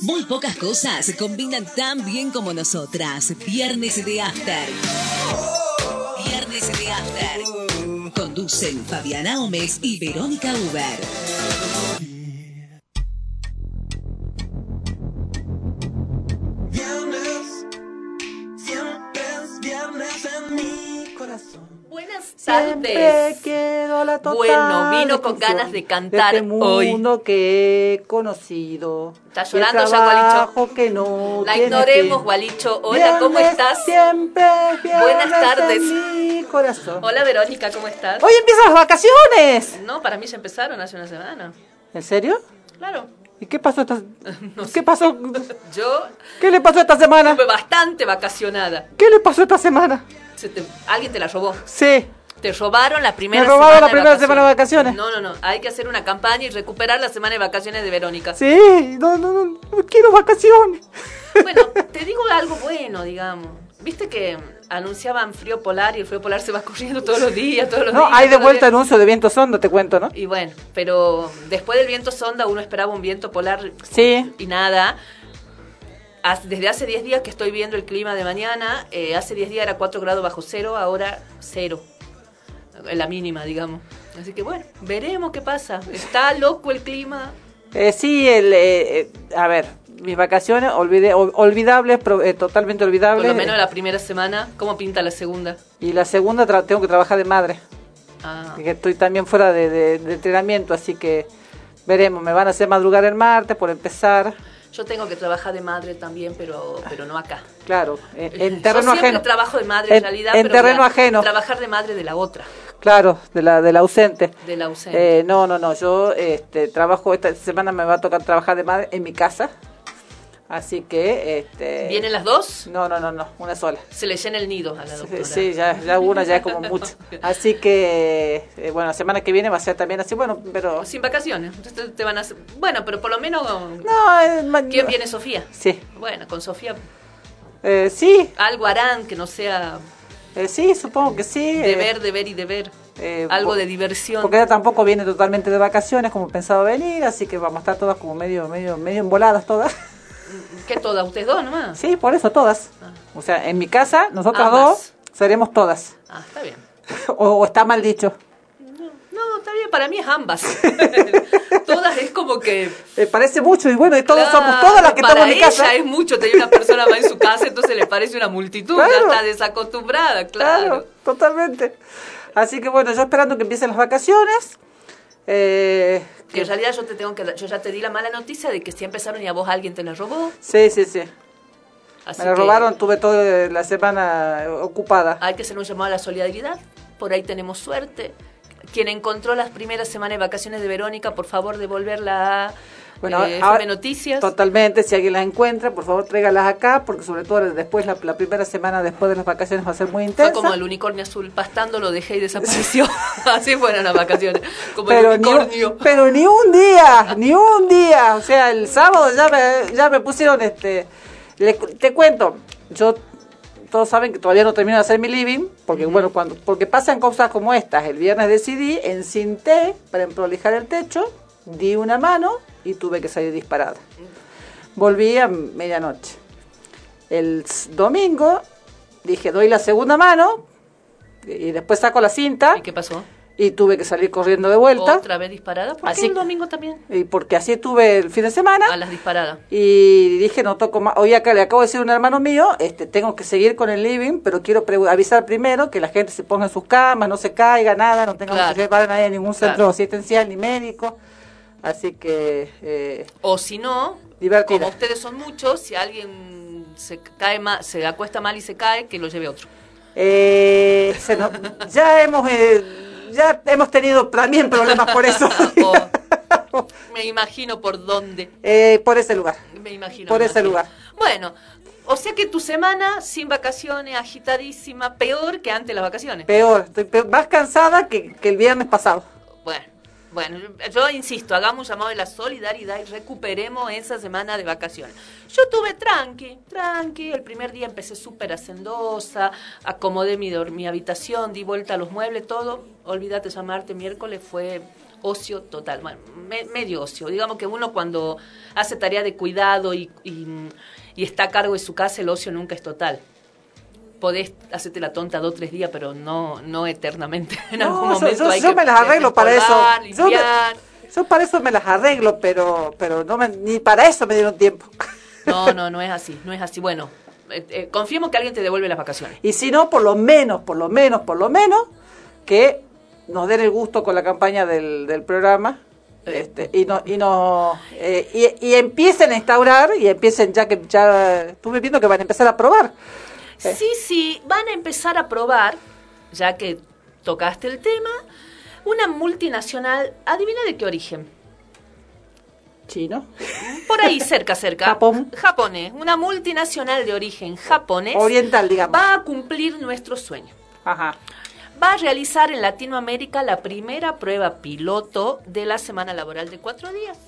Muy pocas cosas se combinan tan bien como nosotras. Viernes de After. Viernes de After. Conducen Fabiana Gómez y Verónica Uber. Viernes, siempre es viernes en mi corazón. Buenas tardes. Total Bueno, vino con ganas de cantar este hoy. mundo que he conocido. Está el llorando ya, Gualicho. que no La ignoremos. Gualicho. Hola, ¿cómo estás? Siempre Buenas tardes. en mi corazón. Hola, Verónica, ¿cómo estás? Hoy empiezan las vacaciones. No, para mí ya empezaron hace una semana. ¿En serio? Claro. ¿Y qué pasó esta ¿Qué pasó? Yo ¿Qué le pasó esta semana? estuve bastante vacacionada. ¿Qué le pasó esta semana? Se te- alguien te la robó. Sí. Te robaron la primera Me robaron semana la primera semana de vacaciones. No, no, no. Hay que hacer una campaña y recuperar la semana de vacaciones de Verónica. Sí, no, no, no, no quiero vacaciones. Bueno, te digo algo bueno, digamos. Viste que anunciaban frío polar y el frío polar se va corriendo todos los días, todos los No, días. hay de vuelta anuncio de viento sonda, te cuento, ¿no? Y bueno, pero después del viento sonda uno esperaba un viento polar Sí. y nada. Desde hace 10 días que estoy viendo el clima de mañana, eh, hace 10 días era 4 grados bajo cero, ahora cero. En la mínima, digamos. Así que bueno, veremos qué pasa. Está loco el clima. Eh, sí, el, eh, eh, a ver, mis vacaciones olvidé, ol- olvidables, pro- eh, totalmente Por olvidables. lo menos la primera semana. ¿Cómo pinta la segunda? Y la segunda tra- tengo que trabajar de madre, Ah, que estoy también fuera de, de- de entrenamiento, así que veremos, me van a hacer madrugar el martes por empezar, yo tengo que trabajar de madre también, pero, pero no acá. claro, en, en Yo terreno siempre ajeno. trabajo de madre en, En- realidad, en pero terreno ajeno. Trabajar de madre de la otra, Claro, de la, de la ausente. de la ausente. Eh, no, no, no, yo este, trabajo, esta semana me va a tocar trabajar de madre en mi casa, así que... Este, ¿Vienen las dos? No, no, no, no, una sola. Se le llena el nido a la doctora. Sí, ya, ya una ya es como mucho. Así que, eh, bueno, la semana que viene va a ser también así, bueno, pero... Sin vacaciones. Entonces te van a hacer- Bueno, pero por lo menos... No, eh, ¿Quién viene Sofía? Sí, Bueno, con Sofía eh, sí, algo harán que no sea eh, sí, supongo que sí. eh, deber, deber y deber. eh, algo de diversión. Porque ella tampoco viene totalmente de vacaciones como pensaba venir, así que vamos a estar todas como medio, medio, medio emboladas todas. ¿Qué todas? ¿Ustedes dos nomás? Sí, por eso todas. Ah. O sea, en mi casa, nosotras Ambas. dos seremos todas. Ah, está bien. o, o está mal dicho. No, está bien. Para mí es ambas. todas es como que... Eh, parece mucho y bueno, y todos Claro, somos todas las que estamos en mi ella casa. es mucho tener una persona más en su casa, entonces le parece una multitud, Claro. ya está desacostumbrada, claro. Claro, totalmente. Así que bueno, yo esperando que empiecen las vacaciones. Eh, Que en realidad yo te tengo que yo ya te di la mala noticia de que si empezaron y a vos alguien te la robó. sí, sí, sí. Así Me la que robaron, tuve toda la semana ocupada. Hay que hacer un llamado a la solidaridad. Por ahí tenemos suerte. Quien encontró las primeras semanas de vacaciones de Verónica, por favor, devolverla a Bueno, eh, ahora- Noticias. Totalmente, si alguien las encuentra, por favor tráigalas acá, porque sobre todo después, la, la primera semana después de las vacaciones va a ser muy Fue intensa. como el unicornio azul, pastando lo dejé y desapareció. Así fueron las vacaciones. Como pero, el ni, unicornio. un- pero ni un día, ni un día. O sea, el sábado ya me, ya me pusieron este. le- te cuento, yo. Todos saben que todavía no termino de hacer mi living, porque bueno, cuando porque pasan cosas como estas. El viernes decidí, encinté para emprolijar el techo, di una mano y tuve que salir disparada. Volví a medianoche. El domingo dije, doy la segunda mano y después saco la cinta ¿Y qué pasó? Y tuve que salir corriendo de vuelta. Otra vez disparada. ¿Por Así- qué el domingo también? Y porque así estuve el fin de semana. A las disparadas. Y dije, no toco más. Hoy acá le acabo de decir a un hermano mío, este, tengo que seguir con el living, pero quiero pre- avisar primero que la gente se ponga en sus camas, no se caiga, nada, no tengamos Claro. que llevar a nadie a ningún centro Claro. asistencial ni médico. Así que, eh, O si no, Divertida. como ustedes son muchos, si alguien se cae ma- se acuesta mal y se cae, que lo lleve otro. eh, se nos- ya hemos, eh, ya hemos tenido también problemas por eso. O- me imagino por dónde. Eh, por ese lugar. Me imagino. Por me ese imagino. lugar. Bueno, o sea que tu semana sin vacaciones, agitadísima, peor que antes de las vacaciones. Peor, estoy peor- más cansada que, que el viernes pasado. Bueno, yo- insisto, hagamos un llamado de la solidaridad y recuperemos esa semana de vacaciones. Yo tuve tranqui, tranqui, el primer día empecé súper hacendosa, acomodé mi, mi habitación, di vuelta a los muebles, todo. Olvídate, llamarte miércoles fue ocio total, bueno, me- medio ocio. Digamos que uno cuando hace tarea de cuidado y, y está a cargo de su casa, el ocio nunca es total. Podés hacerte la tonta dos o tres días, pero no, no eternamente. En No, algún momento yo, hay yo que me las arreglo para eso. Yo, para eso me las arreglo, pero pero no me- ni para eso me dieron tiempo. No, no, no es así, no es así. Bueno, eh, eh, confiemos que alguien te devuelve las vacaciones. Y si no, por lo menos, por lo menos, por lo menos, que nos den el gusto con la campaña del, del programa. Este, y no y no eh, y, y empiecen a instaurar y empiecen ya que ya estuve viendo que van a empezar a probar Eh. Sí, sí, van a empezar a probar, ya que tocaste el tema, una multinacional, adivina de qué origen. chino Por ahí, cerca, cerca. Japón. Japonés. Una multinacional de origen japonés. oriental digamos Va a cumplir nuestro sueño. ajá Va a realizar en Latinoamérica la primera prueba piloto de la semana laboral de cuatro días.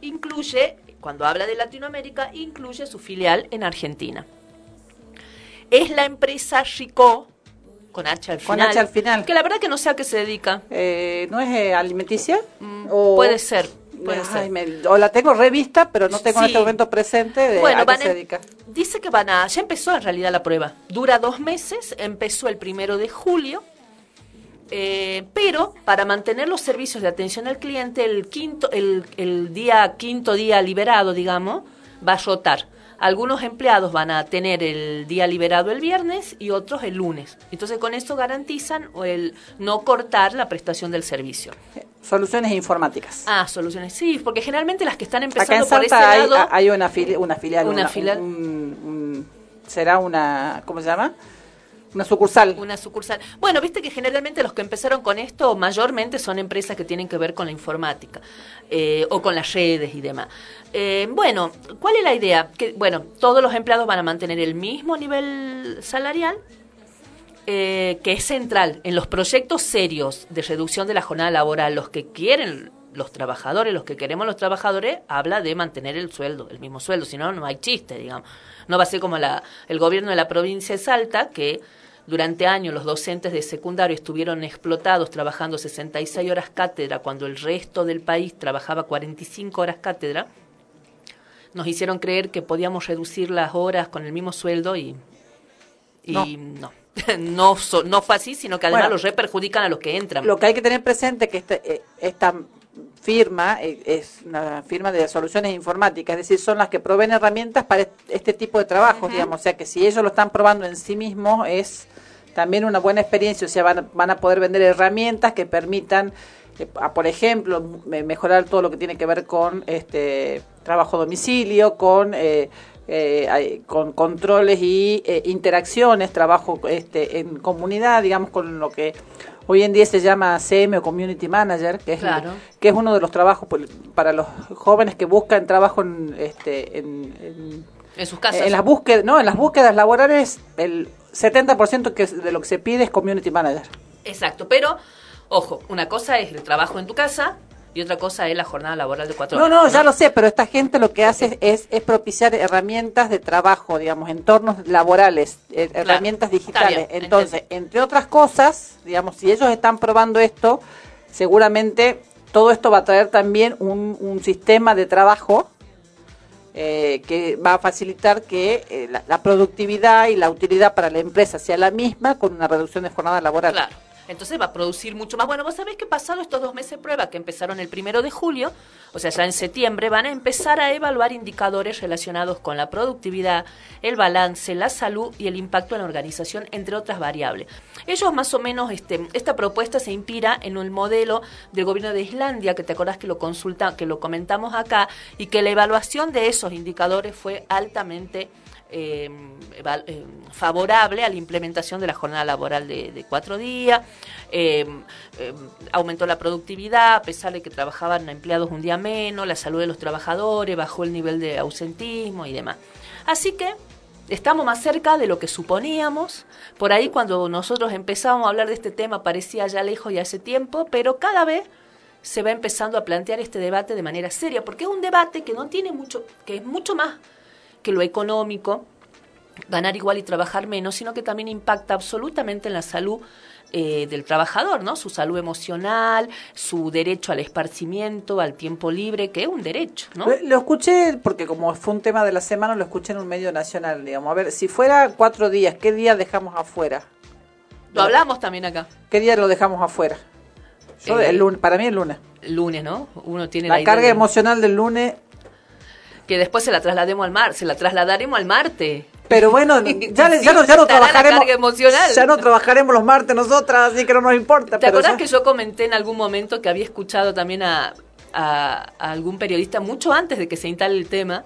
Incluye, cuando habla de Latinoamérica, incluye su filial en Argentina. Es la empresa Rico, con H al Con final. H al final. Que la verdad que no sé a qué se dedica. Eh, no es eh, alimenticia Mm, O- Puede ser, puede Ay, ser. me- o la tengo revista pero no tengo en Sí. este momento presente de Bueno, a qué van se dedica dice que van a, ya empezó en realidad la prueba. Dura dos meses, empezó el primero de julio, eh, pero para mantener los servicios de atención al cliente, el quinto, el, el día quinto día liberado, digamos, va a rotar. Algunos empleados van a tener el día liberado el viernes y otros el lunes. Entonces con esto garantizan el no cortar la prestación del servicio. soluciones informáticas Ah, soluciones. Sí, porque generalmente las que están acá en empezando por ese hay, lado... hay una fili- una filial Una filial. un- un- será una cómo se llama una sucursal Una sucursal. Bueno, viste que generalmente los que empezaron con esto mayormente son empresas que tienen que ver con la informática eh, o con las redes y demás. Eh, bueno, ¿cuál es la idea? Que, bueno, todos los empleados van a mantener el mismo nivel salarial, eh, que es central en los proyectos serios de reducción de la jornada laboral. Los que quieren los trabajadores, los que queremos los trabajadores, habla de mantener el sueldo, el mismo sueldo, si no, no hay chiste, digamos. No va a ser como la, el gobierno de la provincia de Salta, que durante años los docentes de secundario estuvieron explotados trabajando 66 horas cátedra, cuando el resto del país trabajaba 45 horas cátedra. Nos hicieron creer que podíamos reducir las horas con el mismo sueldo y, y No. no. No, so- no fue así, sino que además Bueno. los reperjudican a los que entran. Lo que hay que tener presente es que este, eh, esta firma eh, es una firma de soluciones informáticas, es decir, son las que proveen herramientas para est- este tipo de trabajos, digamos, o sea que si ellos lo están probando en sí mismos es también una buena experiencia, o sea, van, a- van a poder vender herramientas que permitan, eh, a, por ejemplo, me- mejorar todo lo que tiene que ver con este trabajo a domicilio, con eh, eh, con controles y interacciones, trabajo este, en comunidad, digamos, con lo que hoy en día se llama CM o Community Manager, que es, Claro. que es uno de los trabajos para los jóvenes que buscan trabajo en, este, en, en- en sus casas. en las búsquedas, no, en las búsquedas laborales, el 70% que de lo que se pide es Community Manager. Exacto, pero, ojo, una cosa es el trabajo en tu casa y otra cosa es la jornada laboral de cuatro No, horas. no, ya lo sé, pero esta gente lo que hace es, es propiciar herramientas de trabajo, digamos, entornos laborales, eh, herramientas digitales. bien, Entonces, entre otras cosas, digamos, si ellos están probando esto, seguramente todo esto va a traer también un, un sistema de trabajo eh, que va a facilitar que eh, la, la productividad y la utilidad para la empresa sea la misma con una reducción de jornada laboral. Claro. Entonces va a producir mucho más. Bueno, vos sabés que pasado estos dos meses de prueba que empezaron el primero de julio, o sea, ya en septiembre, van a empezar a evaluar indicadores relacionados con la productividad, el balance, la salud y el impacto en la organización, entre otras variables. Ellos más o menos, este, esta propuesta se inspira en un modelo del gobierno de Islandia, que te acordás que lo consulta, que lo comentamos acá, y que la evaluación de esos indicadores fue altamente eh, eh, favorable a la implementación de la jornada laboral de, cuatro días, eh, aumentó la productividad, a pesar de que trabajaban empleados un día menos, la salud de los trabajadores, bajó el nivel de ausentismo y demás. Así que estamos más cerca de lo que suponíamos. Por ahí cuando nosotros empezábamos a hablar de este tema parecía ya lejos y hace tiempo, pero cada vez se va empezando a plantear este debate de manera seria, porque es un debate que no tiene mucho, que es mucho más que lo económico, ganar igual y trabajar menos, sino que también impacta absolutamente en la salud eh, del trabajador, ¿no? Su salud emocional, su derecho al esparcimiento, al tiempo libre, que es un derecho, ¿no? Lo, escuché, porque como fue un tema de la semana, lo escuché en un medio nacional, digamos. A ver, si fuera cuatro días, ¿qué día dejamos afuera? Lo hablamos también acá. ¿Qué día lo dejamos afuera? Yo, Eh, el lunes, para mí el lunes. Lunes, ¿no? Uno tiene La la, carga de- emocional del lunes. Que después se la traslademos al mar, se la trasladaremos al martes. Pero bueno, ya, Sí, ya no, ya no trabajaremos. carga emocional. Ya no trabajaremos los martes nosotras, así que no nos importa. ¿Te pero acordás ya- que yo comenté en algún momento que había escuchado también a, a- a algún periodista mucho antes de que se instale el tema,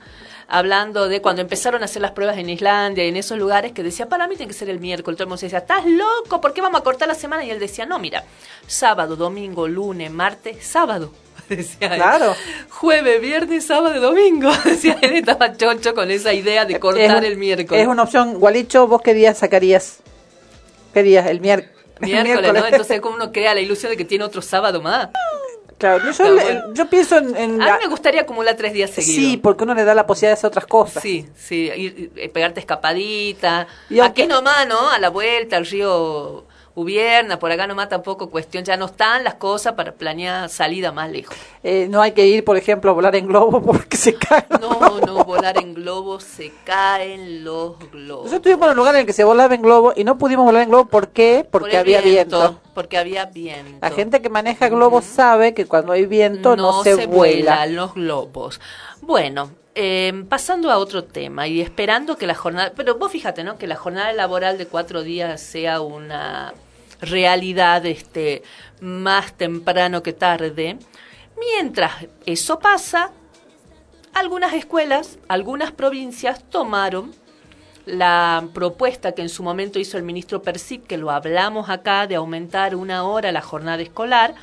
hablando de cuando empezaron a hacer las pruebas en Islandia y en esos lugares, que decía, para mí tiene que ser el miércoles. Todo el mundo decía, ¿estás loco? ¿Por qué vamos a cortar la semana? Y él decía, no, mira, sábado, domingo, lunes, martes, sábado. Decía él. Claro. Jueves, viernes, sábado, y domingo. Decía él, estaba choncho con esa idea de cortar es el miércoles. Es una opción. Gualicho, ¿vos qué día sacarías? ¿Qué día? El mier- Miércoles, ¿no? Entonces, como uno crea la ilusión de que tiene otro sábado más. Claro, yo, bueno. pienso en. en A mí me gustaría acumular tres días seguidos. Sí, porque uno le da la posibilidad de hacer otras cosas. Sí, sí, ir- ir- pegarte escapadita. Y aunque- Aquí nomás, ¿no? A la vuelta, al río Ubierna, por acá nomás tampoco cuestión, ya no están las cosas para planear salida más lejos. Eh, no hay que ir, por ejemplo, a volar en globo porque se cae. No, no, volar en globo, se caen los globos. Nosotros estuvimos en un lugar en el que se volaba en globo y no pudimos volar en globo. ¿Por qué? Por Porque el había viento. Porque había viento. La gente que maneja globos sabe que cuando hay viento no, se, vuela. vuelan los globos. Bueno, eh, pasando a otro tema y esperando que la jornada, pero vos fíjate, ¿no? Que la jornada laboral de cuatro días sea una realidad este más temprano que tarde. Mientras eso pasa, algunas escuelas, algunas provincias tomaron la propuesta que en su momento hizo el ministro Persic, que lo hablamos acá, de aumentar una hora la jornada escolar,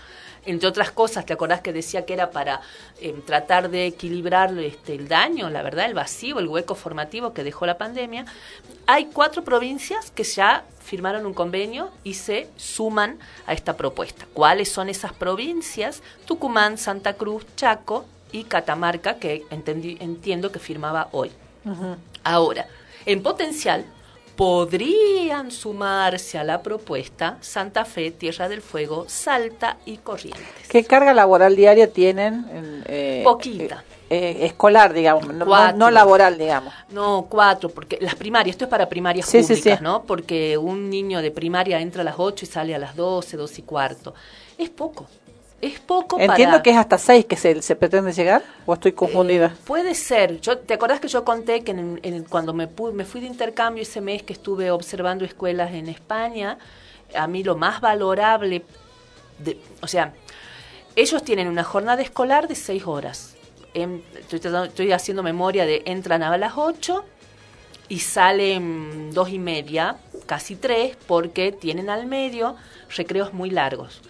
entre otras cosas, ¿te acordás que decía que era para eh, tratar de equilibrar este, el daño, la verdad, el vacío, el hueco formativo que dejó la pandemia? Hay cuatro provincias que ya firmaron un convenio y se suman a esta propuesta. ¿Cuáles son esas provincias? Tucumán, Santa Cruz, Chaco y Catamarca, que entendí- entiendo que firmaba hoy. Ahora, en potencial, podrían sumarse a la propuesta Santa Fe, Tierra del Fuego, Salta y Corrientes. ¿Qué carga laboral diaria tienen? en, eh, Poquita. eh, eh, escolar, digamos, no- laboral, digamos. No, cuatro, porque las primarias, esto es para primarias Sí, públicas, sí. ¿no? Porque un niño de primaria entra a las 8 y sale a las 12, 12 y cuarto. Es poco. Es poco Entiendo para... que es hasta seis que se, se pretende llegar, o estoy confundida. Eh, puede ser. Yo, ¿Te acordás que yo conté que en- en- cuando me, me fui de intercambio ese mes que estuve observando escuelas en España, a mí lo más valorable, de, o sea, ellos tienen una jornada escolar de seis horas. Em, estoy, tratando- estoy haciendo memoria de entran a las 8 y salen dos y media, casi tres, porque tienen al medio recreos muy largos.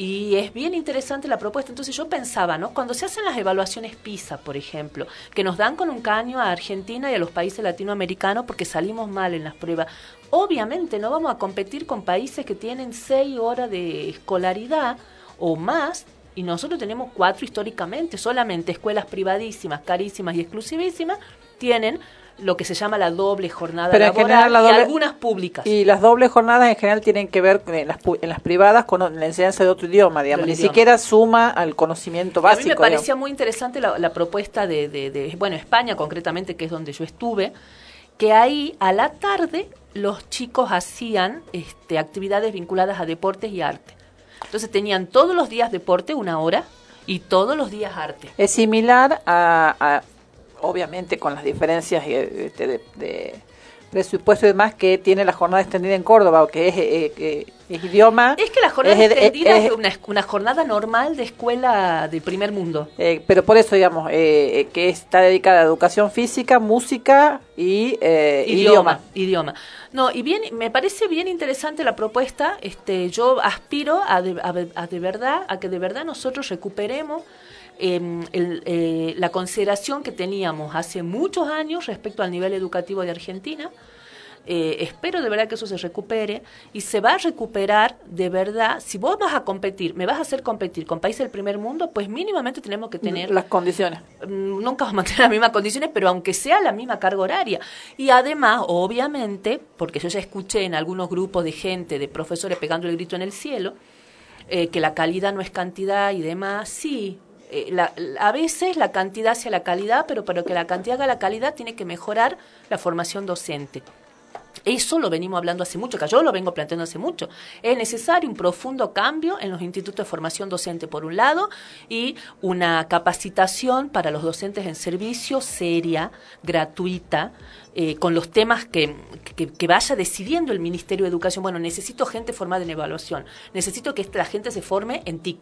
Y es bien interesante la propuesta. Entonces yo pensaba, ¿no? Cuando se hacen las evaluaciones PISA, por ejemplo, que nos dan con un caño a Argentina y a los países latinoamericanos porque salimos mal en las pruebas. Obviamente no vamos a competir con países que tienen seis horas de escolaridad o más y nosotros tenemos cuatro históricamente. Solamente escuelas privadísimas, carísimas y exclusivísimas tienen lo que se llama la doble jornada Pero en laboral la y algunas públicas. Y las dobles jornadas en general tienen que ver en las, pu- en las privadas con la enseñanza de otro idioma, digamos. Ni idioma. siquiera suma al conocimiento Y a mí básico. me parecía digamos. muy interesante la, la propuesta de, de- de, bueno, España concretamente, que es donde yo estuve, que ahí a la tarde los chicos hacían este, actividades vinculadas a deportes y arte. Entonces tenían todos los días deporte, una hora, y todos los días arte. Es similar a, a- obviamente con las diferencias eh, este, de, de presupuesto y demás que tiene la jornada extendida en Córdoba, o que es, eh, que es idioma. Es que la jornada es- extendida es, es- una, una jornada normal de escuela de primer mundo. eh, pero por eso, digamos, eh, eh, que está dedicada a educación física, música y eh, idioma. idioma, idioma. No, y bien, me parece bien interesante la propuesta. Este, yo aspiro a de, a, a de verdad, a que de verdad nosotros recuperemos em, el, eh, la consideración que teníamos hace muchos años respecto al nivel educativo de Argentina, Eh, espero de verdad que eso se recupere y se va a recuperar de verdad. Si vos vas a competir, me vas a hacer competir con países del primer mundo, pues mínimamente tenemos que tener Las condiciones. mm, nunca vamos a mantener las mismas condiciones, pero aunque sea la misma carga horaria. Y además, obviamente, porque yo ya escuché en algunos grupos de gente, de profesores pegando el grito en el cielo, eh, que la calidad no es cantidad y demás, sí. Eh, la- a veces la cantidad hacia la calidad, pero para que la cantidad haga la calidad tiene que mejorar la formación docente. Eso lo venimos hablando hace mucho, que yo lo vengo planteando hace mucho. Es necesario un profundo cambio en los institutos de formación docente, por un lado, y una capacitación para los docentes en servicio seria, gratuita, eh, con los temas que, que, que vaya decidiendo el Ministerio de Educación. Bueno, necesito gente formada en evaluación, necesito que la gente se forme en TIC,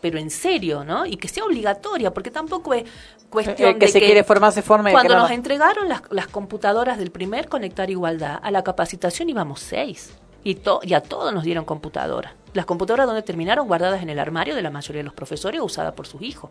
pero en serio, ¿no? Y que sea obligatoria, porque tampoco es cuestión El que de se quiere formar, se forme, Cuando nos no. entregaron las, las computadoras del primer Conectar Igualdad, a la capacitación íbamos seis. Y, to- y a todos nos dieron computadoras. Las computadoras donde terminaron guardadas en el armario de la mayoría de los profesores o usadas por sus hijos.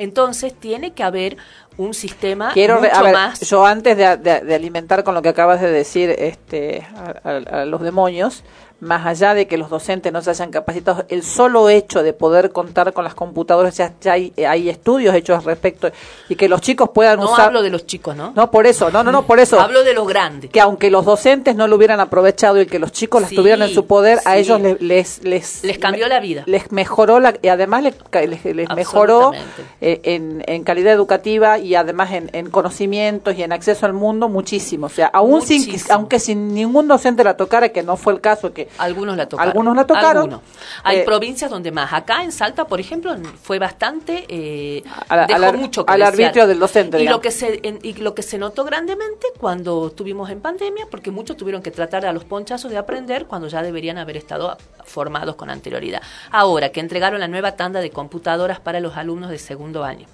Entonces tiene que haber un sistema Quiero, mucho a ver, más... yo antes de, de- de alimentar con lo que acabas de decir este, a, a- a los demonios, más allá de que los docentes no se hayan capacitado, el solo hecho de poder contar con las computadoras, ya, ya hay, hay estudios hechos al respecto, y que los chicos puedan no usar... hablo de los chicos, ¿no? No, por eso, no, no, no, por eso. Hablo de los grandes. que aunque los docentes no lo hubieran aprovechado y que los chicos las Sí, tuvieran en su poder, a ellos les, les, les, Les cambió la vida. Les mejoró la, y además les, les, les mejoró eh, en, en calidad educativa y además en, en conocimientos y en acceso al mundo muchísimo. O sea, aún sin, aunque sin ningún docente la tocara, que no fue el caso, que Algunos la tocaron. Algunos la tocaron. Algunos. Hay Eh, provincias donde más. Acá en Salta, por ejemplo, fue bastante. Eh, dejó al mucho que al desear. arbitrio del docente, Y digamos. lo, que se, en- y lo que se notó grandemente cuando estuvimos en pandemia, porque muchos tuvieron que tratar a los ponchazos de aprender cuando ya deberían haber estado formados con anterioridad. Ahora que entregaron la nueva tanda de computadoras para los alumnos de segundo año.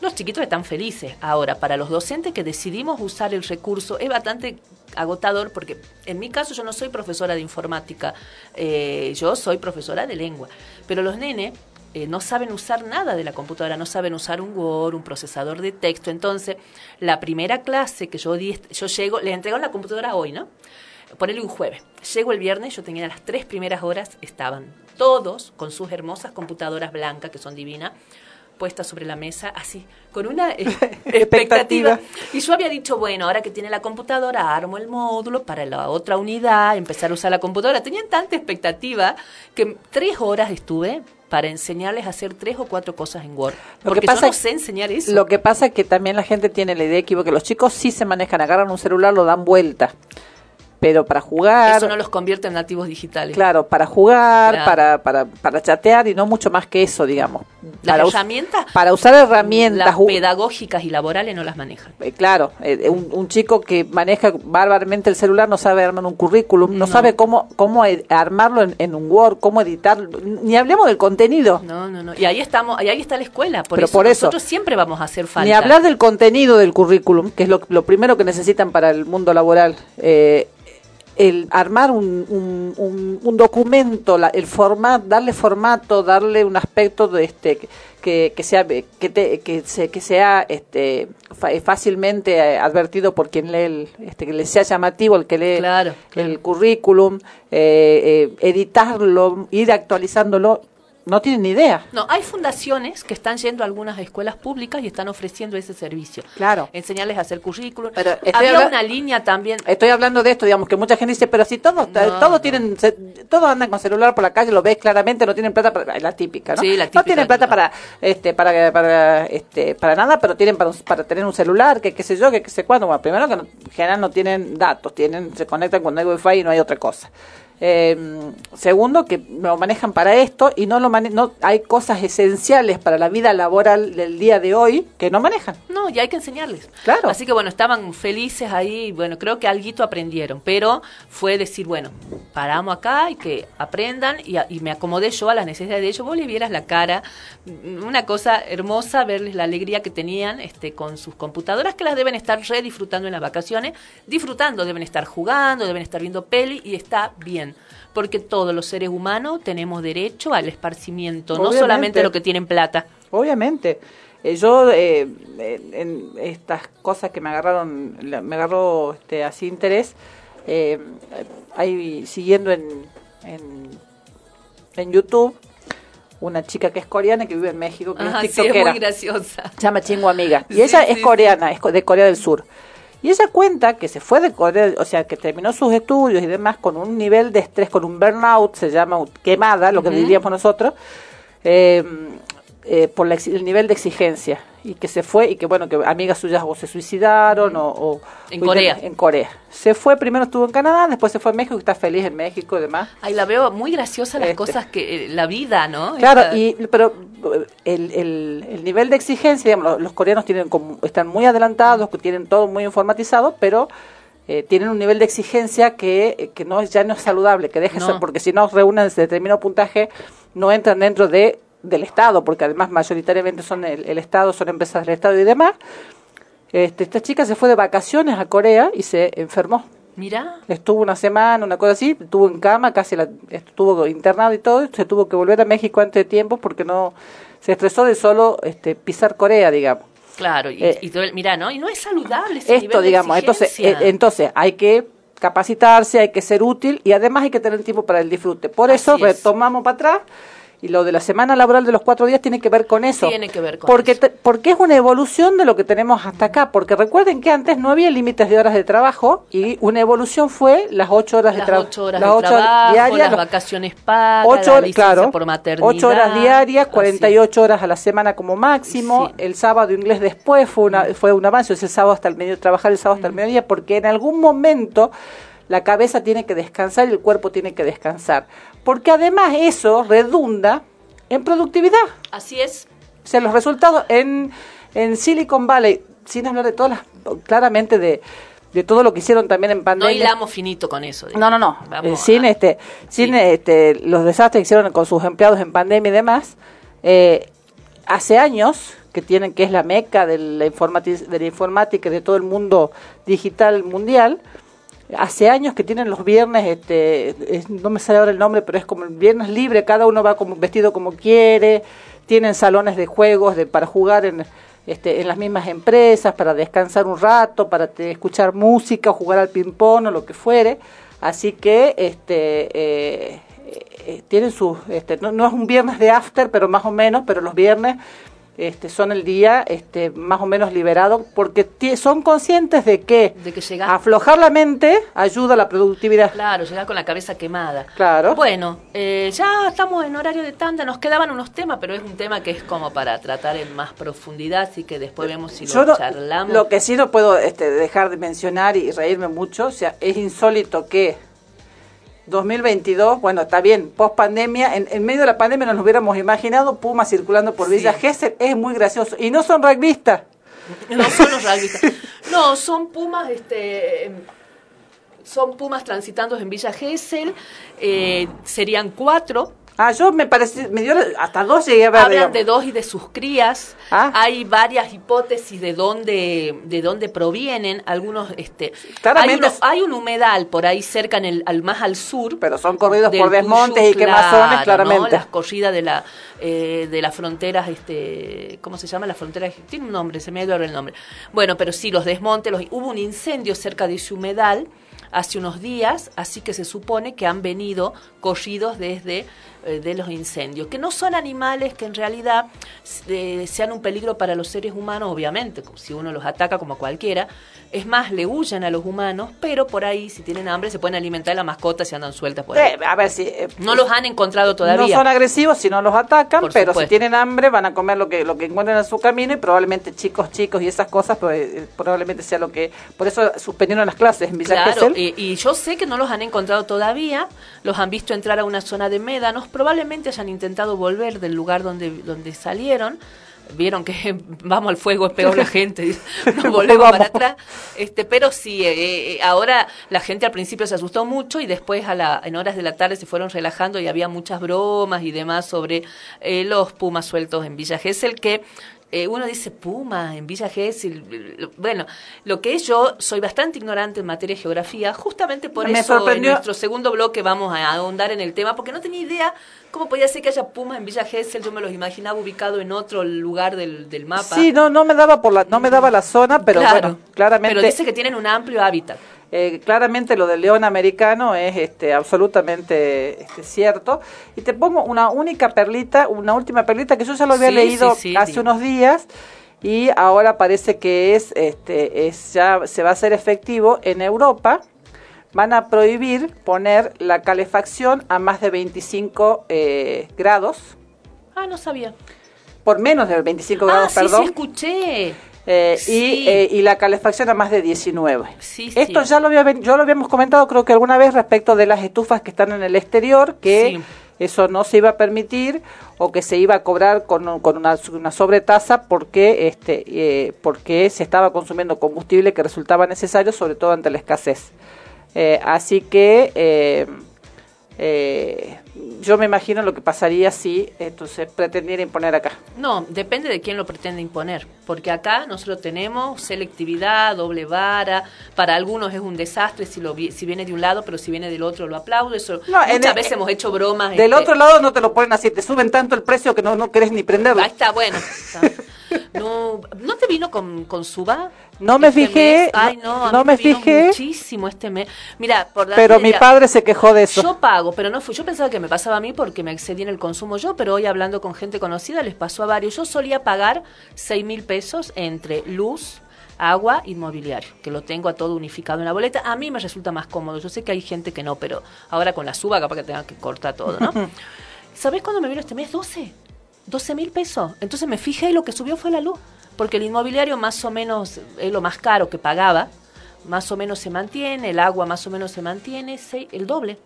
Los chiquitos están felices. Ahora, para los docentes que decidimos usar el recurso, es bastante agotador porque en mi caso yo no soy profesora de informática, eh, yo soy profesora de lengua. Pero los nenes eh, no saben usar nada de la computadora, no saben usar un Word, un procesador de texto. Entonces, la primera clase que yo di, yo llego, les entregaron la computadora hoy, ¿no? Ponele un jueves. Llego el viernes, yo tenía las tres primeras horas, estaban todos con sus hermosas computadoras blancas, que son divinas, puestas sobre la mesa, así, con una eh, expectativa. Y yo había dicho, bueno, ahora que tiene la computadora, armo el módulo para la otra unidad, empezar a usar la computadora. Tenían tanta expectativa que tres horas estuve para enseñarles a hacer tres o cuatro cosas en Word. Lo Porque que pasa yo no sé enseñar eso. Lo que pasa es que también la gente tiene la idea equivocada. Los chicos sí se manejan, agarran un celular, lo dan vuelta. Pero para jugar, eso no los convierte en nativos digitales. claro, para jugar, Claro. para, para, para chatear y no mucho más que eso, digamos. Las para herramientas, para usar herramientas, las pedagógicas y laborales no las manejan. eh, claro, eh, un, un chico que maneja bárbaramente el celular no sabe armar un currículum, no, No. sabe cómo cómo ed- armarlo en, en un Word, cómo editarlo, ni hablemos del contenido. No, no, no. Y ahí estamos, y ahí está la escuela. Por Pero eso por eso. nosotros siempre vamos a hacer falta. Ni hablar del contenido del currículum, que es lo, lo primero que necesitan para el mundo laboral. Eh, el armar un, un, un- un documento, la- el format, darle formato, darle un aspecto de este que, que sea que, te- que, se- que sea este fácilmente eh, advertido por quien lee el, este que le sea llamativo el que lee Claro, claro. el currículum, eh, eh, editarlo, ir actualizándolo, no tienen ni idea. No, hay fundaciones que están yendo a algunas escuelas públicas y están ofreciendo ese servicio. Claro. Enseñarles a hacer currículum. Pero Había una línea también. Estoy hablando de esto, digamos, que mucha gente dice, pero si todos, No, todos no. tienen, se- todos andan con celular por la calle, lo ves claramente, no tienen plata para, es la típica, ¿no? Sí, la no típica, tienen plata para, este, para, para, este, para nada, pero tienen para, para tener un celular, que qué sé yo, que qué sé cuándo. Bueno, primero que no- en general no tienen datos, tienen, se conectan cuando hay wifi y no hay otra cosa. Eh, segundo, que lo manejan para esto y no lo mane no hay cosas esenciales para la vida laboral del día de hoy que no manejan. No, y hay que enseñarles. Claro. Así que bueno, estaban felices ahí, bueno, creo que alguito aprendieron, pero fue decir, bueno, paramos acá y que aprendan y, a- y me acomodé yo a las necesidades de ellos. Vos le vieras la cara, mm, una cosa hermosa verles la alegría que tenían este con sus computadoras que las deben estar re disfrutando en las vacaciones, disfrutando, deben estar jugando, deben estar viendo peli y está bien. Porque todos los seres humanos tenemos derecho al esparcimiento, no solamente los que tienen plata. Obviamente. Eh, yo, eh, en, en estas cosas que me agarraron, me agarró este, así interés, eh, ahí siguiendo en, en, en YouTube una chica que es coreana que vive en México, que Ajá, es sí, es tiktokera. muy graciosa. Se llama Chingo Amiga. Y Sí, ella sí, es coreana, es de Corea del Sur. Y ella cuenta que se fue de Corea, o sea, que terminó sus estudios y demás con un nivel de estrés, con un burnout, se llama quemada, lo que diríamos nosotros, eh, eh, por la ex- el nivel de exigencia. Y que se fue, y que bueno, que amigas suyas o se suicidaron o, o- En Corea. En Corea. Se fue, primero estuvo en Canadá, después se fue a México, y está feliz en México y demás. Ay, la veo muy graciosa las Este. cosas que... eh, La vida, ¿no? Claro, Esta- y, pero el, el, el nivel de exigencia, digamos, los, los coreanos tienen como- están muy adelantados, que tienen todo muy informatizado, pero eh, tienen un nivel de exigencia que, eh, que no es- ya no es saludable, que deja No. ser- porque si no reúnen ese determinado puntaje, no entran dentro de del Estado, porque además mayoritariamente son el, el Estado, son empresas del Estado y demás. Este, esta chica se fue de vacaciones a Corea y se enfermó. Mira, Estuvo una semana, una cosa así, estuvo en cama, casi la, estuvo internado y todo, se tuvo que volver a México antes de tiempo porque no se estresó de solo este, pisar Corea, digamos. claro. Y, Eh, y todo el- mira, ¿no? Y no es saludable ese Esto, nivel de digamos, entonces, eh, entonces hay que capacitarse, hay que ser útil y además hay que tener tiempo para el disfrute. Por Así eso es. retomamos para atrás y lo de la semana laboral de los cuatro días tiene que ver con eso. Tiene que ver con porque eso. te- porque es una evolución de lo que tenemos hasta acá. Porque recuerden que antes no había límites de horas de trabajo y una evolución fue las ocho horas de las trabajo. ocho horas de trabajo, las vacaciones pagas, ocho la claro, por maternidad. ocho horas diarias, así. 48 horas a la semana como máximo. Sí. El sábado inglés después fue una fue un avance, es el sábado hasta el medio trabajar el sábado hasta el mediodía porque en algún momento la cabeza tiene que descansar y el cuerpo tiene que descansar, porque además eso redunda en productividad. Así es. O sea, los resultados en, en Silicon Valley, sin hablar de todas las, claramente de, de todo lo que hicieron también en No pandemia. hilamos finito con eso. No, no, no. Vamos Eh, sin a- este, sin Sí. este, los desastres que hicieron con sus empleados en pandemia y demás, eh, hace años que tienen que es la meca de la, de la informática y de todo el mundo digital mundial. Hace años que tienen los viernes, este, es- no me sale ahora el nombre, pero es como el viernes libre, cada uno va como vestido como quiere, tienen salones de juegos de, para jugar en, este, en las mismas empresas, para descansar un rato, para escuchar música, jugar al ping-pong o lo que fuere. Así que este, eh, eh, tienen sus, este, no, no es un viernes de after, pero más o menos, pero los viernes este, son el día este, más o menos liberado porque son conscientes de que, De que aflojar la mente ayuda a la productividad. Claro, llegar con la cabeza quemada. Claro. Bueno, eh, ya estamos en horario de tanda, nos quedaban unos temas, pero es un tema que es como para tratar en más profundidad, así que después vemos si Yo lo no- charlamos. lo que sí no puedo este, dejar de mencionar y reírme mucho, o sea, es insólito que 2022, bueno, está bien, post pandemia, en, en medio de la pandemia nos hubiéramos imaginado Pumas circulando por Villa Sí. Gesell, es muy gracioso. Y no son rugbyistas. No son los rugbyistas. No, son pumas, este, son pumas transitando en Villa Gesell, eh, serían cuatro. Ah, yo me pareció, me dio, hasta dos llegué a ver. Hablan digamos. de dos y de sus crías. Ah. Hay varias hipótesis de dónde, de dónde provienen. Algunos, este, Claramente hay, uno- hay un humedal por ahí cerca, en el, al, más al sur. Pero son corridos por desmontes Cuyú, y quemazones, claro, claramente. ¿no? Las corridas de la eh, de las fronteras, este, ¿cómo se llama? Las fronteras, tiene un nombre, se me ha ido ahora el nombre. Bueno, pero sí, los desmontes, los, hubo un incendio cerca de ese humedal hace unos días, así que se supone que han venido corridos desde eh, de los incendios, que no son animales que en realidad eh, sean un peligro para los seres humanos, obviamente, si uno los ataca como cualquiera, es más, le huyen a los humanos, pero por ahí, si tienen hambre, se pueden alimentar de la mascota si andan sueltas por ahí. Eh, a ver si. eh, No los han encontrado todavía. No son agresivos si no los atacan, Por pero si tienen hambre van a comer lo que lo que encuentren en su camino y probablemente chicos, chicos y esas cosas pues, probablemente sea lo que... Por eso suspendieron las clases en Villa Claro, y yo sé que no los han encontrado todavía, los han visto entrar a una zona de médanos, probablemente hayan intentado volver del lugar donde, donde salieron, vieron que vamos al fuego es peor la gente, nos volvemos para atrás. Este, pero sí, eh, eh, ahora la gente al principio se asustó mucho y después a la, en horas de la tarde se fueron relajando y había muchas bromas y demás sobre eh, los pumas sueltos en Villa Gesell que eh, uno dice Puma en Villa Gesell. Bueno, lo que es yo soy bastante ignorante en materia de geografía, justamente por Me eso sorprendió- en nuestro segundo bloque vamos a ahondar en el tema, porque no tenía idea cómo podía ser que haya pumas en Villa Gesell. Yo me los imaginaba ubicado en otro lugar del, del mapa. Sí, no, no me daba por la, no me daba la zona, pero Claro. bueno, claramente. Pero dice que tienen un amplio hábitat. Eh, claramente lo del león americano es este, absolutamente este, cierto. Y te pongo una única perlita, una última perlita que yo ya lo había Sí, leído sí, sí, hace unos días y ahora parece que es, este, es ya se va a hacer efectivo en Europa. Van a prohibir poner la calefacción a más de 25 eh, grados, Ah, no sabía. por menos de 25 Ah, grados, sí, perdón. sí, escuché. Eh, Sí. y, eh, y la calefacción a más de 19. Sí, Esto sí. ya lo, había, yo lo habíamos comentado creo que alguna vez respecto de las estufas que están en el exterior, que eso no se iba a permitir o que se iba a cobrar con, con una, una sobretasa porque, este, eh, porque se estaba consumiendo combustible que resultaba necesario, sobre todo ante la escasez. Así que yo me imagino lo que pasaría si entonces pretendiera imponer acá. No, depende de quién lo pretende imponer, porque acá nosotros tenemos selectividad, doble vara, para algunos es un desastre si lo vi- si viene de un lado, pero si viene del otro lo aplaudo, eso No, muchas el- veces hemos hecho bromas. Del este, otro lado no te lo ponen así, te suben tanto el precio que no, no querés ni prenderlo. Ahí está, bueno. está. No, ¿no te vino con, con suba? No me este fijé, mes? Ay, no- a no mí me vino fijé. muchísimo este mes. Mira, por Pero darte mi padre se quejó de eso. Yo pago, pero no fui. Yo pensaba que me pasaba a mí porque me excedí en el consumo yo, pero hoy hablando con gente conocida les pasó a varios. Yo solía pagar seis mil pesos entre luz, agua, inmobiliario, que lo tengo a todo unificado en la boleta. A mí me resulta más cómodo. Yo sé que hay gente que no, pero ahora con la suba capaz que tenga que cortar todo, ¿no? ¿Sabés cuándo me vino este mes? 12. 12 mil pesos. Entonces me fijé y lo que subió fue la luz. Porque el inmobiliario más o menos es lo más caro que pagaba. Más o menos se mantiene, el agua más o menos se mantiene, el doble.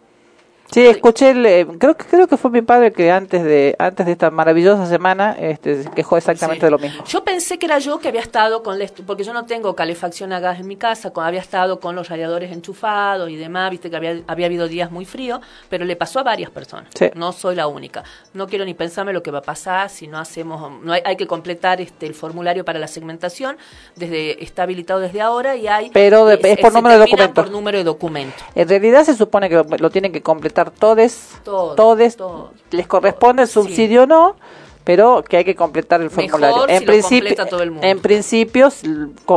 Sí, escuché, el, eh, creo que creo que fue mi padre que antes de antes de esta maravillosa semana este, quejó exactamente Sí. de lo mismo. Yo pensé que era yo que había estado con porque yo no tengo calefacción a gas en mi casa, con, había estado con los radiadores enchufados y demás, viste que había, había habido días muy fríos, pero le pasó a varias personas. Sí. No soy la única. No quiero ni pensarme lo que va a pasar si no hacemos, no hay, hay que completar este el formulario para la segmentación, desde está habilitado desde ahora y hay Pero de- es por número de documento. por número de documento. En realidad se supone que lo tienen que completar todes, Todos, todes, todos, les corresponde el subsidio o no, pero que hay que completar el formulario. en principio, completa todo el mundo. en principio,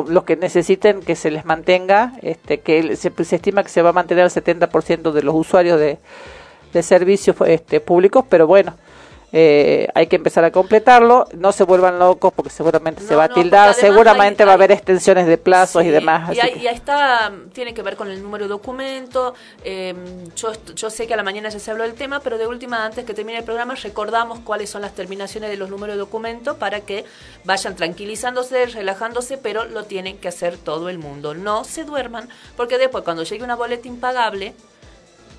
los que necesiten que se les mantenga, este, que se, se estima que se va a mantener el 70% de los usuarios de, de servicios este, públicos, pero bueno. Eh, hay que empezar a completarlo, no se vuelvan locos porque seguramente se va a tildar, seguramente hay- va a haber extensiones de plazos y demás. Y así ahí, que- y ahí está, tiene que ver con el número de documento. eh, yo, est- yo sé que a la mañana ya se habló del tema, pero de última, antes que termine el programa, recordamos cuáles son las terminaciones de los números de documento para que vayan tranquilizándose, relajándose, pero lo tienen que hacer todo el mundo. No se duerman, porque después, cuando llegue una boleta impagable,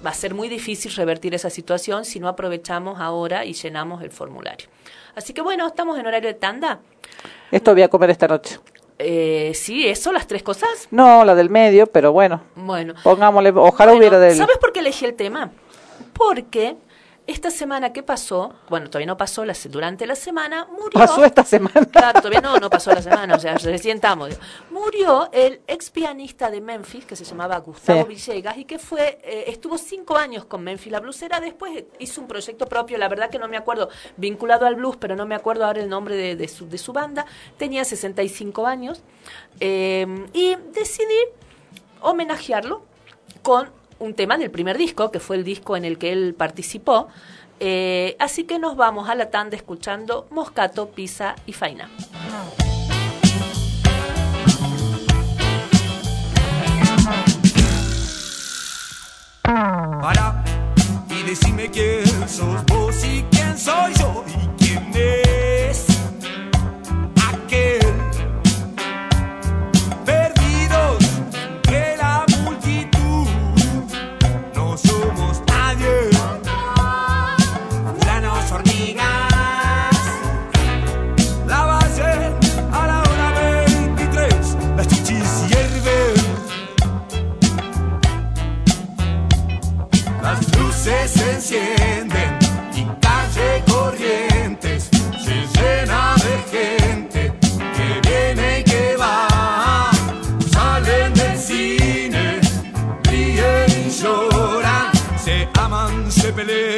va a ser muy difícil revertir esa situación si no aprovechamos ahora y llenamos el formulario. Así que bueno, estamos en horario de tanda. Esto voy a comer esta noche. Eh, sí, eso, las tres cosas. No, la del medio, pero bueno. Bueno, Pongámosle, ojalá Bueno, hubiera del... ¿Sabes por qué elegí el tema? Porque esta semana que pasó, bueno, todavía no pasó, la, durante la semana murió. Pasó esta semana. Claro, todavía no, no pasó la semana, o sea, recién estamos. digo. Murió el ex pianista de Memphis, que se llamaba Gustavo Sí. Villegas, y que fue, eh, estuvo cinco años con Memphis la blusera, después hizo un proyecto propio, la verdad que no me acuerdo, vinculado al blues, pero no me acuerdo ahora el nombre de, de su, de su banda, tenía 65 años, eh, y decidí homenajearlo con un tema del primer disco, que fue el disco en el que él participó. Eh, así que nos vamos a la tanda escuchando Moscato, Pisa y Faina. Y decime quién sos vos y quién soy yo y quién encienden y calle corrientes se llena de gente que viene y que va. Salen del cine, ríen y lloran, se aman, se pelean.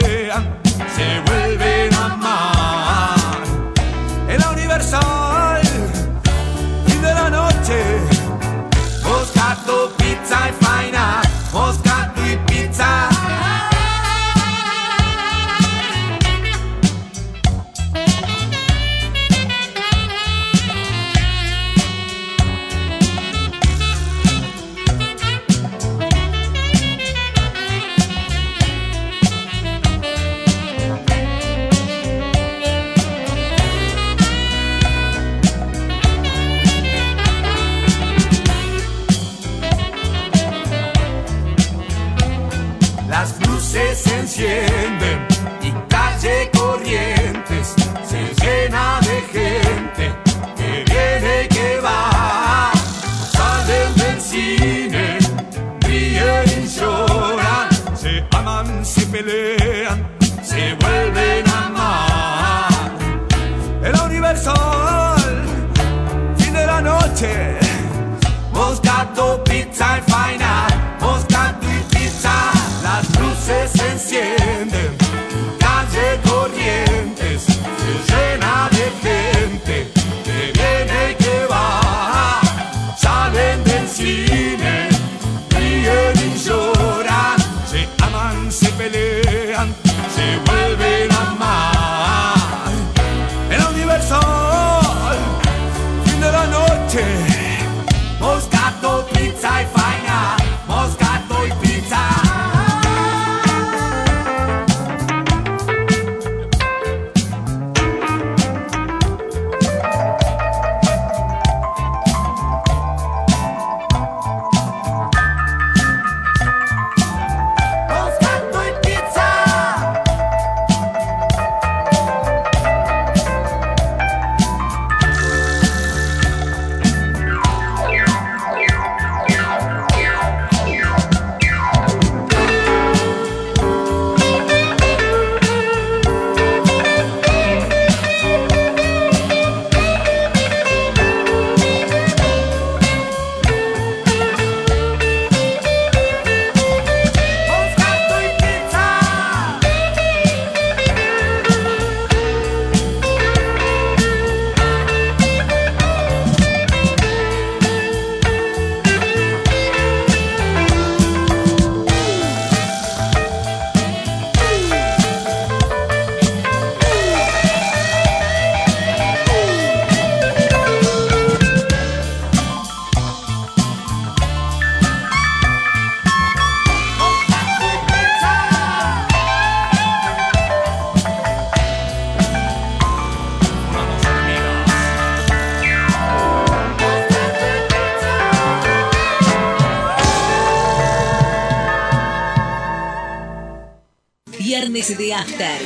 Viernes de After.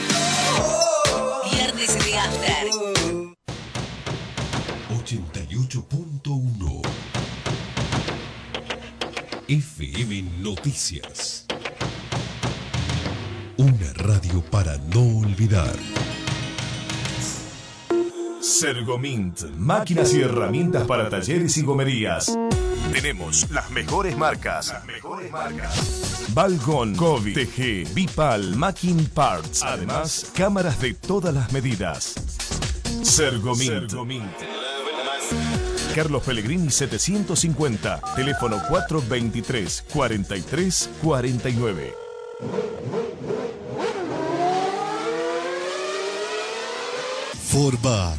Viernes de After. 88.1 FM Noticias. Una radio para no olvidar. Sergomint, máquinas y herramientas para talleres y gomerías. Tenemos las mejores marcas. Las mejores marcas. Balgon, Kobe, TG, Bipal, Macking Parts. Además, cámaras de todas las medidas. Sergomint. Carlos Pellegrini 750, teléfono 423 43 49. Forbat,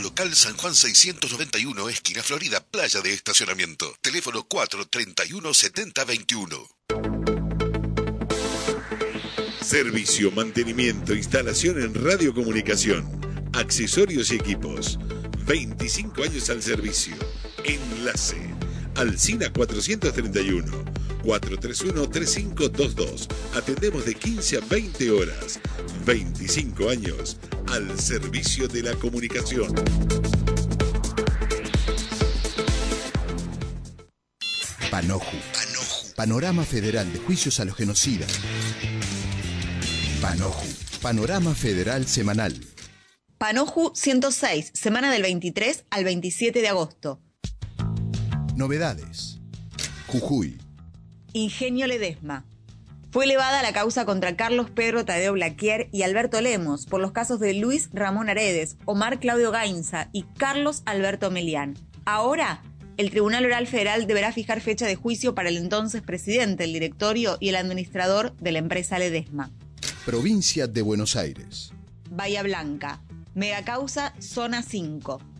Local San Juan 691, esquina Florida, playa de estacionamiento. Teléfono 431 7021. Servicio, mantenimiento, instalación en radiocomunicación, accesorios y equipos. 25 años al servicio. Enlace. Al Alcina 431 431 3522. Atendemos de 15 a 20 horas. 25 años al servicio de la comunicación. Panoju. Panoju. Panorama Federal de Juicios a los Genocidas. Panoju. Panorama Federal Semanal. Panoju 106, semana del 23 al 27 de agosto. Novedades. Jujuy. Ingenio Ledesma. Fue elevada la causa contra Carlos Pedro Tadeo Blaquier y Alberto Lemos por los casos de Luis Ramón Aredes, Omar Claudio Gainza y Carlos Alberto Melián. Ahora, el Tribunal Oral Federal deberá fijar fecha de juicio para el entonces presidente, el directorio y el administrador de la empresa Ledesma. Provincia de Buenos Aires. Bahía Blanca. Megacausa Zona 5.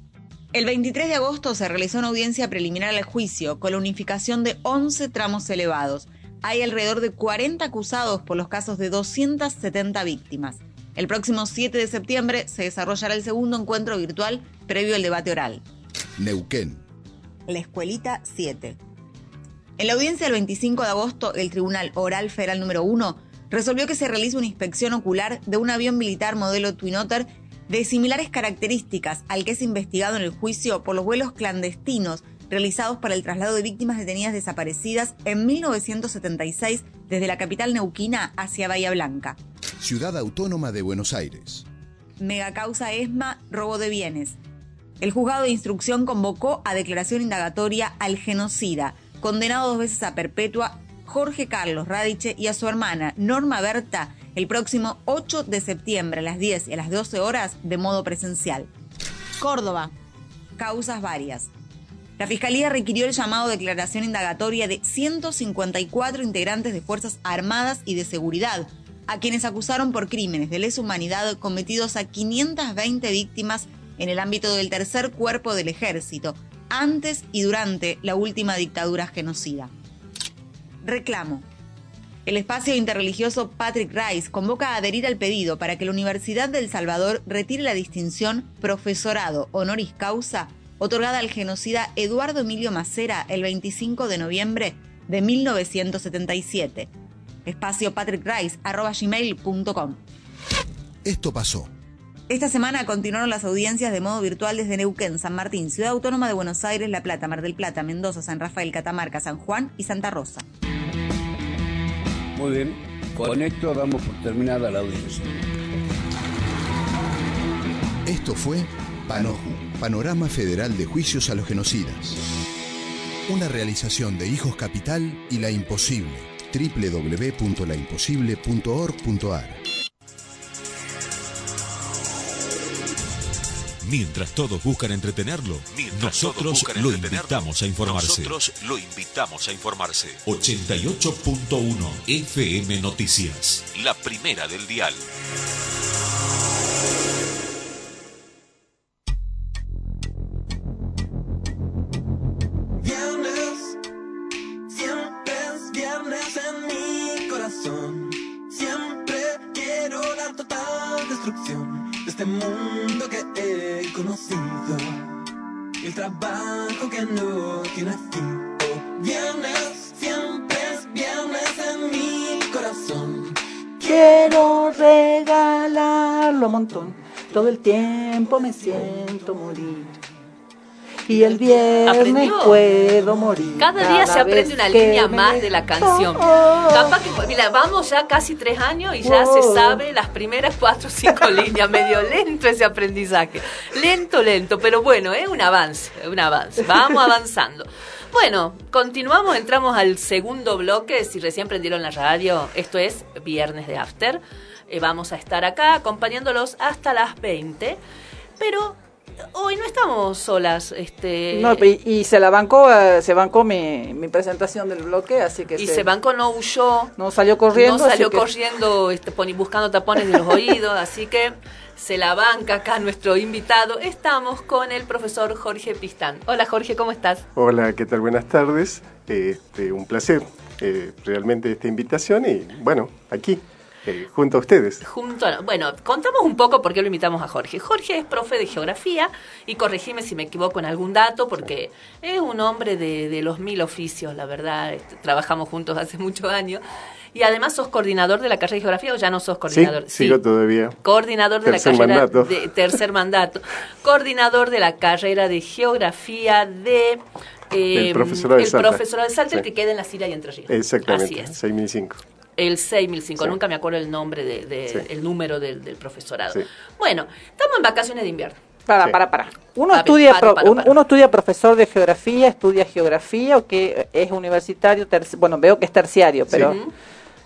El 23 de agosto se realizó una audiencia preliminar al juicio con la unificación de 11 tramos elevados. Hay alrededor de 40 acusados por los casos de 270 víctimas. El próximo 7 de septiembre se desarrollará el segundo encuentro virtual previo al debate oral. Neuquén. La Escuelita 7. En la audiencia del 25 de agosto, el Tribunal Oral Federal número 1 resolvió que se realice una inspección ocular de un avión militar modelo Twin Otter de similares características al que es investigado en el juicio por los vuelos clandestinos realizados para el traslado de víctimas detenidas desaparecidas en 1976 desde la capital neuquina hacia Bahía Blanca. Ciudad Autónoma de Buenos Aires. Megacausa ESMA, robo de bienes. El juzgado de instrucción convocó a declaración indagatoria al genocida, condenado dos veces a perpetua, Jorge Carlos Radiche y a su hermana Norma Berta el próximo 8 de septiembre a las 10 y a las 12 horas de modo presencial. Córdoba. Causas varias. La Fiscalía requirió el llamado de declaración indagatoria de 154 integrantes de Fuerzas Armadas y de Seguridad, a quienes acusaron por crímenes de lesa humanidad cometidos a 520 víctimas en el ámbito del tercer cuerpo del ejército, antes y durante la última dictadura genocida. Reclamo. El espacio interreligioso Patrick Rice convoca a adherir al pedido para que la Universidad del Salvador retire la distinción Profesorado Honoris Causa otorgada al genocida Eduardo Emilio Macera el 25 de noviembre de 1977. Espacio patrickrice.gmail.com Esto pasó. Esta semana continuaron las audiencias de modo virtual desde Neuquén, San Martín, Ciudad Autónoma de Buenos Aires, La Plata, Mar del Plata, Mendoza, San Rafael, Catamarca, San Juan y Santa Rosa. Muy bien, con esto damos por terminada la audiencia. Esto fue Panoju, Panorama Federal de Juicios a los Genocidas. Una realización de Hijos Capital y La Imposible, www.laimposible.org.ar. Mientras todos buscan entretenerlo, nosotros lo invitamos a informarse. Nosotros lo invitamos a informarse. 88.1 FM Noticias. La primera del dial. Un montón. Todo el tiempo me siento morir. Y el viernes ¿Aprendió? puedo morir. Cada día se aprende una línea más de la canción. Oh. Capaz que, mira, vamos ya casi tres años y ya Oh. se sabe las primeras cuatro o cinco líneas. Medio lento ese aprendizaje. Lento, lento, pero bueno, es un avance, un avance. Vamos avanzando. Bueno, continuamos, entramos al segundo bloque. Si recién prendieron la radio, esto es Viernes de After. Eh, vamos a estar acá acompañándolos hasta las 20. Pero hoy no estamos solas. Este, No, y, y se la bancó, eh, se bancó mi, mi presentación del bloque, así que y se banco no huyó. no salió corriendo. No salió así que- corriendo este, poni- buscando tapones de los oídos, así que se la banca acá nuestro invitado. Estamos con el profesor Jorge Pistán. Hola Jorge, ¿cómo estás? Hola, ¿qué tal? Buenas tardes. Este, un placer eh, realmente esta invitación y bueno, aquí, eh, junto a ustedes. Junto a- bueno, contamos un poco por qué lo invitamos a Jorge. Jorge es profe de geografía y corregime si me equivoco en algún dato porque es un hombre de, de los mil oficios, la verdad. trabajamos juntos hace muchos años. Y además sos coordinador de la carrera de geografía o ya no sos Sí, coordinador. sigo todavía. Coordinador de Tercer la carrera mandato. de tercer mandato. Coordinador de la carrera de geografía de Eh, el profesorado de el Salta. profesorado de Salta, el Sí. que queda en la Sira y Entre Ríos. Exactamente, Así es. 6005. El 6005, Sí. nunca me acuerdo el nombre, de, de- Sí. el número del, del profesorado. Sí. Bueno, estamos en vacaciones de invierno. Para, Sí. para, para. Uno estudia, para, pro- para, un- para. uno estudia profesor de geografía, estudia geografía o que es universitario, terci- bueno, veo que es terciario, pero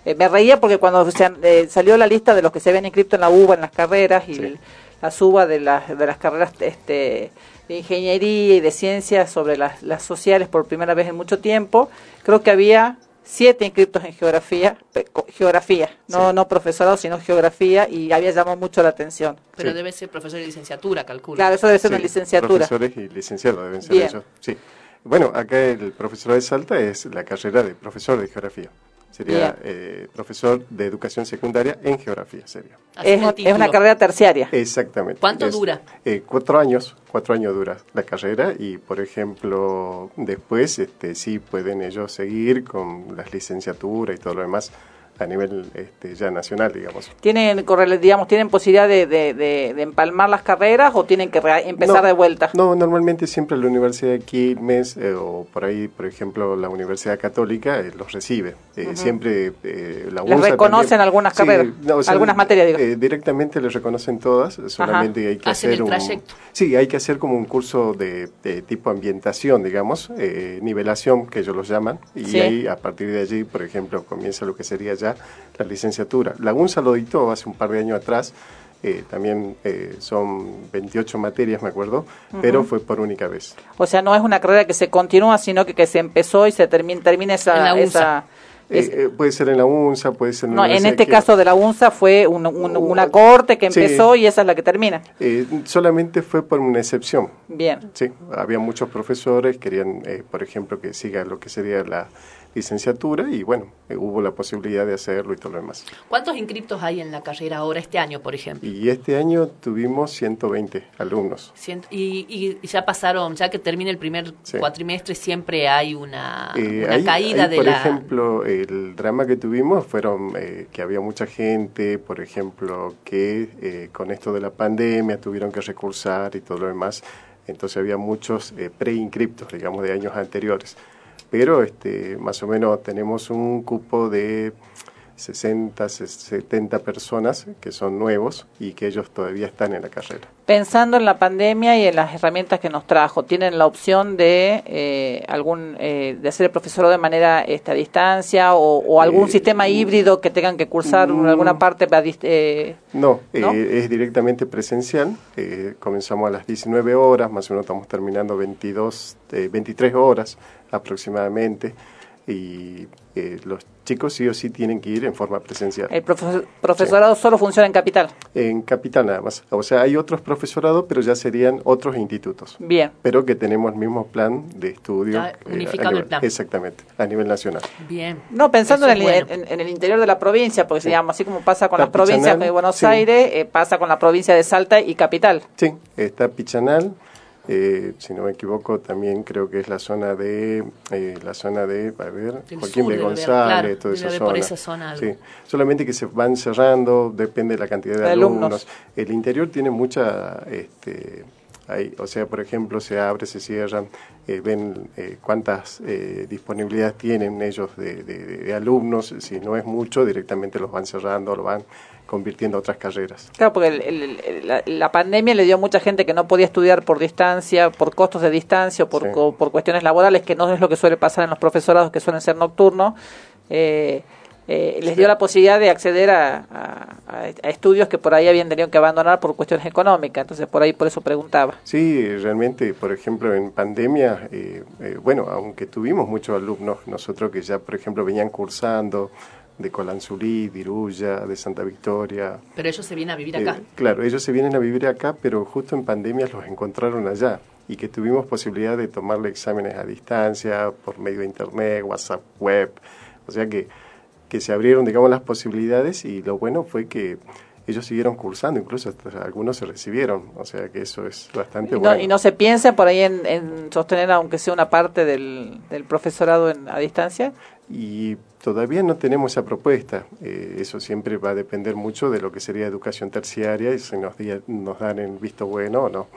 eh, me reía porque cuando se eh, salió la lista de los que se habían inscrito en la UBA en las carreras y Sí. el- la suba de las, de las carreras este, de ingeniería y de ciencias sobre las, las sociales por primera vez en mucho tiempo, creo que había siete inscritos en geografía, geografía, no, Sí. no profesorado, sino geografía y había llamado mucho la atención. Pero Sí. debe ser profesor de licenciatura, calculo. Claro, eso debe ser una Sí, licenciatura. Profesores y licenciados deben ser Bien. ellos. Sí. Bueno, acá el profesor de Salta es la carrera de profesor de geografía. Sería eh, profesor de educación secundaria en geografía, sería. Es, una carrera terciaria. Exactamente. ¿Cuánto Es, dura? eh, cuatro años, cuatro años dura la carrera y, por ejemplo, después este, sí pueden ellos seguir con las licenciaturas y todo lo demás a nivel este, ya nacional, digamos. ¿Tienen, digamos, ¿Tienen posibilidad de, de- de- de empalmar las carreras o tienen que re- empezar No, de vuelta? No, normalmente siempre la Universidad de Quilmes eh, o por ahí, por ejemplo, la Universidad Católica eh, los recibe. Eh, Siempre eh, la Les UNSA reconocen también- algunas Sí, carreras, no, o sea, algunas materias, digo. eh, directamente les reconocen todas, solamente hay que Hacen hacer el un... trayecto. Sí, hay que hacer como un curso de, de tipo ambientación, digamos, eh, nivelación, que ellos lo llaman, y Sí. ahí a partir de allí, por ejemplo, comienza lo que sería ya la licenciatura. La UNSA lo dictó hace un par de años atrás, eh, también eh, son 28 materias, me acuerdo, pero fue por única vez. O sea, no es una carrera que se continúa, sino que, que se empezó y se termina, termina esa... En la UNSA. esa- Eh, es- eh, puede ser en la UNSA, puede ser en no, la en este que- caso de la UNSA fue un- un- Uh, una corte que sí. empezó y esa es la que termina. Eh, solamente fue por una excepción. Bien. Sí, había muchos profesores, querían, eh, por ejemplo, que siga lo que sería la licenciatura y bueno, eh, hubo la posibilidad de hacerlo y todo lo demás. ¿Cuántos inscriptos hay en la carrera ahora, este año, por ejemplo? Y este año tuvimos 120 alumnos. Y, y- ya pasaron, ya que termina el primer Sí. cuatrimestre, siempre hay una, Eh, una caída de por la... ejemplo, el drama que tuvimos fueron eh, que había mucha gente, por ejemplo, que eh, con esto de la pandemia tuvieron que recursar y todo lo demás. Entonces había muchos eh, preinscriptos, digamos, de años anteriores. Pero este, más o menos tenemos un cupo de 60, 70 personas que son nuevos y que ellos todavía están en la carrera. Pensando en la pandemia y en las herramientas que nos trajo, ¿tienen la opción de eh, algún eh, de hacer el profesorado de manera este, a distancia o, o algún Eh, sistema híbrido que tengan que cursar en mm, alguna parte? eh, No, ¿No? eh, es directamente presencial. Comenzamos a las 19 horas, más o menos estamos terminando 22, eh, 23 horas aproximadamente. Y eh, los chicos sí o sí tienen que ir en forma presencial. el profe- profesorado solo funciona en capital. En capital nada más. O sea, hay otros profesorados, pero ya serían otros institutos. Bien. Pero que tenemos el mismo plan de estudio. Ya, eh, unificado el plan. Exactamente, a nivel nacional. Bien. No, pensando en el, bueno. en, en el interior de la provincia, porque digamos, así como pasa con La las provincias de Buenos sí. Aires, eh, pasa con la provincia de Salta y Capital. Sí, está Pichanal, eh, si no me equivoco, también creo que es la zona de, eh, la zona de, a ver, Del Joaquín sur B. debe haber, González, claro, toda esa zona. por esa zona algo. Sí, solamente que se van cerrando, depende de la cantidad de, De alumnos. alumnos. El interior tiene mucha, este, hay, o sea, por ejemplo, se abre, se cierran, eh, ven eh, cuántas eh, disponibilidades tienen ellos de, de- de alumnos, si no es mucho, directamente los van cerrando, lo van convirtiendo a otras carreras. Claro, porque el- el- el- la, la pandemia le dio a mucha gente que no podía estudiar por distancia, por costos de distancia o por, Sí. co- por cuestiones laborales, que no es lo que suele pasar en los profesorados que suelen ser nocturnos. eh, eh, les Sí. dio la posibilidad de acceder a- a estudios que por ahí habían tenido que abandonar por cuestiones económicas. Entonces, por ahí por eso preguntaba. Sí, realmente, por ejemplo, en pandemia, eh, eh, bueno, aunque tuvimos muchos alumnos, nosotros que ya, por ejemplo, venían cursando de Colanzulí, de Iruya, de Santa Victoria. Pero ellos se vienen a vivir eh, acá. claro, ellos se vienen a vivir acá, pero justo en pandemia los encontraron allá y que tuvimos posibilidad de tomarle exámenes a distancia, por medio de internet, WhatsApp, web, o sea que, que se abrieron, digamos, las posibilidades y lo bueno fue que ellos siguieron cursando, incluso hasta algunos se recibieron, o sea que eso es bastante Y no, bueno. y no se piensa por ahí en, en sostener, aunque sea una parte del, del profesorado en- a distancia. Y todavía no tenemos esa propuesta. Eh, eso siempre va a depender mucho de lo que sería educación terciaria y si nos, nos dan el visto bueno o no.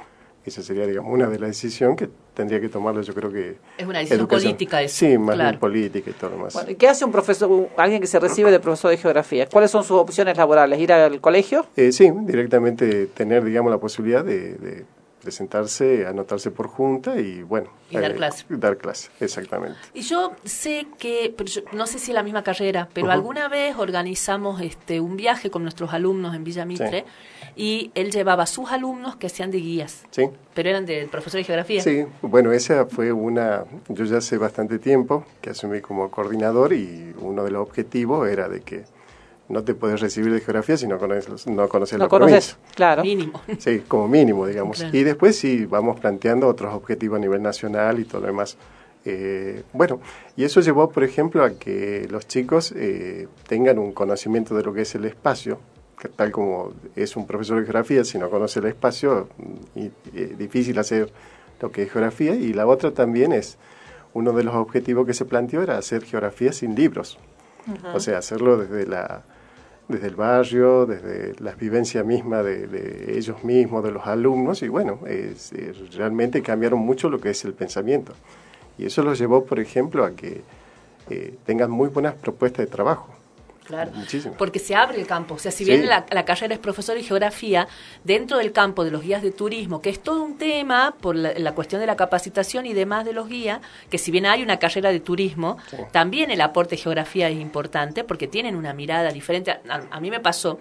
esa sería, digamos, una de las decisiones que tendría que tomarlo, yo creo que... Es una decisión educación. política eso, Sí, más claro. bien política y todo lo más. Bueno, ¿y ¿Qué hace un profesor, alguien que se recibe de profesor de geografía? ¿Cuáles son sus opciones laborales? ¿Ir al colegio? Eh, sí, directamente tener, digamos, la posibilidad de, de- de sentarse, anotarse por junta y, bueno... Y dar clase. Dar clase, exactamente. Y yo sé que, pero yo no sé si es la misma carrera, pero alguna vez organizamos este un viaje con nuestros alumnos en Villa Mitre y él llevaba a sus alumnos que hacían de guías, Sí. pero eran del profesor de geografía. Sí, bueno, esa fue una, yo ya hace bastante tiempo que asumí como coordinador y uno de los objetivos era de que no te puedes recibir de geografía si no conoces, no conoces No la conoces, provincia. claro. Mínimo. Sí, como mínimo, digamos. Claro. Y después sí, vamos planteando otros objetivos a nivel nacional y todo lo demás. Eh, bueno, y eso llevó, por ejemplo, a que los chicos eh, tengan un conocimiento de lo que es el espacio, que tal como es un profesor de geografía, si no conoce el espacio, mm, y, eh, difícil hacer lo que es geografía. Y la otra también es, uno de los objetivos que se planteó era hacer geografía sin libros. O sea, hacerlo desde la desde el barrio, desde la vivencia misma de, ellos mismos, de los alumnos, y bueno, es- realmente cambiaron mucho lo que es el pensamiento. Y eso los llevó, por ejemplo, a que eh, tengan muy buenas propuestas de trabajo. Claro. Muchísimo. Porque se abre el campo. O sea, si Sí. bien la, la carrera es profesor de geografía, dentro del campo de los guías de turismo, que es todo un tema por la, la cuestión de la capacitación y demás de los guías, que si bien hay una carrera de turismo, también el aporte de geografía es importante porque tienen una mirada diferente. A, a mí me pasó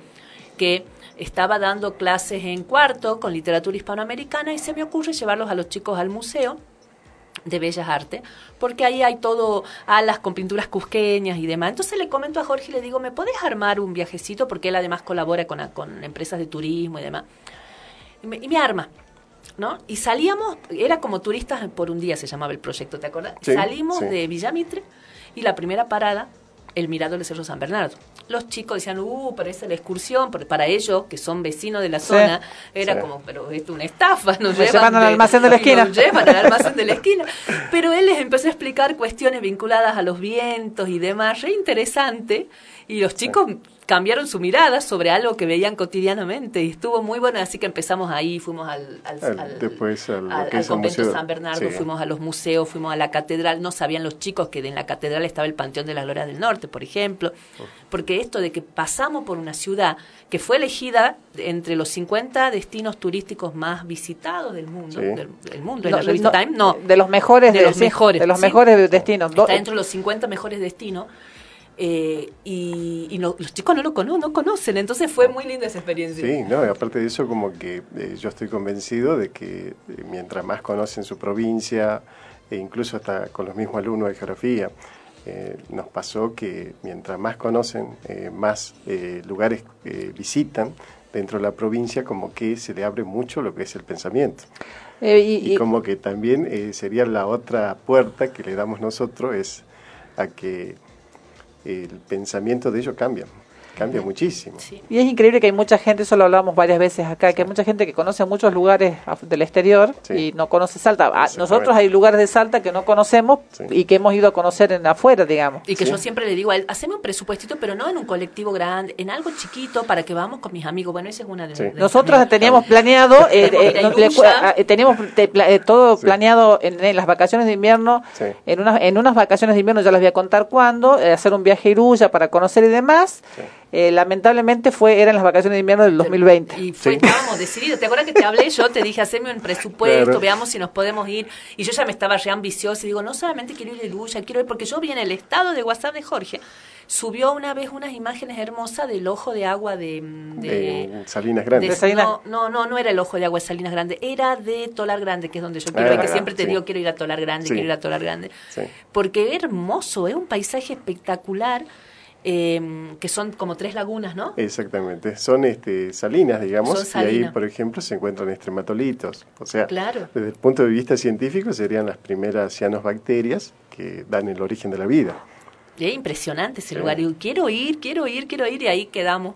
que estaba dando clases en cuarto con literatura hispanoamericana y se me ocurre llevarlos a los chicos al museo de Bellas Artes, porque ahí hay todo alas con pinturas cusqueñas y demás. Entonces le comento a Jorge y le digo, ¿me podés armar un viajecito? Porque él además colabora con, con empresas de turismo y demás. Y me, y me arma, ¿no? Y salíamos, era como turistas por un día se llamaba el proyecto, ¿te acuerdas? Sí, Salimos sí. de Villamitre y la primera parada, el Mirador del Cerro San Bernardo. Los chicos decían, uh, es la excursión, porque para ellos, que son vecinos de la Sí, zona, era sí. como, pero esto es una estafa, nos Me llevan, al almacén de la esquina. nos llevan al almacén de la esquina. Pero él les empezó a explicar cuestiones vinculadas a los vientos y demás, re interesante, y los chicos cambiaron su mirada sobre algo que veían cotidianamente, y estuvo muy bueno, así que empezamos ahí, fuimos al, al, Al- al- después al, lo al- que al es el convento museo. San Bernardo, Sí. fuimos a los museos, fuimos a la catedral, no sabían los chicos que en la catedral estaba el Panteón de las Glorias del Norte, por ejemplo, porque esto de que pasamos por una ciudad que fue elegida entre los 50 destinos turísticos más visitados del mundo, Sí. del, del mundo, en la revista no, Time, no, De los mejores. de los sí, mejores, De los ¿sí? mejores destinos. Está dentro de los 50 mejores destinos. Eh, y y no- los chicos no lo cono- no conocen, entonces fue muy linda esa experiencia. Sí, no, y aparte de eso, como que eh, yo estoy convencido de que eh, mientras más conocen su provincia, e incluso hasta con los mismos alumnos de geografía, eh, nos pasó que mientras más conocen, eh, más eh, lugares eh, visitan dentro de la provincia, como que se le abre mucho lo que es el pensamiento. eh, y- Y como que también eh, sería la otra puerta que le damos nosotros es a que el pensamiento de ellos cambia, cambia muchísimo. Y es increíble que hay mucha gente, eso lo hablamos varias veces acá, que hay mucha gente que conoce muchos lugares del exterior Sí. y no conoce Salta. Ah. Nosotros hay lugares de Salta que no conocemos Sí. y que hemos ido a conocer en afuera, digamos. Y que Sí. yo siempre le digo a él, haceme un presupuestito, pero no en un colectivo grande, en algo chiquito para que vamos con mis amigos. Bueno, esa es una de, Sí. de las Nosotros también. teníamos planeado, eh, eh, eh, teníamos te- eh, todo Sí. planeado en, en las vacaciones de invierno, Sí. en, unas, en unas vacaciones de invierno, ya les voy a contar cuándo, eh, hacer un viaje a Iruya para conocer y demás. Eh, lamentablemente fue eran las vacaciones de invierno del 2020. Y fue, Sí. estábamos decididos. ¿Te acuerdas que te hablé? Yo te dije, haceme un presupuesto, Claro. veamos si nos podemos ir. Y yo ya me estaba re ambiciosa y digo, no solamente quiero ir a Iruya, quiero ir, porque yo vi en el estado de WhatsApp de Jorge, subió una vez unas imágenes hermosas del ojo de agua de... de- De Salinas Grandes. De Salinas. no, no, no, no era el ojo de agua de Salinas Grande, era de Tolar Grande, que es donde yo quiero Ah, ir, que siempre te sí. digo, quiero ir a Tolar Grande, Sí. quiero ir a Tolar Grande. Sí. Porque es hermoso, es un paisaje espectacular, eh, que son como tres lagunas, ¿no? Exactamente, son este, salinas, digamos, Son y ahí, por ejemplo, se encuentran estrematolitos. O sea, Claro. desde el punto de vista científico serían las primeras cianobacterias que dan el origen de la vida. Es impresionante ese Sí. lugar. Quiero ir, quiero ir, quiero ir. Y ahí quedamos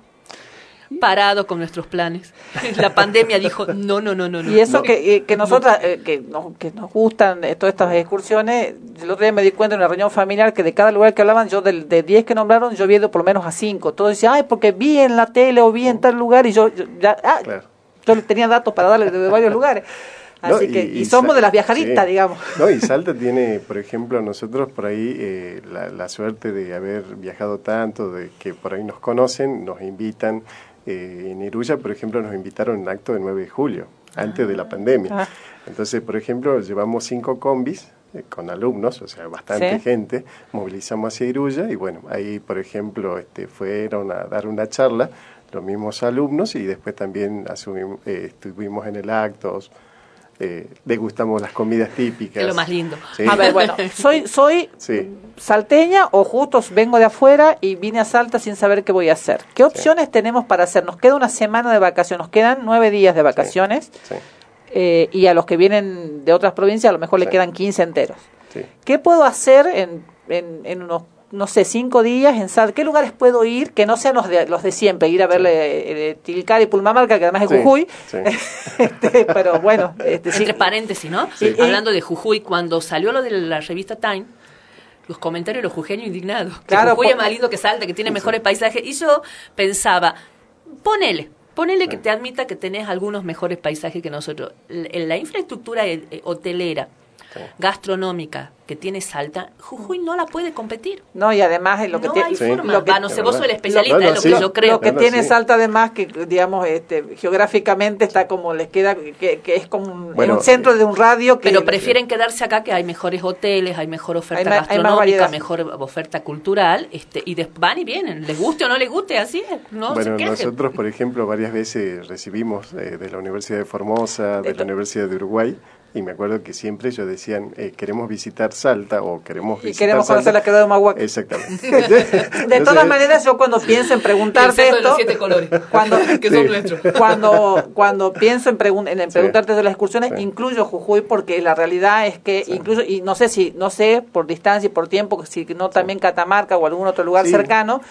parados con nuestros planes. La pandemia dijo, no, no, no, no. no Y eso no. que, eh, que nosotras, eh, que, nos, que nos gustan eh, todas estas excursiones, el otro día me di cuenta en una reunión familiar que de cada lugar que hablaban, yo del- de 10 que nombraron, yo vi por lo menos a 5. Todos decían, ay, porque vi en la tele o vi en tal lugar y yo, yo ya, ah, Claro. yo tenía datos para darle de, varios lugares. Así que, y, somos de las viajaditas, sí. digamos. No, y Salta tiene, por ejemplo, nosotros por ahí eh, la, la suerte de haber viajado tanto, de que por ahí nos conocen, nos invitan. Eh, en Iruya, por ejemplo, nos invitaron a un acto del 9 de julio, antes de la pandemia. Ah. Entonces, por ejemplo, llevamos cinco combis eh, con alumnos, o sea, bastante Sí. gente, movilizamos hacia Iruya y bueno, ahí, por ejemplo, este, fueron a dar una charla los mismos alumnos y después también asumimos- eh, estuvimos en el acto, eh, degustamos las comidas típicas. Es lo más lindo. Sí. A ver, bueno, soy, soy Sí. salteña o justo vengo de afuera y vine a Salta sin saber qué voy a hacer. ¿Qué opciones tenemos para hacer? Nos queda una semana de vacaciones, nos quedan nueve días de vacaciones Sí, eh, y a los que vienen de otras provincias a lo mejor le quedan 15 enteros. sí. ¿Qué puedo hacer en, en, en unos, no sé, cinco días en Salta? ¿Qué lugares puedo ir que no sean los de, los de siempre? Ir a verle eh, Tilcar y Pulmamarca, que además es Sí, Jujuy. sí. Este, pero bueno, este, sí. Entre paréntesis, ¿no? Sí. Hablando de Jujuy, cuando salió lo de la revista Time, los comentarios de los jujeños indignados. Que Claro, Jujuy por- es más lindo que Salta, que tiene mejores paisajes. Y yo pensaba, ponele, ponele que te admita que tenés algunos mejores paisajes que nosotros. L- La infraestructura eh, eh, gastronómica que tiene Salta, Jujuy no la puede competir. No, y además es lo que no tiene... hay Sí. forma. lo que- Va, no sé, vos sos el Lo- especialista, no, no, es lo sí. que yo creo. Lo que tiene sí. Salta además que digamos este geográficamente está como les queda que, que es como un, en Bueno, un centro de un radio que Pero prefieren quedarse acá que hay mejores hoteles, hay mejor oferta Hay hay gastronómica, variedad. mejor oferta cultural, este, y des- van y vienen, les guste o no les guste, así es, no bueno, nosotros, por ejemplo, varias veces recibimos eh, de la Universidad de Formosa, de la Universidad de Uruguay, y me acuerdo que siempre ellos decían, eh, queremos visitar Salta o queremos y visitar queremos conocer Salta. la quedada de Humahuaca. Exactamente. De todas maneras, yo cuando pienso en El preguntarte cerro de los esto, siete colores, cuando, que son Sí. nuestros. cuando, cuando pienso en, pregun- en, en Sí. preguntarte de las excursiones, Sí. incluyo Jujuy porque la realidad es que incluso, y no sé si, no sé por distancia y por tiempo, si no también Catamarca o algún otro lugar Sí. cercano,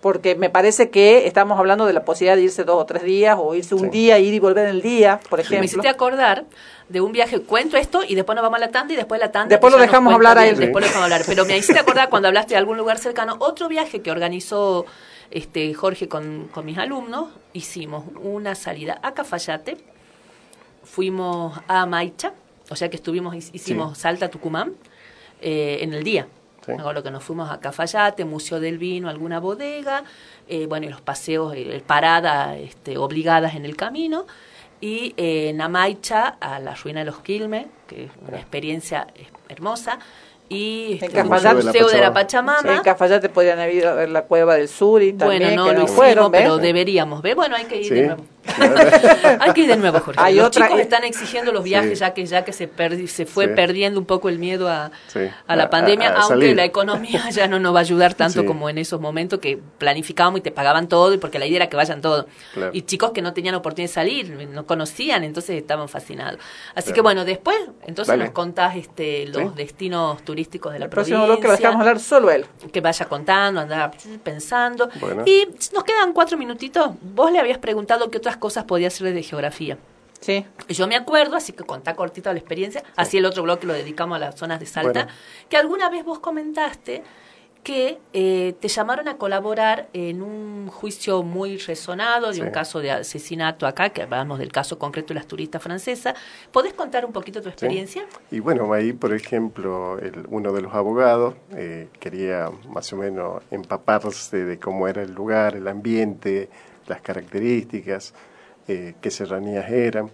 porque me parece que estamos hablando de la posibilidad de irse dos o tres días o irse un Sí. día, ir y volver en el día, por Me ejemplo. hiciste acordar de un viaje, cuento esto y después nos vamos a la tanda y después la tanda. Después lo dejamos hablar a él. Después lo dejamos hablar. Pero me hiciste acordar cuando hablaste de algún lugar cercano, otro viaje que organizó este Jorge con, con mis alumnos, hicimos una salida a Cafayate, fuimos a Maicha, o sea que estuvimos, hicimos Salta Tucumán eh, en el día. Sí. Me acuerdo que nos fuimos a Cafayate, Museo del Vino, alguna bodega, eh, bueno, y los paseos, eh, parada este, obligadas en el camino, y eh, en Amaicha a la ruina de los Quilmes, que es una experiencia eh, hermosa, y En este, Cafayate. Museo de la Pachamama. En Cafayate podrían haber ido a ver la cueva del sur y también Bueno, no que lo no hicimos, fueron, ¿ves? pero deberíamos. ¿Ves? Bueno, hay que ir Sí. de nuevo. hay que ir de nuevo, Jorge. Hay los otra- chicos están exigiendo los viajes Sí. ya que ya que se perdi- se fue Sí. perdiendo un poco el miedo a, Sí. a la A- pandemia, a- a aunque salir. la economía ya no nos va a ayudar tanto Sí. como en esos momentos que planificábamos y te pagaban todo y porque la idea era que vayan todos. Claro. Y chicos que no tenían oportunidad de salir, no conocían, entonces estaban fascinados. Así Claro. que bueno, después entonces Dale. nos contás este los Sí. destinos turísticos de la El próximo provincia bloque lo dejamos hablar solo él. que vaya contando, andar pensando. Bueno. Y nos quedan cuatro minutitos. Vos le habías preguntado qué otras cosas podía hacer de geografía. Sí. Yo me acuerdo, así que contá cortito la experiencia. Así el otro bloque lo dedicamos a las zonas de Salta. Bueno. Que alguna vez vos comentaste que eh, te llamaron a colaborar en un juicio muy resonado de Sí. un caso de asesinato acá, que hablamos del caso concreto de las turistas francesas. ¿Podés contar un poquito tu Sí. experiencia? Y bueno, ahí, por ejemplo, el- uno de los abogados eh, quería más o menos empaparse de cómo era el lugar, el ambiente, las características, eh, qué serranías eran,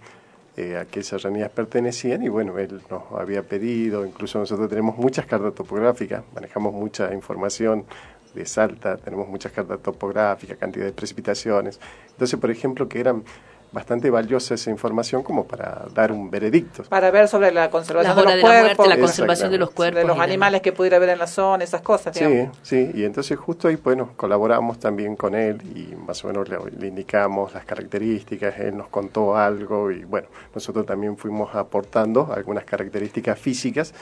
eh, a qué serranías pertenecían, y bueno, él nos había pedido, incluso nosotros tenemos muchas cartas topográficas, manejamos mucha información de Salta, tenemos muchas cartas topográficas, cantidad de precipitaciones. Entonces, por ejemplo, que eran bastante valiosa esa información como para dar un veredicto. Para ver sobre la conservación La de los de la cuerpos, muerte, la conservación de los cuerpos. de los animales que pudiera haber en la zona, esas cosas. digamos. Sí, sí, y entonces justo ahí, bueno, colaboramos también con él y más o menos le, le indicamos las características, él nos contó algo y bueno, nosotros también fuimos aportando algunas características físicas,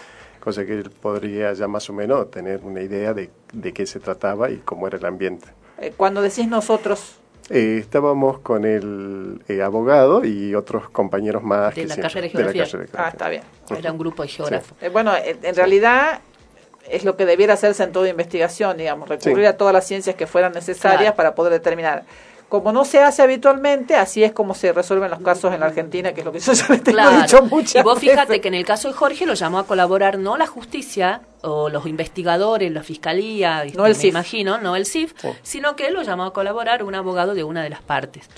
cosa que él podría ya más o menos tener una idea de, de qué se trataba y cómo era el ambiente. Eh, Cuando decís nosotros, Eh, estábamos con el eh, abogado y otros compañeros más De que la siempre- carrera de de la carrera de ah, geografía. está bien. Era un grupo de geógrafos. Eh, bueno, en, en realidad es lo que debiera hacerse en toda investigación, digamos, recurrir Sí. a todas las ciencias que fueran necesarias Claro. para poder determinar. como no se hace habitualmente, así es como se resuelven los casos en la Argentina, que es lo que yo ya les tengo Claro. dicho muchas y vos fíjate veces. que en el caso de Jorge lo llamó a colaborar no la justicia o los investigadores, la fiscalía, este, No el me CIF. imagino, no el CIF, sino que lo llamó a colaborar un abogado de una de las partes.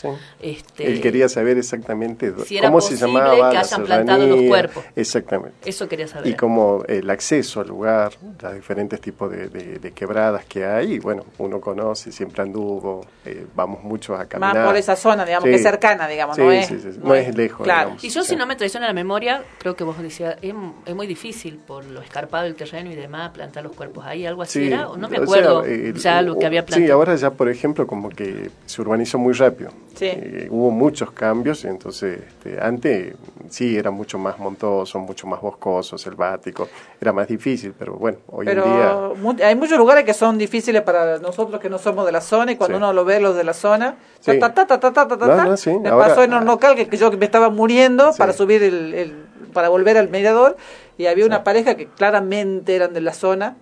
Este, Él quería saber exactamente Si era cómo se llamaba que la hayan plantado los cuerpos. Exactamente. Eso quería saber. Y como el acceso al lugar, los diferentes tipos de, de- de quebradas que hay, bueno, uno conoce, siempre anduvo, eh, vamos muchos a Más caminar. por esa zona, digamos, Sí. que es cercana, digamos, Sí, no es... sí, sí, no es lejos, Claro. digamos. Y yo, Sí. si no me traiciona la memoria, creo que vos decías, es, es muy difícil por lo escarpado del terreno y demás plantar los cuerpos ahí, algo así Sí, era, o no me o acuerdo sea, el- ya lo que había Sí, plantado. ahora ya, por ejemplo, como que se urbanizó muy rápido. Sí. Eh, hubo muchos cambios, entonces este, antes sí era mucho más montoso, mucho más boscoso, selvático, era más difícil, pero bueno, hoy en día... Pero hay muchos lugares que son difíciles para nosotros que no somos de la zona y cuando Sí. uno lo ve los de la zona, Sí. ta, ta, ta, ta, ta, ta, ta, No, ta. no, sí, me ahora- pasó en un local que, que yo que me estaba muriendo Sí. para subir el, el- para volver al mirador y había una pareja que claramente eran de la zona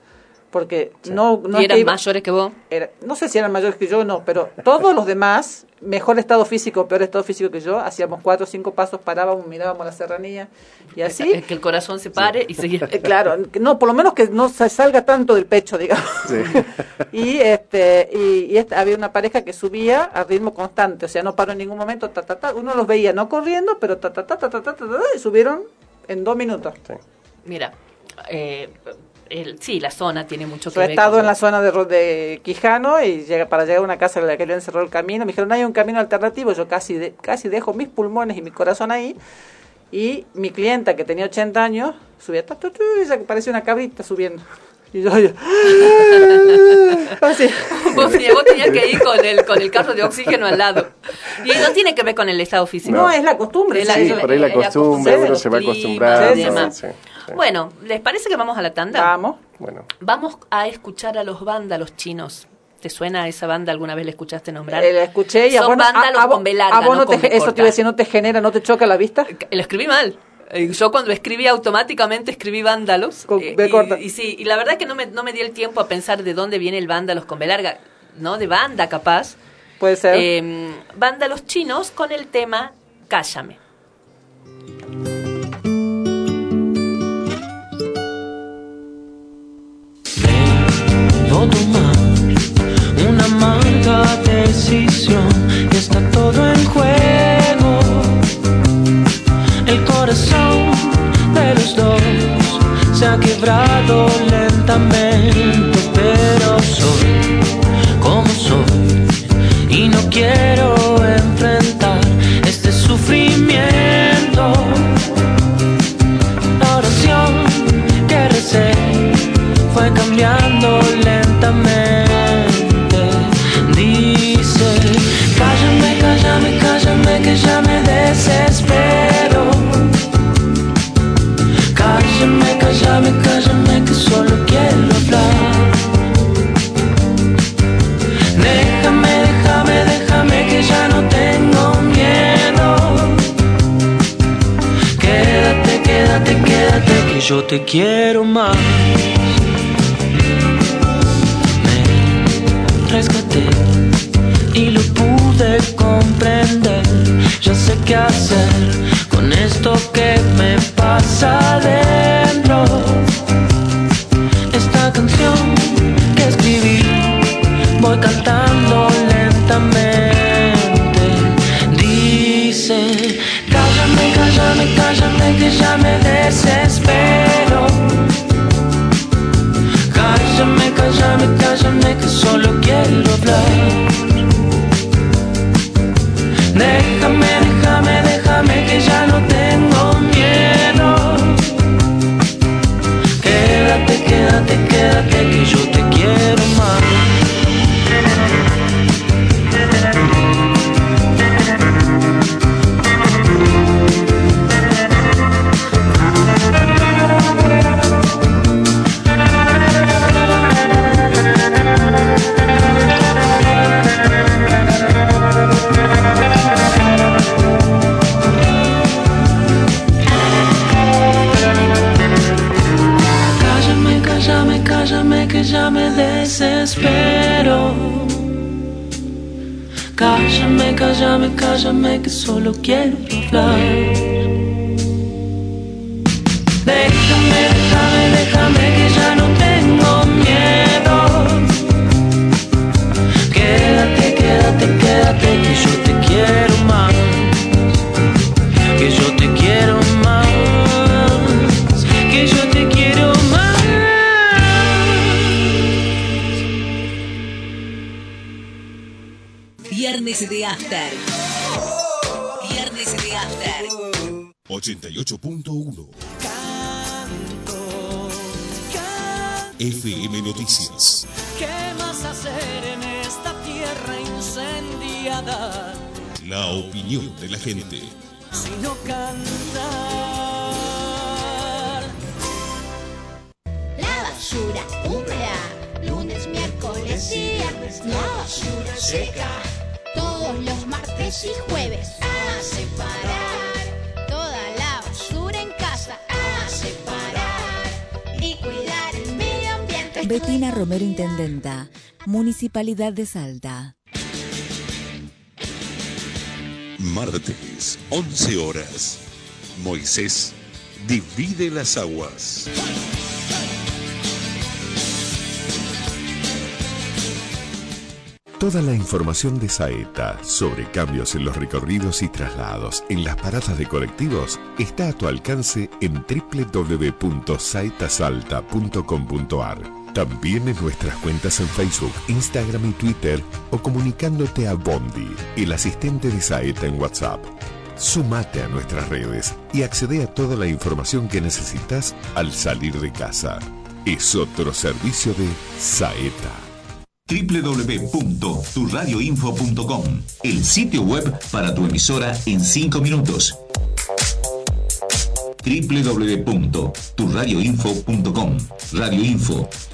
porque no, no ¿Y es que eran iba- mayores que vos? era- no sé si eran mayores que yo no, pero todos los demás, mejor estado físico, peor estado físico que yo, hacíamos cuatro o cinco pasos, parábamos, mirábamos la serranía y así. Es que el corazón se pare y seguir. Eh, Claro, no, por lo menos que no se salga tanto del pecho, digamos. Y este y, y este, había una pareja que subía a ritmo constante, o sea, no paró en ningún momento, ta, ta, ta. uno los veía no corriendo, pero ta, ta, ta, ta, ta, ta, ta, ta, y subieron en dos minutos. Mira, eh, el- sí, la zona tiene mucho que Yo he ver. estado con- en la zona de, Ro- de Quijano y llega, para llegar a una casa en la que le encerró el camino, me dijeron, no hay un camino alternativo, yo casi, de- casi dejo mis pulmones y mi corazón ahí. Y mi clienta, que tenía 80 años, subía, y ella que parecía una cabrita subiendo. Y yo, yo así. Vos, tenías- vos tenías que ir con el, con el carro de oxígeno al lado. Y no tiene que ver con el estado físico. No, es la costumbre. Es la- Sí, por ahí la costumbre, uno se va acostumbrando. sí. Bueno, ¿les parece que vamos a la tanda? Vamos. Bueno, Vamos a escuchar a los vándalos chinos. ¿Te suena esa banda? ¿Alguna vez la escuchaste nombrar? Eh, la escuché y Son vos vándalos a- a vos- con larga, a vos no no te Eso te iba a decir, ¿no te genera, no te choca la vista? Lo escribí mal. Eh, Yo cuando escribí automáticamente escribí vándalos. Con eh, y- corta. Y, sí, y la verdad que no me, no me di el tiempo a pensar de dónde viene el vándalos con B larga, ¿no? De banda capaz. Puede ser. Eh, vándalos chinos con el tema Cállame. Tomar una amarga decisión y está todo en juego. El corazón de los dos se ha quebrado lentamente, pero soy como soy y no quiero enfrentar este sufrimiento. Yo te quiero más. Me rescaté y lo pude comprender. Ya sé qué hacer con esto que me pasa adentro. Esta canción que escribí voy cantando lentamente. Que ya me desespero. Cállame, cállame, cállame, que solo quiero hablar. FM Noticias. ¿Qué más hacer en esta tierra incendiada? La opinión de la gente. Intendenta, Municipalidad de Salta. Martes, 11 horas. Moisés divide las aguas. Toda la información de Saeta sobre cambios en los recorridos y traslados en las paradas de colectivos está a tu alcance en www.saetasalta.com.ar. También en nuestras cuentas en Facebook, Instagram y Twitter o comunicándote a Bondi, el asistente de Saeta en WhatsApp. Sumate a nuestras redes y accede a toda la información que necesitas al salir de casa. Es otro servicio de Saeta www.turradioinfo.com, el sitio web para tu emisora en 5 minutos. www.turradioinfo.com, Radio Info,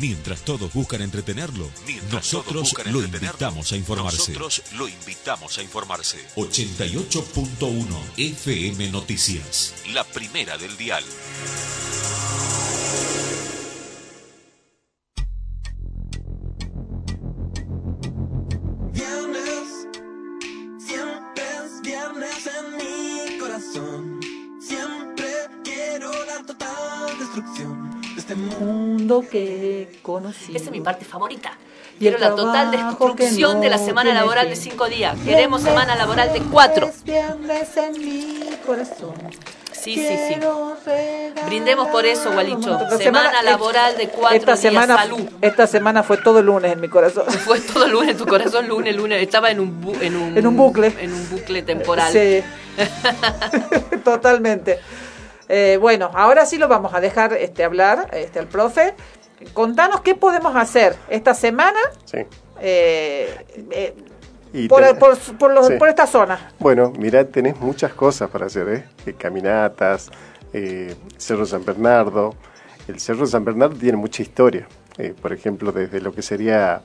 Mientras todos buscan entretenerlo, nosotros lo invitamos a informarse. Nosotros lo invitamos a informarse. 88.1 FM Noticias. La primera del dial. Viernes, siempre es viernes en mi corazón. Siempre quiero la total destrucción de este mundo. Que conocí. Esa es mi parte favorita. Quiero la total destrucción de la semana laboral de cinco días. Queremos semana laboral de cuatro. En mi corazón. Sí, sí, sí. Brindemos por eso, Gualicho. Semana laboral de cuatro esta días. semana, Salud. Esta semana fue todo lunes en mi corazón. Fue todo lunes, tu corazón lunes, lunes. Estaba en un, bu- en un, En un bucle. En un bucle temporal. Sí, totalmente. Eh, bueno, ahora sí lo vamos a dejar este, hablar este, al profe. Contanos qué podemos hacer esta semana Sí. eh, eh, Y por, por, por los- sí. por esta zona. Bueno, mira, tenés muchas cosas para hacer, ¿eh? Caminatas, Cerro San Bernardo. El Cerro San Bernardo tiene mucha historia. Por ejemplo, desde lo que sería,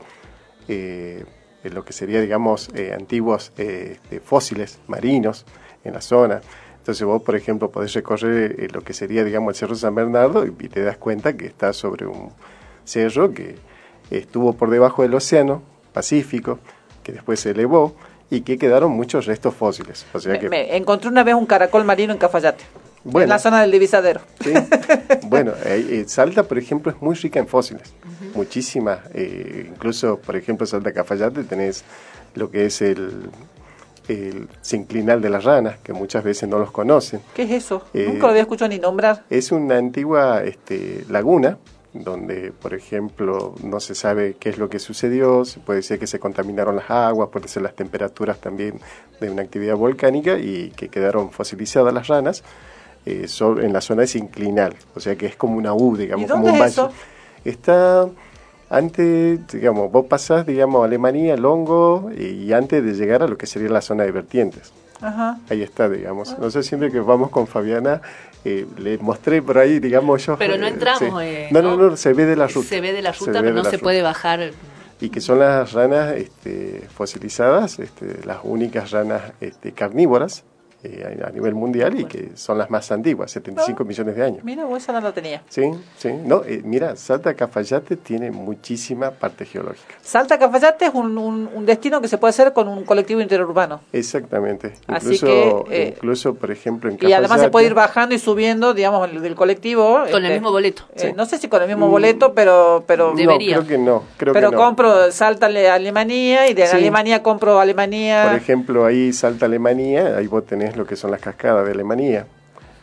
lo que sería, digamos, antiguos este, fósiles marinos en la zona. Entonces vos, por ejemplo, podés recorrer eh, lo que sería, digamos, el Cerro San Bernardo y, y te das cuenta que está sobre un cerro que estuvo por debajo del océano Pacífico, que después se elevó y que quedaron muchos restos fósiles. O sea Me, que, me encontré una vez un caracol marino en Cafayate, en Bueno. la zona del divisadero. Sí. bueno, eh, eh, Salta, por ejemplo, es muy rica en fósiles. Muchísimas. eh, incluso, por ejemplo, Salta Cafayate tenés lo que es el, el sinclinal de las ranas, que muchas veces no los conocen. ¿Qué es eso? Eh, Nunca lo había escuchado ni nombrar. Es una antigua este, laguna donde, por ejemplo, no se sabe qué es lo que sucedió, se puede decir que se contaminaron las aguas, puede ser las temperaturas también de una actividad volcánica y que quedaron fosilizadas las ranas eh, en la zona de sinclinal, o sea que es como una U, digamos, ¿Y como dónde un es valle. eso? Está antes, digamos, vos pasás, digamos, a Alemania, Longo, y antes de llegar a lo que sería la zona de vertientes. Ajá. Ahí está, digamos. No sé, siempre que vamos con Fabiana, eh, le mostré por ahí, digamos yo. Pero no eh, entramos, sí. eh, no, no, ¿no? no, se ve de la ruta. Se ve de la ruta, pero no la se ruta. puede bajar. Y que son las ranas este, fosilizadas, este, las únicas ranas este, carnívoras eh, a a nivel mundial y que son las más antiguas, 75 millones de años. Mira, vos esa no la tenía. Sí, sí. No, eh, mira, Salta Cafayate tiene muchísima parte geológica. Salta Cafayate es un, un- un destino que se puede hacer con un colectivo interurbano. Exactamente. Así Incluso, que, eh, incluso por ejemplo, en Y además se Cafayate- puede ir bajando y subiendo, digamos, el- del colectivo. Con el mismo boleto. eh, No sé si con el mismo boleto, pero... pero No, creo que no. Creo pero que no. compro Salta Ale- Alemania y de Sí. Alemania compro Alemania. Por ejemplo, ahí Salta Alemania, ahí vos tenés lo que son las cascadas de Alemania.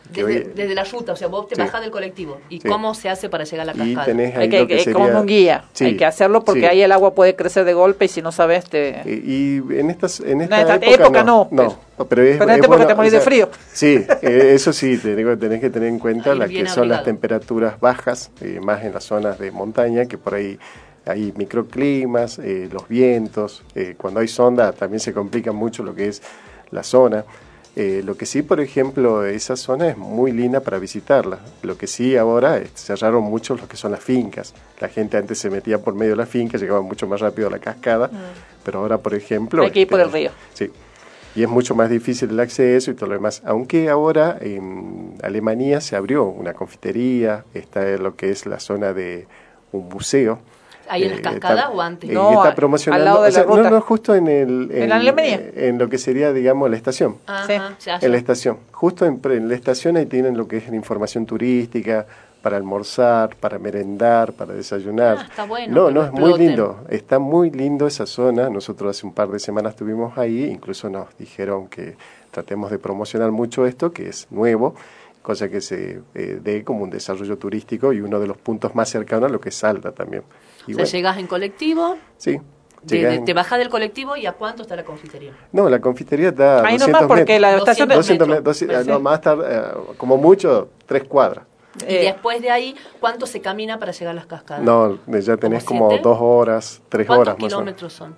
Desde, hoy- desde la ruta, o sea, vos te Sí. bajás del colectivo. ¿Y Sí. cómo se hace para llegar a la Y cascada? tenés ahí Hay que, lo que sería- como un guía. Sí, Hay que hacerlo porque sí. ahí el agua puede crecer de golpe y si no sabes te... Y en estas en esta, esta época, época no, no, no, pero es, pero en es esta época bueno, te morís o de frío. Sí, eh, eso sí, tenés, tenés que tener en cuenta Ahí las bien que son las temperaturas bajas, eh, más en las zonas de montaña, que por ahí hay microclimas, eh, los vientos, eh, cuando hay sonda también se complica mucho lo que es la zona. Eh, lo que sí, por ejemplo, esa zona es muy linda para visitarla. Lo que sí ahora eh, cerraron mucho lo que son las fincas. La gente antes se metía por medio de la finca, llegaba mucho más rápido a la cascada, pero ahora, por ejemplo... Hay que ir por el este, río. Sí. Y es mucho más difícil el acceso y todo lo demás. Aunque ahora en Alemania se abrió una confitería, está en lo que es la zona de un museo. ¿Ahí en las Eh, cascadas está- o antes? eh, No, está promocionando. al lado de o sea, la ruta. No, no, justo en el. ¿En la Alemania? En lo que sería, digamos, la estación. Ajá, ya. En la estación. Justo en, pre- en la estación ahí tienen lo que es la información turística, para almorzar, para merendar, para desayunar. Ah, está bueno No, no, es muy lindo. Está muy lindo esa zona. Nosotros hace un par de semanas estuvimos ahí, incluso nos dijeron que tratemos de promocionar mucho esto, que es nuevo, cosa que se eh, dé como un desarrollo turístico y uno de los puntos más cercanos a lo que es Salta también. Y o sea, bueno, llegas en colectivo, sí. de- de- te bajas del colectivo y ¿a cuánto está la confitería? No, la confitería está Ahí 200 nomás porque metros. la estación... 200 metros, 200, no, más tarde, eh, como mucho, tres cuadras. Y Eh, después de ahí, ¿cuánto se camina para llegar a las cascadas? No, ya tenés ¿Como siete? dos horas, tres ¿Cuántos horas más o menos. kilómetros son?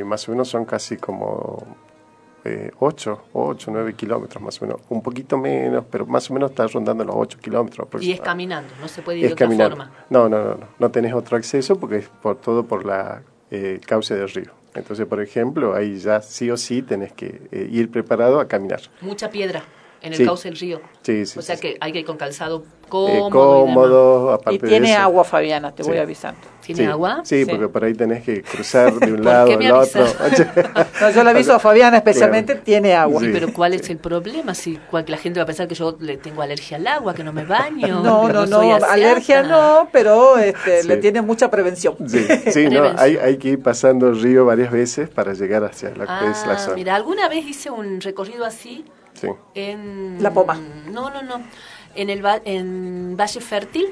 Y más o menos son casi como eh, ocho, ocho, nueve kilómetros más o menos. Un poquito menos, pero más o menos está rondando los ocho kilómetros Y es caminando, no se puede ir de otra caminando. forma. No, no, no, no. No tenés otro acceso porque es por todo por la eh, cauce del río. Entonces, por ejemplo, ahí ya sí o sí tenés que eh, ir preparado a caminar. Mucha piedra en el Sí. cauce del río. Sí, sí. o sea sí, que hay que ir con calzado Eh, cómodo. y demás. cómodo, y aparte de tiene eso. agua, Fabiana, te Sí. voy avisando. ¿Tiene Sí, agua? Sí, Sí. porque por ahí tenés que cruzar de un ¿Por lado al otro. No, yo le aviso a Fabiana especialmente, tiene agua. Sí. Pero ¿cuál es el problema? Si cual- la gente va a pensar que yo le tengo alergia al agua, que no me baño. No, no, no, asiata. alergia no, pero este, Sí. le tiene mucha prevención. Sí, sí, no, hay, hay que ir pasando el río varias veces para llegar hacia lo que es la Ah, zona. mira, alguna vez hice un recorrido así Sí. en... La Poma. No, no, no. En, el, en Valle Fértil,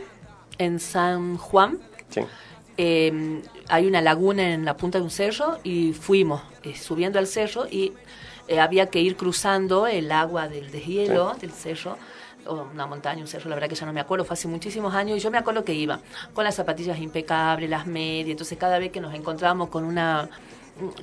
en San Juan, Sí. eh, hay una laguna en la punta de un cerro y fuimos eh, subiendo al cerro y eh, había que ir cruzando el agua del deshielo del cerro o una montaña, un cerro, la verdad que ya no me acuerdo, fue hace muchísimos años y yo me acuerdo que iba con las zapatillas impecables, las medias, entonces cada vez que nos encontrábamos con una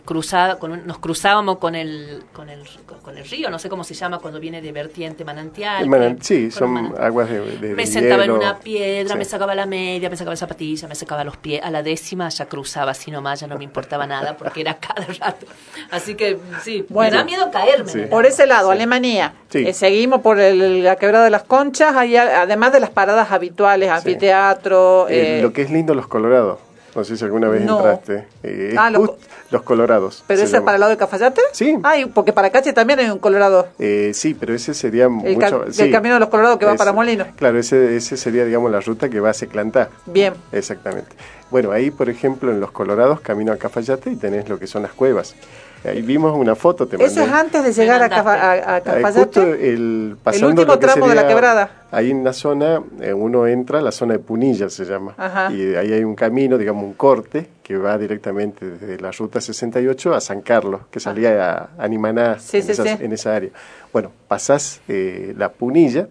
cruzada, con un- nos cruzábamos con el, con el con el río, no sé cómo se llama cuando viene de vertiente manantial. El manan- que- sí, son manantial. aguas de, de- Me de sentaba en una piedra, Sí. me sacaba la media, me sacaba la zapatilla, me sacaba los pies. A la décima ya cruzaba así nomás, ya no me importaba nada porque era cada rato. Así que sí, Bueno. me da miedo caerme. Sí. Por ese lado, Alemania. Sí. Eh, seguimos por el- la quebrada de las conchas, ahí, además de las paradas habituales, anfiteatro. Eh, eh, lo que es lindo, los colorados. No sé si alguna vez No. entraste. Eh, Ah, los los colorados. ¿Pero se ese es para el lado de Cafayate? Sí. Ay, porque para Cache también hay un colorado. Eh, sí, pero ese sería El, mucho... el camino de los colorados que va para Molino. Claro, ese, ese sería, digamos, la ruta que va a Seclantá. Bien. Exactamente. Bueno, ahí, por ejemplo, en Los Colorados, camino a Cafayate y tenés lo que son las cuevas. Ahí vimos una foto, te Eso es mandé. antes de llegar a, a- a Cafayate. el, pasando último lo que tramo de la sería- quebrada. Ahí en la zona, eh, uno entra, la zona de Punilla se llama. Ajá. Y ahí hay un camino, digamos, un corte, que va directamente desde la ruta 68 a San Carlos, que salía a Animaná Sí, en, sí. en esa área. Bueno, pasás eh, la Punilla,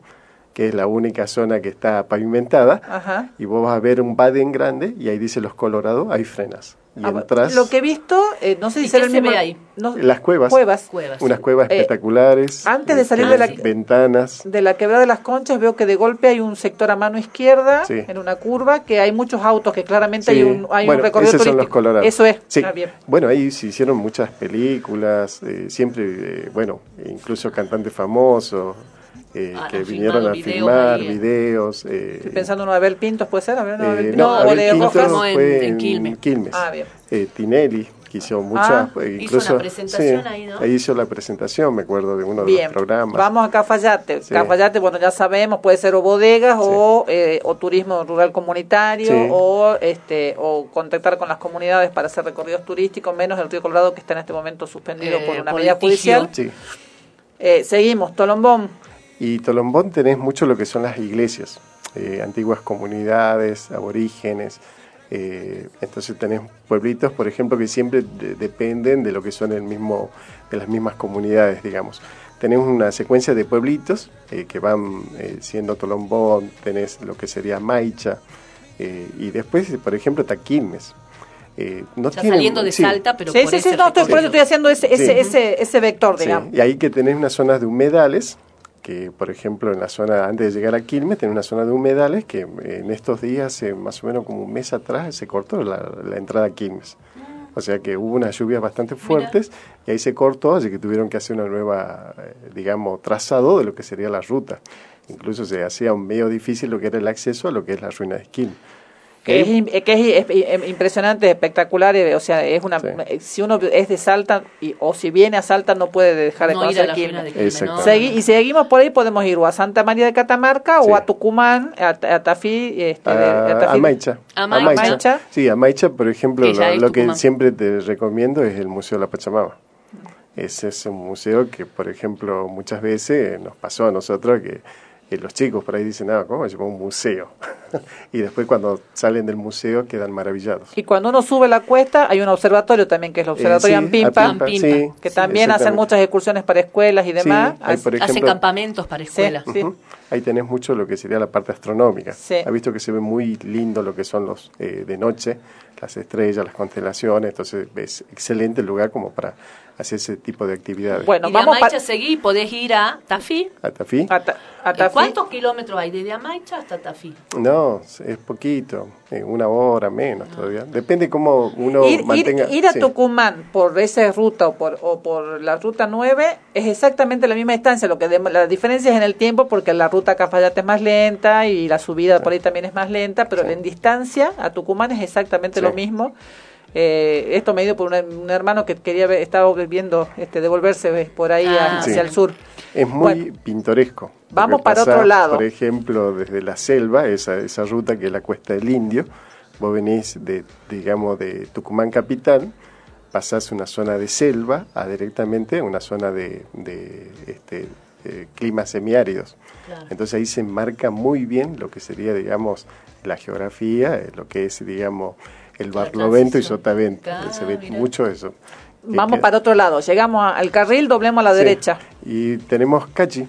que es la única zona que está pavimentada, Ajá. y vos vas a ver un baden grande y ahí dice los Colorados, ahí frenas. Y Ah, entras Lo que he visto, eh, no sé si ¿Y será el se mismo. ve ahí? no- las cuevas, Cuevas. Cuevas. unas cuevas Eh, espectaculares. antes de salir de la- ventanas. De la quebrada de las conchas veo que de golpe hay un sector a mano izquierda, Sí. en una curva, que hay muchos autos, que claramente hay un, hay Bueno, un recorrido esos son los turístico. colorados. Eso es. Sí. Ah, bien. Bueno, ahí se hicieron muchas películas, eh, siempre, eh, bueno, incluso cantantes famosos eh, Ah, que vinieron a filmar eh. videos. eh, Estoy pensando en Abel Pintos, ¿puede ser? Abel, no, Abel eh, Pintos, no, Abel Pintos en- fue en Quilmes. Ah, bien. Eh, Tinelli, que hizo muchas, Ah. eh, Hizo incluso una presentación sí, ahí, ¿no? hizo la presentación, me acuerdo de uno de los programas. vamos a Cafayate. Sí. Cafayate, bueno, ya sabemos, puede ser o bodegas o, eh, o turismo rural comunitario Sí. o este o contactar con las comunidades para hacer recorridos turísticos, menos el río Colorado que está en este momento suspendido Eh, por una medida judicial. Sí. Eh, seguimos, Tolombón. Y Tolombón tenés mucho lo que son las iglesias, eh, antiguas comunidades, aborígenes. eh, entonces tenés pueblitos, por ejemplo, que siempre de- dependen de lo que son el mismo, de las mismas comunidades, digamos. Tenés una secuencia de pueblitos eh, que van eh, siendo Tolombón, tenés lo que sería Maicha, eh, y después, por ejemplo, Taquilmes. Eh, no Ya tienen- saliendo de sí, Salta, pero Sí, por sí, ese sí, no, estoy, por eso recorrido. estoy haciendo ese, ese, Sí. ese, ese vector, Sí, digamos. y ahí que tenés unas zonas de humedales, que por ejemplo en la zona, antes de llegar a Quilmes, tenés una zona de humedales que eh, en estos días, eh, más o menos como un mes atrás, se cortó la, la entrada a Quilmes. O sea que hubo unas lluvias bastante fuertes y ahí se cortó, así que tuvieron que hacer una nueva, eh, digamos, trazado de lo que sería la ruta. Incluso se hacía medio difícil lo que era el acceso a lo que es la ruina de Quilmes. Que es, im- que es, es- es impresionante, espectacular, eh, o sea, es una eh, si uno es de Salta y, o si viene a Salta no puede dejar de No ir a conocer la Quilmes. de Quilmes, Exacto. ¿no? Segui- y seguimos por ahí podemos ir o a Santa María de Catamarca Sí. o a Tucumán, a, a Tafí, este, de- a, a Tafí- a Maicha. A Maicha. Sí, a Maicha, por ejemplo, lo, lo que siempre te recomiendo es el Museo de la Pachamama. Ese es un museo que, por ejemplo, muchas veces nos pasó a nosotros que, que los chicos por ahí dicen, ah, ¿cómo se llama un museo? y después cuando salen del museo quedan maravillados. Y cuando uno sube la cuesta hay un observatorio también, que es el observatorio Eh, sí, Ampimpa, Ampimpa, sí, que sí, también hacen muchas excursiones para escuelas y demás. Sí, hay, por Hacen campamentos para escuelas. Ahí tenés mucho lo que sería la parte astronómica. Sí. Ha visto que se ve muy lindo lo que son los eh, de noche, las estrellas, las constelaciones, entonces es excelente el lugar como para hacer ese tipo de actividades. Bueno, y de vamos Amaicha seguí, podés ir a Tafí. ¿A Tafí? a, Ta- a ¿Y Tafí. ¿Cuántos kilómetros hay desde Amaicha hasta Tafí? No, es poquito, eh, una hora menos todavía. Depende cómo uno ir, mantenga... ir a sí. Tucumán por esa ruta o por, o por la ruta 9 es exactamente la misma distancia, lo que dem- la diferencia es en el tiempo porque la ruta a Cafayate es más lenta y la subida por ahí también es más lenta, pero en distancia a Tucumán es exactamente Sí. lo mismo. Eh, esto me dio por un, un hermano que quería ver, estaba viendo este, devolverse eh, por ahí Ah. hacia Sí. el sur. Es muy Bueno. pintoresco. Vamos para pasás, otro lado. Por ejemplo, desde la selva, esa, esa ruta que es la Cuesta del Indio, vos venís de, digamos, de Tucumán capital, pasás una zona de selva a directamente una zona de, de, este, eh, climas semiáridos. Claro. Entonces ahí se marca muy bien lo que sería, digamos, la geografía, eh, lo que es, digamos, el barlovento y sotavento. Claro, se ve mira. mucho eso. Vamos para otro lado, llegamos al carril, doblemos a la Sí. derecha. Y tenemos Cachi.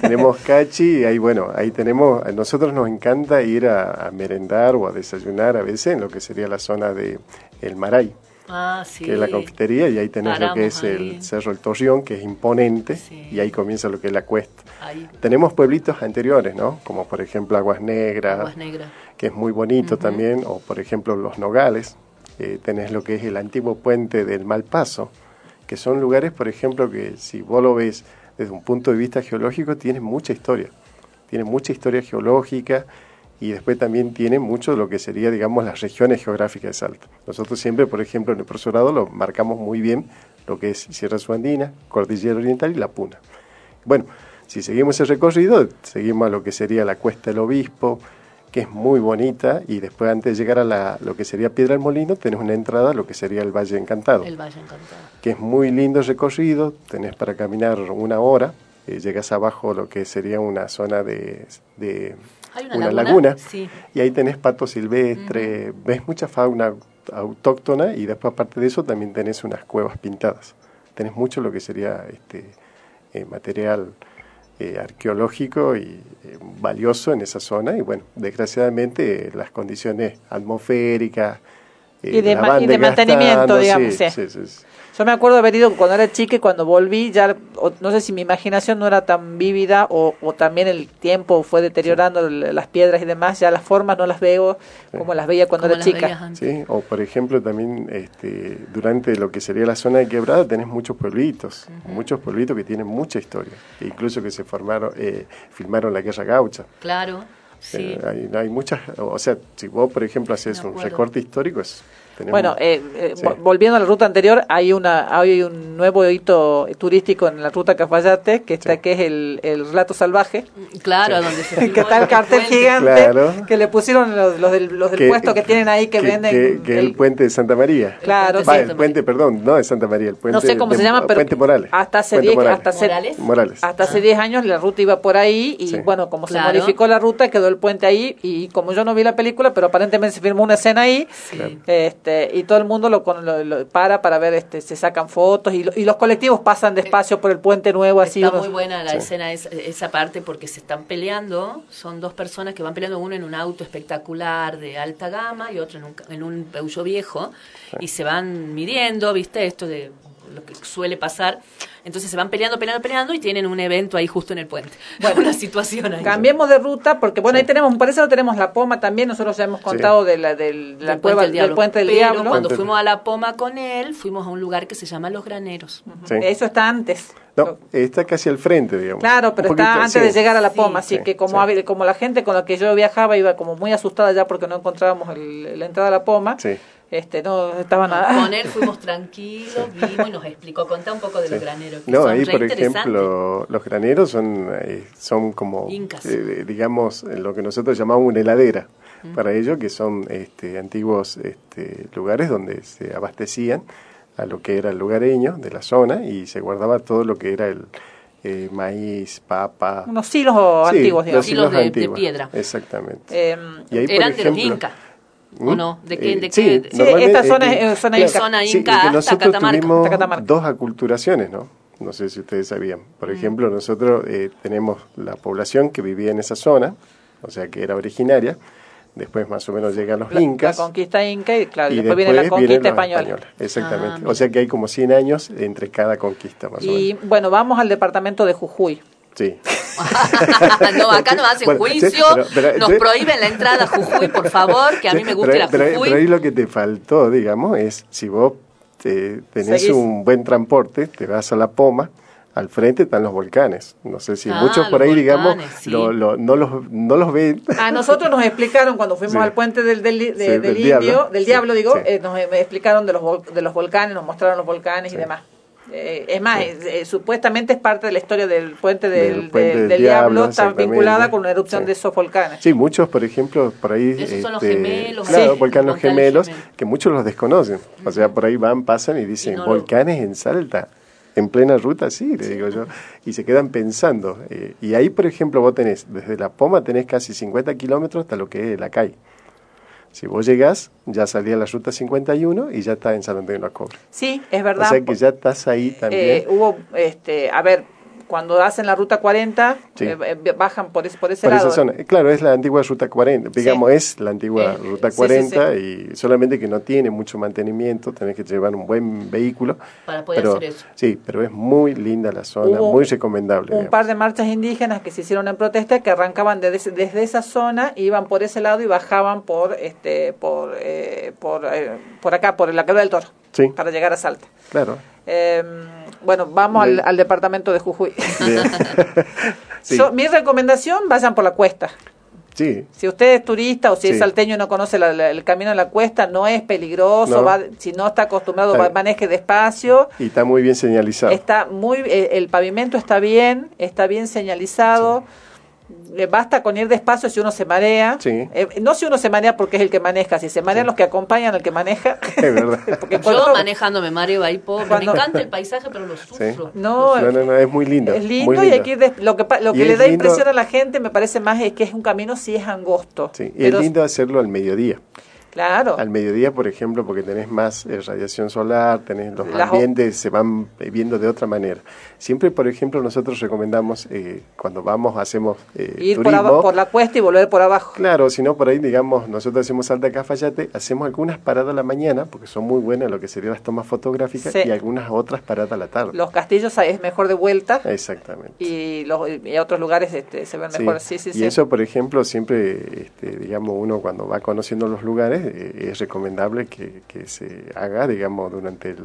tenemos Cachi y ahí, bueno, ahí tenemos, a nosotros nos encanta ir a, a merendar o a desayunar a veces en lo que sería la zona de El Maray, Ah, sí. que es la confitería, y ahí tenés lo que Paramos es ahí. el Cerro El Torreón, que es imponente, Sí. y ahí comienza lo que es la cuesta. Ahí, Tenemos pueblitos anteriores, ¿no? Como por ejemplo Aguas Negras, Aguas Negras. que es muy bonito también, o por ejemplo Los Nogales, eh, tenés lo que es el antiguo puente del Malpaso, que son lugares, por ejemplo, que si vos lo ves desde un punto de vista geológico, tienen mucha historia, tienen mucha historia geológica y después también tiene mucho de lo que sería, digamos, las regiones geográficas de Salta. Nosotros siempre, por ejemplo, en el profesorado lo marcamos muy bien lo que es Sierra Subandina, Cordillera Oriental y La Puna. Bueno, si seguimos el recorrido, seguimos a lo que sería la Cuesta del Obispo, que es muy bonita, y después antes de llegar a la, lo que sería Piedra del Molino, tenés una entrada a lo que sería el Valle Encantado, El Valle Encantado. que es muy lindo el recorrido, tenés para caminar una hora, eh, llegas abajo a lo que sería una zona de, de Hay una, una laguna. laguna, Sí. y ahí tenés pato silvestre, ves mucha fauna autóctona y después aparte de eso también tenés unas cuevas pintadas. Tenés mucho lo que sería este eh, material eh, arqueológico y eh, valioso en esa zona y bueno, desgraciadamente las condiciones atmosféricas, Y de y de mantenimiento, digamos, sí. sí, sí. Yo me acuerdo de haber ido cuando era chica y cuando volví ya, o- no sé si mi imaginación no era tan vívida o, o también el tiempo fue deteriorando las piedras y demás, ya las formas no las veo como las veía cuando Como era chica. Sí, o por ejemplo también este, durante lo que sería la zona de quebrada tenés muchos pueblitos, muchos pueblitos que tienen mucha historia, e incluso que se formaron, eh, filmaron la guerra gaucha. Claro, sí. Eh, hay, hay muchas, o sea, si vos por ejemplo haces un recorte histórico, es, tenemos- Bueno, eh, eh, Sí. vo- volviendo a la ruta anterior, hay una hay un nuevo hito turístico en la ruta Cafayate, que está que es el, el relato salvaje. Claro, donde se que está el el cartel puente. gigante Claro. que le pusieron los, los del, los del Que- puesto que tienen ahí que, que, venden que- que el- el puente de Santa María. Claro, Va, sí. el puente, perdón, no de Santa María, el puente no sé cómo de- se llama, pero Puente Morales. hasta hace Puente 10 Morales. hasta hace, ¿Morales? Morales. hasta hace 10 años la ruta iba por ahí y Sí. bueno, como se modificó la ruta quedó el puente ahí y como yo no vi la película, pero aparentemente se filmó una escena ahí, este y todo el mundo lo, con- lo- lo para para ver este se sacan fotos y, lo- y los colectivos pasan despacio por el puente nuevo así Está unos- muy buena la Sí. escena, esa, esa parte, porque se están peleando. Son dos personas que van peleando, uno en un auto espectacular de alta gama y otro en un, ca- en un Peugeot viejo. Y se van midiendo, ¿viste? Esto de lo que suele pasar. Entonces se van peleando, peleando, peleando y tienen un evento ahí justo en el puente. Bueno, una situación ahí. Cambiemos de ruta porque bueno, ahí tenemos, por eso tenemos la poma también, nosotros ya hemos contado de la, del, de la Del cueva Puente del Puente del Pero Diablo. cuando Puente- fuimos a la Poma con él, fuimos a un lugar que se llama Los Graneros. Sí. Eso está antes. No, está casi al frente, digamos. Claro, pero Un está poquito, antes sí. de llegar a la Poma, así Sí, que como, sí. como la gente con la que yo viajaba iba como muy asustada ya porque no encontrábamos el- la entrada a la Poma, Sí. Este no estaban No, a- con él fuimos tranquilos, vimos y nos explicó, contá un poco de los graneros. que No, son ahí por ejemplo, los graneros son, eh, son como, Incas. eh, digamos, eh, lo que nosotros llamamos una heladera para ellos, que son este, antiguos este, lugares donde se abastecían a lo que era el lugareño de la zona y se guardaba todo lo que era el eh, maíz, papa. unos silos Sí, antiguos, los digamos. De- de antiguos, piedra. Exactamente. Y ahí, por Eran de los incas. ¿Mm? ¿O no? ¿De qué? Eh, de sí, qué? Sí, esta zona eh, es- es zona claro, inca. Zona sí, inca y que hasta Catamarca. tuvimos Hasta Catamarca. dos aculturaciones, ¿no? No sé si ustedes sabían. Por ejemplo, nosotros eh, tenemos la población que vivía en esa zona, o sea, que era originaria. Después más o menos llegan los la, incas. la conquista inca y claro, y después, viene la conquista española. españoles. Exactamente. Ah, o sea que hay como 100 años entre cada conquista, más o Y menos. bueno, vamos al departamento de Jujuy. Sí. no, acá no hacen Bueno, juicio, sí, pero- pero- nos sí. prohíben la entrada a Jujuy, por favor, que a mí me gusta pero, ir a pero- Jujuy. pero ahí lo que te faltó, digamos, es si vos te- tenés Seguís. un buen transporte, te vas a la Poma, al frente están los volcanes. No sé si Ah, muchos por ahí, digamos, sí. lo, lo- no, los, no los ven. A nosotros nos explicaron cuando fuimos Sí. al puente del, del, de- Sí, del del indio, diablo. del Sí, diablo, digo, sí. eh, nos eh, explicaron de los, de los volcanes, nos mostraron los volcanes y demás. Eh, es más, eh, eh, supuestamente es parte de la historia del puente del, Del puente del- del del diablo, diablo, está vinculada con una erupción Sí. de esos volcanes. Sí, muchos, por ejemplo, por ahí... este, Esos son los gemelos, Claro, sí, volcanes los volcanes gemelos, gemelos. que muchos los desconocen. O sea, por ahí van, pasan y dicen, Y no lo- volcanes en Salta, en plena ruta, sí, le digo yo. Y se quedan pensando. eh, y ahí, por ejemplo, vos tenés, desde La Poma tenés casi 50 kilómetros hasta lo que es la CAI. Si vos llegás, ya salía la ruta 51 y ya está en San Antonio de la Cobra. Sí, es O verdad. sea que ya estás ahí también. Eh, hubo, este, a ver, cuando hacen la ruta 40, Sí. eh, eh, bajan por ese, por ese Por lado. esa zona. Claro, es la antigua Ruta 40. Digamos, es la antigua Eh, Ruta sí, sí, 40 y solamente que no tiene mucho mantenimiento, tenés que llevar un buen vehículo. Para poder pero, hacer eso. Sí, pero es muy linda la zona, Hubo muy recomendable. un digamos. par de marchas indígenas que se hicieron en protesta que arrancaban desde, desde esa zona iban por ese lado y bajaban por este por eh, por, eh, por acá por la Quebra del Toro Sí. para llegar a Salta Claro. Eh, bueno vamos al, al departamento de Jujuy. Sí, mi recomendación vayan por la cuesta. Sí, si usted es turista o si es salteño y no conoce la- la- el camino en la cuesta no es peligroso No. va- si no está acostumbrado Está va- maneje despacio. Y está muy bien señalizado. Está muy, eh, el pavimento está bien, está bien señalizado. Eh, Basta con ir despacio si uno se marea. Sí. Eh, no si uno se marea porque es el que maneja, si se marean los que acompañan al que maneja. Es verdad. porque Yo manejando me mareo ahí, pobre. Cuando- Me encanta el paisaje, pero lo Sí. sufro. No, no, no, no, es muy lindo. es lindo muy y hay que ir des- lo que, pa- lo que le da lindo- impresión a la gente me parece más es que es un camino si es angosto. Sí, y es lindo hacerlo al mediodía. Claro. Al mediodía, por ejemplo, porque tenés más eh, radiación solar, tenés los Las ambientes se van viendo de otra manera. Siempre, por ejemplo, nosotros recomendamos eh, cuando vamos, hacemos eh, Ir por, turismo. aba- por la cuesta y volver por abajo. Claro, si no, por ahí, digamos, nosotros hacemos Alta Cafayate, hacemos algunas paradas a la mañana, porque son muy buenas lo que serían las tomas fotográficas, Sí. y algunas otras paradas a la tarde. Los castillos es mejor de vuelta Exactamente. y, los, y otros lugares este, se ven Sí. mejor. Sí, sí, y sí. eso, por ejemplo, siempre, este, digamos, uno cuando va conociendo los lugares, eh, es recomendable que, que se haga, digamos, durante el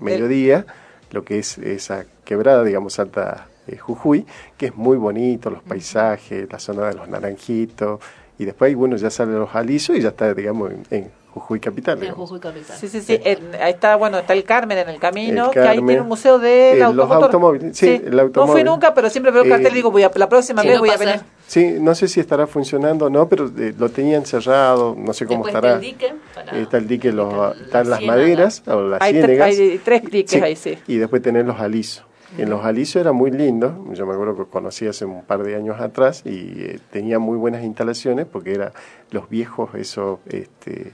mediodía, lo que es esa quebrada, digamos, Alta eh, Jujuy, que es muy bonito, los paisajes, la zona de los naranjitos, y después, bueno, ya sale los alisos y ya está, digamos, en, en Jujuy capital. Jujuy Capital. Sí, sí, sí. En- ahí está, bueno, está el Carmen en el camino, El que ahí tiene un museo de Eh, los automóviles, sí, el No fui nunca, pero siempre veo el Eh, cartel y digo, voy a, la próxima Sí, vez no voy a venir. Sí, no sé si estará funcionando o no, pero eh, lo tenían cerrado, no sé cómo Después está estará. el dique para- está el dique, los, están las ciénaga. maderas o las Hay, tre- ciénegas. hay tres diques ahí, sí. Y después tenés los alisos. En los alisos era muy lindo, yo me acuerdo que conocí hace un par de años atrás y eh, tenía muy buenas instalaciones porque era los viejos, esos este, eh,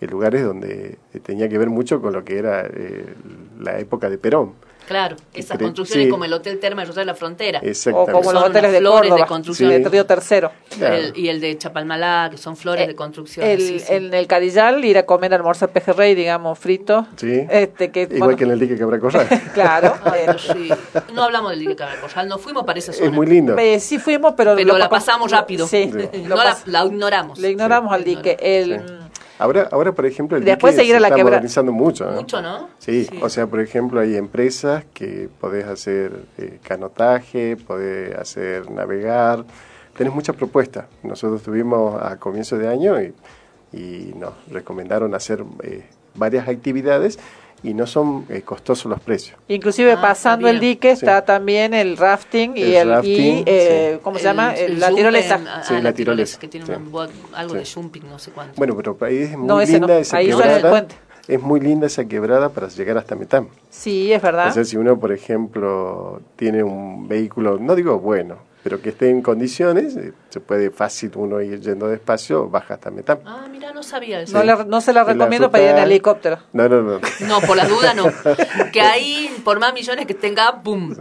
lugares donde tenía que ver mucho con lo que era eh, la época de Perón. Claro, esas Cre- construcciones sí. como el Hotel Terma de Rosario de la Frontera. Exactamente. O como los hoteles de flores Córdoba, de construcción. de Río Tercero. Claro. El- y el de Chapalmalá, que son flores Eh, de construcción. El, sí, sí. En el Carillal ir a comer almorzar pejerrey, digamos, frito. Sí. Este, que, Igual bueno, que en el dique Quebra Corral. Claro. Ay, no, sí. No hablamos del dique Cabalcorral, no fuimos para esa zona. es muy lindo. eh, sí fuimos, pero... Pero lo la pa- pasamos rápido. Sí. Sí. No la, la ignoramos. Le ignoramos al dique. El, Ahora, ahora por ejemplo, el Después dique seguir se a la está quebra- modernizando mucho. ¿no? Mucho, ¿no? Sí, o sea, por ejemplo, hay empresas que podés hacer eh, canotaje, podés hacer navegar, tenés muchas propuestas. Nosotros tuvimos a comienzo de año y, y nos recomendaron hacer eh, varias actividades y no son eh, costosos los precios. Inclusive Ah, pasando el dique está también el rafting y El el, rafting, y, eh, sí. ¿cómo se llama? El- el la tirolesa. ah, Sí, ah, la tirolesa, Que tiene sí. un algo Sí. de jumping, no sé cuánto. Bueno, pero ahí es muy No, linda no. esa Ahí es el quebrada. puente. Es muy linda esa quebrada para llegar hasta Metam. Sí, es verdad. O sea, si uno, por ejemplo, tiene un vehículo, no digo bueno, pero que esté en condiciones, eh, se puede fácil uno ir yendo despacio, baja hasta Metam. Ah, mira, no sabía eso. no, le- no se la En la recomiendo para ir en helicóptero. No, no, no. No, por las dudas no. Que ahí, por más millones que tenga, pum,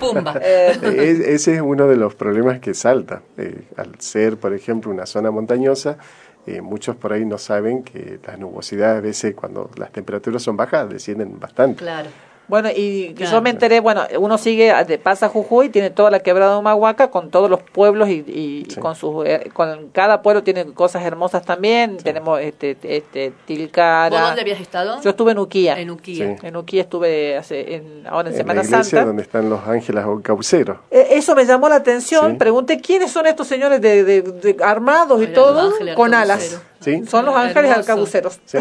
pumba. Eh, Es- ese es uno de los problemas que salta. Eh, al ser, por ejemplo, una zona montañosa, eh, muchos por ahí no saben que las nubosidades a veces cuando las temperaturas son bajas descienden bastante. Claro. Bueno, y Claro. yo me enteré, bueno, uno sigue, pasa Jujuy, tiene toda la quebrada de Humahuaca con todos los pueblos y, y- y con sus, eh, con cada pueblo tiene cosas hermosas también. Tenemos este, este Tilcara. ¿Vos dónde habías estado? Yo estuve en Uquía. En Uquía. Sí. En Uquía estuve hace, en, ahora en, En Semana la iglesia Santa. donde están los ángeles o cauceros. Eh, Eso me llamó la atención. Sí. Pregunté quiénes son estos señores de, de- de armados y todo los ángeles con alas. ¿Sí? Son los ángeles Hermoso. arcabuceros. ¿sí?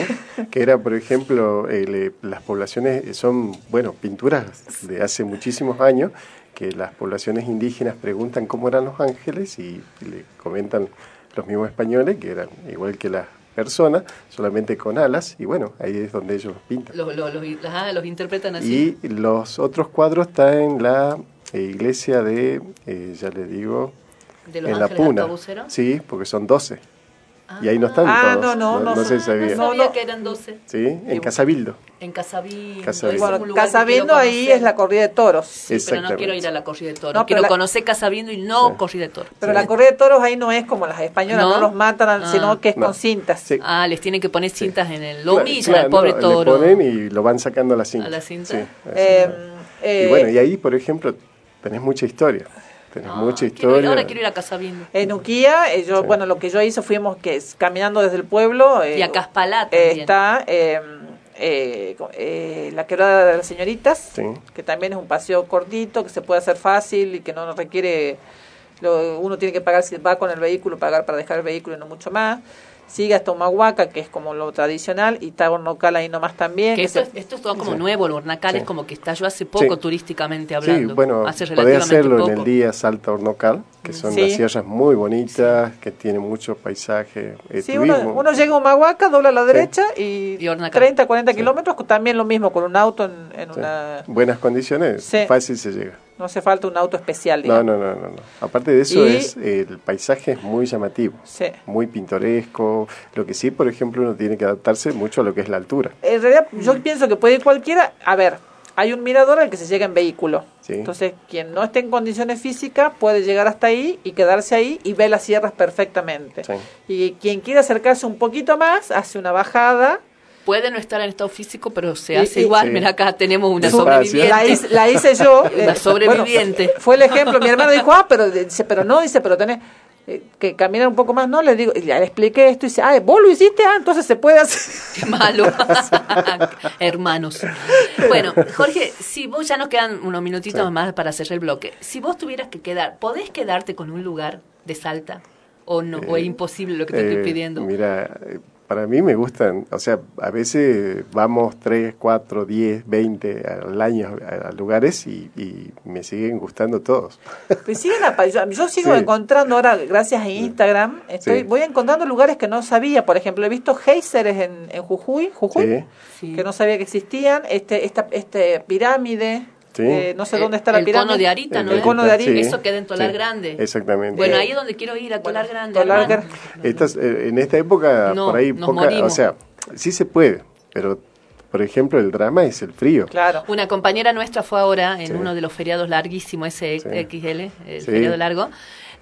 que era, por ejemplo, eh, le- las poblaciones eh, son, bueno, pinturas de hace muchísimos años, que las poblaciones indígenas preguntan cómo eran los ángeles y, le comentan los mismos españoles que eran igual que las personas, solamente con alas, y bueno, ahí es donde ellos los pintan. Los, los, los, ah, los interpretan así. Y los otros cuadros están en la eh, iglesia de, eh, ya le digo, ¿De los en la Puna. Sí, porque son 12. Y ahí no están Ah, todos. no, no, no. sé si sabía. No sabía que eran 12. Sí, en Casabildo. En. Casabindo. es Bueno, quiero ahí es la corrida de toros. Sí, pero no quiero ir a la corrida de toros. No, quiero la- conocer Casabiendo y no corrida de toros. Pero la corrida de toros ahí no es como las españolas, no, ¿No? los matan, Ah. sino que es No. con cintas. Sí. Ah, les tienen que poner cintas en el... Lo Claro, humillan al pobre no, toro. Le ponen y lo van sacando a la cinta. ¿A la cinta? Sí. Eh, eh, y bueno, y ahí, por ejemplo, tenés mucha historia. Tenés mucha Ah, Quiero ir- historia. ahora quiero ir a Casabindo. En Uquía, eh, yo, bueno, lo que yo hice fuimos que es caminando desde el pueblo. eh, Y a Caspalá eh, también. está eh, eh, co- eh, la quebrada de las señoritas, Sí. que también es un paseo cortito, que se puede hacer fácil y que no requiere, lo- uno tiene que pagar si va con el vehículo, pagar para dejar el vehículo y no mucho más. Sigue hasta Humahuaca, que es como lo tradicional, y está Hornocal ahí nomás también. Que que esto, se- esto es todo como Sí. nuevo, el Hornacal Sí. es como que está yo hace poco Sí. turísticamente Sí, hablando. bueno, hace podés hacerlo poco. en el día Salta Hornocal, que son Sí. las sierras muy bonitas, que tienen muchos paisajes, eh, Sí, uno, turismo. uno llega a Humahuaca, dobla a la derecha y, Y Hornacal. 30, 40 kilómetros, también lo mismo con un auto en, en Sí. una... Buenas condiciones, Sí. fácil se llega. No hace falta un auto especial, No, digamos. no, no, no, no. Aparte de eso, Y- es el paisaje es muy llamativo, Sí. muy pintoresco. Lo que sí, por ejemplo, uno tiene que adaptarse mucho a lo que es la altura. En realidad, yo pienso que puede ir cualquiera. A ver, hay un mirador al que se llega en vehículo. Sí. Entonces, quien no esté en condiciones físicas puede llegar hasta ahí y quedarse ahí y ve las sierras perfectamente. Sí. Y quien quiera acercarse un poquito más, hace una bajada. Puede no estar en estado físico, pero se hace y- igual. Sí. Mira, acá tenemos una sobreviviente. La hice, la hice yo. eh, Una sobreviviente. bueno, fue el ejemplo. Mi hermano dijo, ah, pero dice, pero no, dice, pero tenés eh, que caminar un poco más. No, le digo, y le expliqué esto y dice, ah, vos lo hiciste, ah, entonces se puede hacer. Qué malo. Hermanos. Bueno, Jorge, si vos ya nos quedan unos minutitos más para cerrar el bloque. Si vos tuvieras que quedar, ¿podés quedarte con un lugar de Salta? ¿O no? ¿O es imposible lo que te Eh, estoy pidiendo? Mira, eh, para mí me gustan, o sea, a veces vamos 3, 4, 10, 20 al año a, lugares y, y me siguen gustando todos. Pues siguen apa- yo, yo sigo Sí. encontrando ahora, gracias a Instagram, estoy, Sí. voy encontrando lugares que no sabía. Por ejemplo, he visto géiseres en, en Jujuy, Jujuy Sí. que no sabía que existían. Este, esta, este pirámide, Sí. eh, no sé Eh, dónde está la el pirámide. cono de Arita, ¿no? El cono de Arita. Sí. Eso queda en Tolar Sí. Grande. Exactamente. Bueno, Eh, ahí es donde quiero ir, a Tolar Grande. Tolar. Estas, eh, en esta época, No, por ahí, nos poca, o sea, sí se puede, pero por ejemplo, el drama es el frío. Claro. Una compañera nuestra fue ahora en Sí. uno de los feriados larguísimos, ese XL, el Sí. feriado largo,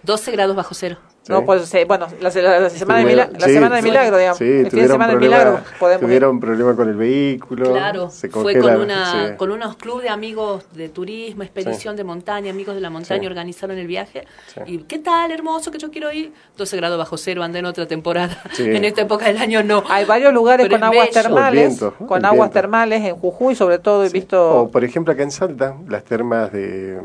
12 grados bajo cero. No, pues sí, bueno, la, la- la semana, de, mila- Tuvieron- la sí, semana de sí, milagro, digamos. Sí, el fin de tuvieron semana de problema- milagro. Podemos ir. tuvieron problema con el vehículo. Claro, se fue con, una, sí. con unos clubes de amigos de turismo, expedición de montaña, amigos de la montaña, Sí. organizaron el viaje. Sí. Y qué tal, hermoso, que yo quiero ir. 12 grados bajo cero, andé en otra temporada. Sí. En esta época del año no. Hay varios lugares Pero con aguas bello. termales, viento, con aguas viento. termales en Jujuy, sobre todo he visto O por ejemplo acá en Salta, las termas de,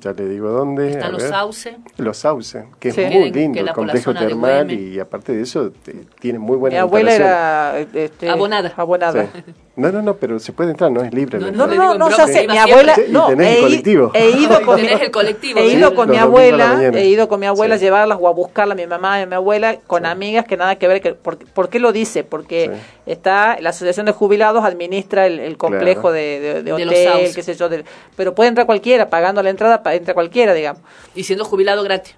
ya le digo dónde. Están los sauces. Los sauces, que es muy lindo, el por la complejo zona de termal y aparte de eso te- tiene muy buena mi abuela era este, Abonada. abonada. Sí. No, no, no, pero se puede entrar, no es libre. No, No, no, ya sé, mi abuela, Sí, y no, tenés el he, i- colectivo. he ido con Tenés el colectivo, he ido con mi abuela, he ido con mi abuela a llevarlas o a buscarla, mi mamá y mi abuela, con amigas que nada que ver, que, por, ¿por qué lo dice? Porque Sí. está, la asociación de jubilados administra el, el complejo Claro. de, de, de De los hotel, sauces. qué sé yo, pero puede entrar cualquiera, pagando la entrada, entra cualquiera, digamos. Y siendo jubilado gratis.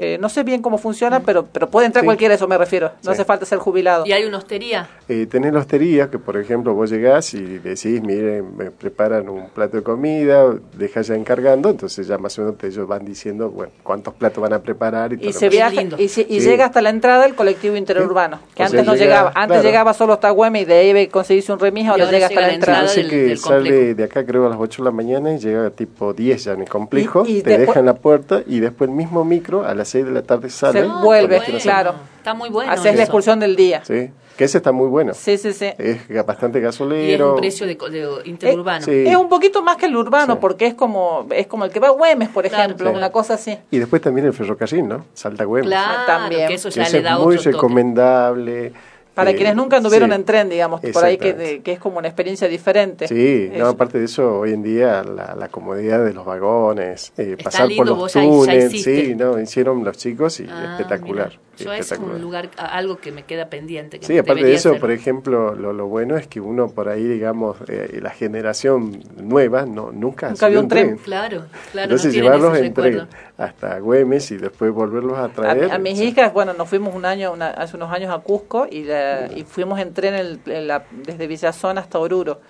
Eh, no sé bien cómo funciona, pero, pero puede entrar Sí. cualquiera, eso me refiero. No Sí. hace falta ser jubilado. Y hay una hostería. Eh, tenés la hostería, que por ejemplo vos llegás y decís, miren, me preparan un plato de comida, dejas ya encargando, entonces ya más o menos ellos van diciendo, bueno, cuántos platos van a preparar y, todo Y se viaja y, se- y Sí. llega hasta la entrada del colectivo interurbano, que O antes sea, no llega- llegaba, antes claro. llegaba solo hasta Güemes y de ahí conseguirse un remis, ahora, ahora llega hasta la la entrada. del- que del sale de acá creo a las 8 de la mañana y llega tipo 10 ya en el complejo, Y- y te después- dejan la puerta y después el mismo micro a las 6 de la tarde sale. Se vuelve, claro. Está muy bueno. Haces la excursión del día. Sí, que ese está muy bueno. Sí, sí, sí. Es bastante Y es gasolero. un precio de, de interurbano. Sí. Es un poquito más que el urbano, Sí. porque es como es como el que va a Güemes, por Claro, ejemplo, sí. una cosa así. Y después también el ferrocarril, ¿no? Salta Güemes. Claro, También. que eso Que ya ese le da es muy otro toque. recomendable. Para Eh, quienes nunca anduvieron sí. en tren, digamos, por ahí que, que es como una experiencia diferente. Sí, no, aparte de eso, hoy en día la, la comodidad de los vagones, eh, pasar lindo, por los túneles, sí, no, hicieron los chicos y Ah, espectacular. mira. Yo es un lugar, a- algo que me queda pendiente. Que Sí, aparte de eso, hacer. por ejemplo, lo, lo bueno es que uno por ahí, digamos, eh, la generación nueva, no nunca, Nunca vio un tren. Claro, claro. Entonces no llevarlos en recuerdo. tren hasta Güemes y después volverlos a traer. a mis hijas, bueno, nos fuimos un año, una- hace unos años a Cusco y, la- y fuimos en tren el- en la- desde Villazón hasta Oruro.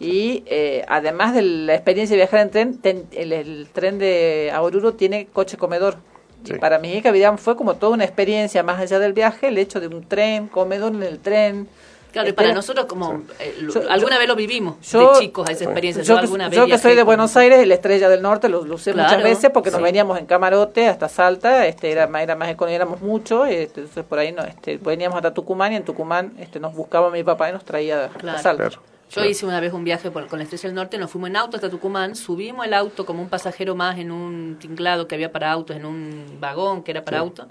Y eh, además de la experiencia de viajar en tren, ten- el, el tren de a Oruro tiene coche comedor. Sí. Y para hijas, digamos, fue como toda una experiencia más allá del viaje, el hecho de un tren, comedor en el tren. Claro, y para nosotros como eh, lo- Yo- alguna yo- vez lo vivimos yo- de chicos a esa experiencia. Yo, Yo, que- alguna vez yo que viajé soy de Buenos Aires, la estrella del norte, lo, lo usé Claro, muchas veces porque nos veníamos en camarote hasta Salta, este era, más- era más económico, éramos muchos, este, entonces por ahí no, este, veníamos hasta Tucumán y en Tucumán este, nos buscaba mi papá y nos traía a. Salta. Claro. Yo hice una vez un viaje por, con la Estrella del Norte, nos fuimos en auto hasta Tucumán, subimos el auto como un pasajero más en un tinglado que había para autos, en un vagón que era para Sí. autos,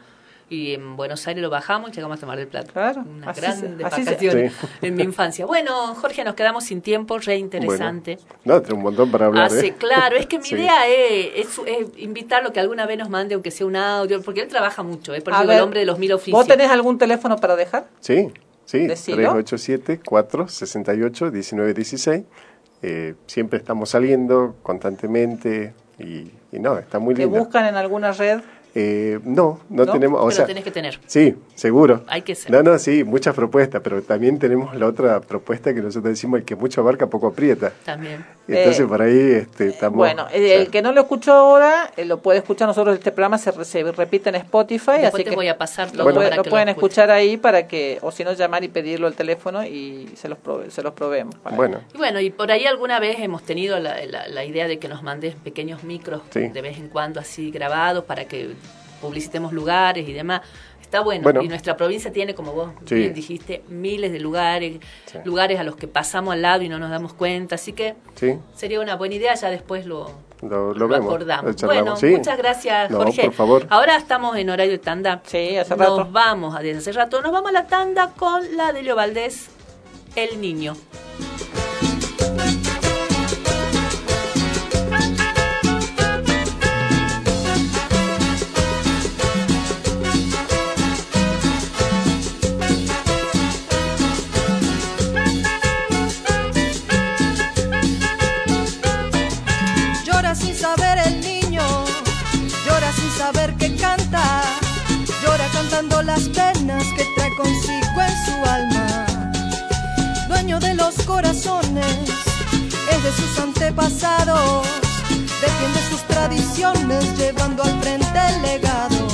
y en Buenos Aires lo bajamos y llegamos a Mar del Plata. Claro, Una así vacaciones Sí. en mi infancia. Bueno, Jorge, nos quedamos sin tiempo, re interesante. No, tiene un montón para hablar. Hace, ¿eh? claro, es que mi Sí. idea es, es, es invitarlo que alguna vez nos mande, aunque sea un audio, porque él trabaja mucho, es por A eso ver, el hombre de los mil oficios. ¿Vos tenés algún teléfono para dejar? Sí, sí, Decilo. 387-468-1916. Eh, siempre estamos saliendo constantemente. y, y no, está muy ¿Te linda. buscan en alguna red? Eh, no, no, ¿No? tenemos, o Pero sea, tenés que tener. Sí, seguro. Hay que ser. No, no, sí, muchas propuestas, pero también tenemos la otra propuesta que nosotros decimos, el que mucho abarca, poco aprieta. También. Entonces Eh, por ahí este, estamos... Bueno, eh, el que no lo escuchó ahora, eh, lo puede escuchar nosotros. Este programa se, se repite en Spotify, Después así te que voy a pasar lo, para que pueden escuchar ahí para que, o si no, llamar y pedirlo al teléfono y se los, prove- se los proveemos. para- Bueno, Y bueno, y por ahí alguna vez hemos tenido la, la- la idea de que nos mandes pequeños micros Sí. de vez en cuando así grabados para que publicitemos lugares y demás. Está bueno. Bueno. Y nuestra provincia tiene, como vos Sí. bien dijiste, miles de lugares, lugares a los que pasamos al lado y no nos damos cuenta. Así que sí, sería una buena idea, ya después lo, lo, lo lo vemos. acordamos. lo Bueno, sí. muchas gracias, No, Jorge. por favor. Ahora estamos en horario de tanda. Sí, hace Nos rato. vamos, a- desde hace rato, nos vamos a la tanda con la de Leo Valdés, El Niño. Las penas que trae consigo en su alma. Dueño de los corazones, es de sus antepasados, defiende sus tradiciones llevando al frente el legado.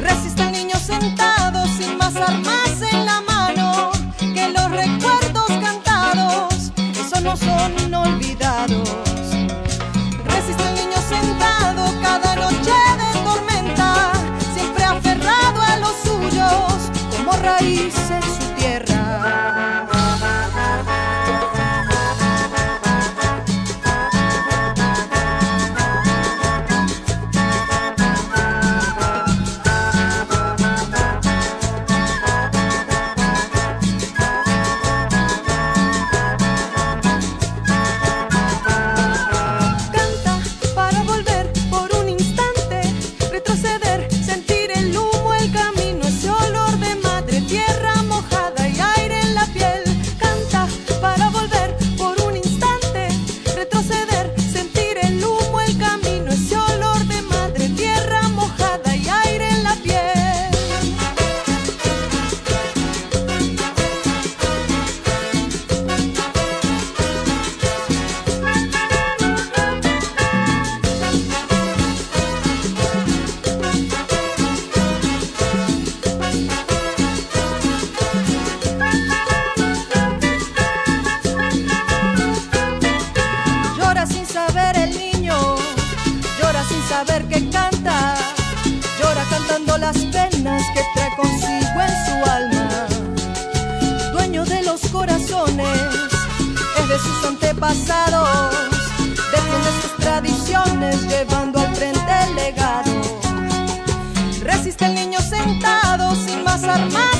Resiste el niño sentado sin más armas en la mano que los recuerdos cantados, esos no son olvidados. Como sus antepasados, defiende sus tradiciones llevando al frente el legado. Resiste el niño sentado sin más armas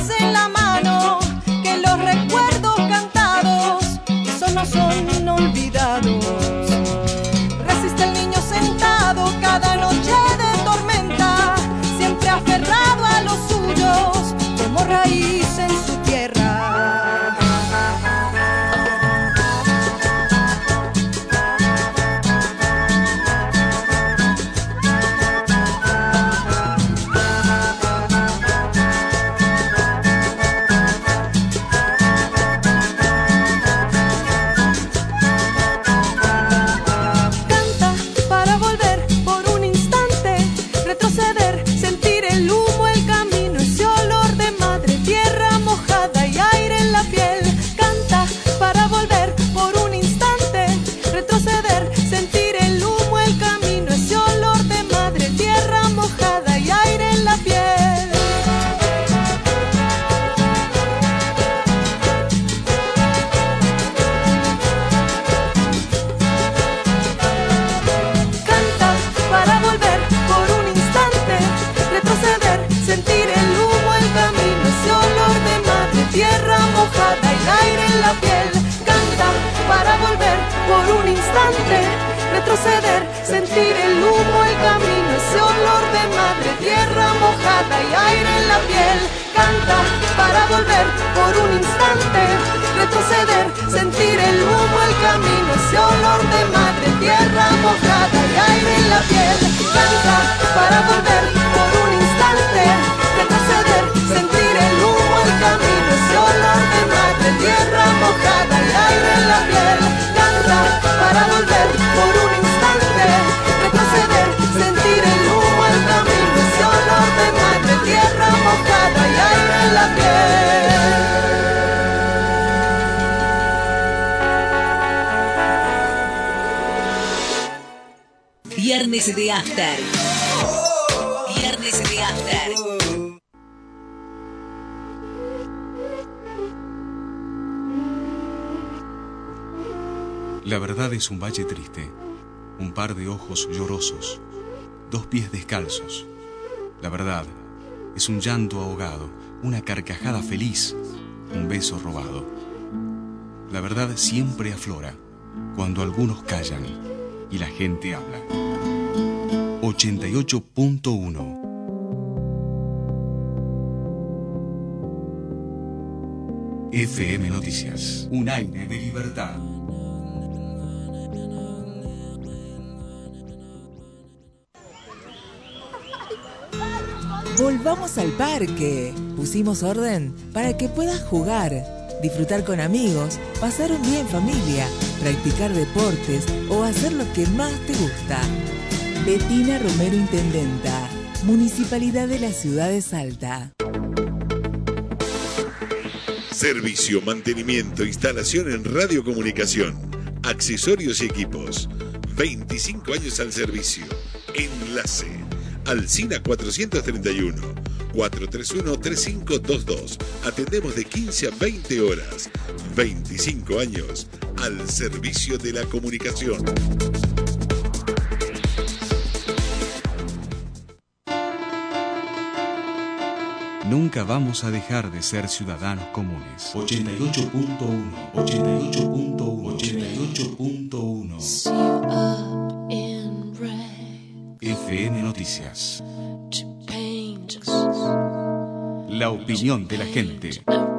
par de ojos llorosos, dos pies descalzos. La verdad es un llanto ahogado, una carcajada feliz, un beso robado. La verdad siempre aflora cuando algunos callan y la gente habla. 88.1 FM Noticias. Un aire de libertad. Volvamos al parque. Pusimos orden para que puedas jugar, disfrutar con amigos, pasar un día en familia, practicar deportes o hacer lo que más te gusta. Betina Romero Intendenta, Municipalidad de la Ciudad de Salta. Servicio, mantenimiento, instalación en radiocomunicación, accesorios y equipos. 25 años al servicio. Enlace. Alcina 431. 431-3522. Atendemos de 15 a 20 horas. 25 años al servicio de la comunicación. Nunca vamos a dejar de ser ciudadanos comunes. 88.1, 88.1, 88.1. FM Noticias. La opinión de la gente.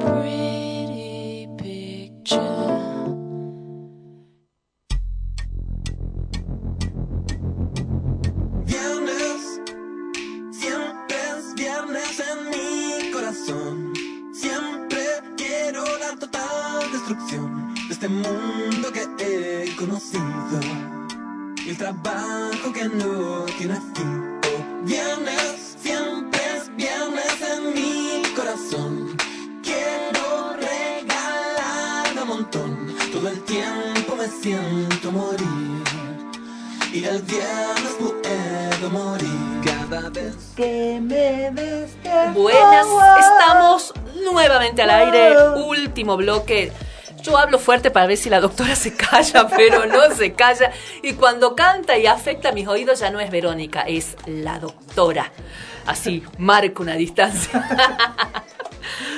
Bloque. Yo hablo fuerte para ver si la doctora se calla, pero no se calla. Y cuando canta y afecta mis oídos ya no es Verónica, es la doctora. Así, marco una distancia.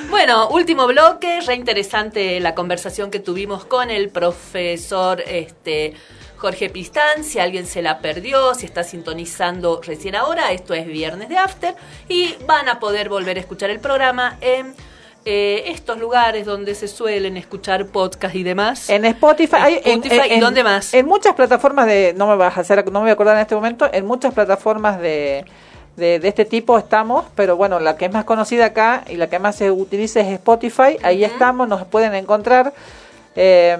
Bueno, último bloque, re interesante la conversación que tuvimos con el profesor este, Jorge Pistán. Si alguien se la perdió, si está sintonizando recién ahora, esto es Viernes de After y van a poder volver a escuchar el programa en eh, estos lugares donde se suelen escuchar podcast y demás. En Spotify, hay- en- Spotify, en- ¿y dónde más? En muchas plataformas de, no me vas a hacer, no me voy a acordar en este momento, en muchas plataformas de, de, de este tipo estamos, pero bueno, la que es más conocida acá y la que más se utiliza es Spotify, ahí estamos, nos pueden encontrar. eh,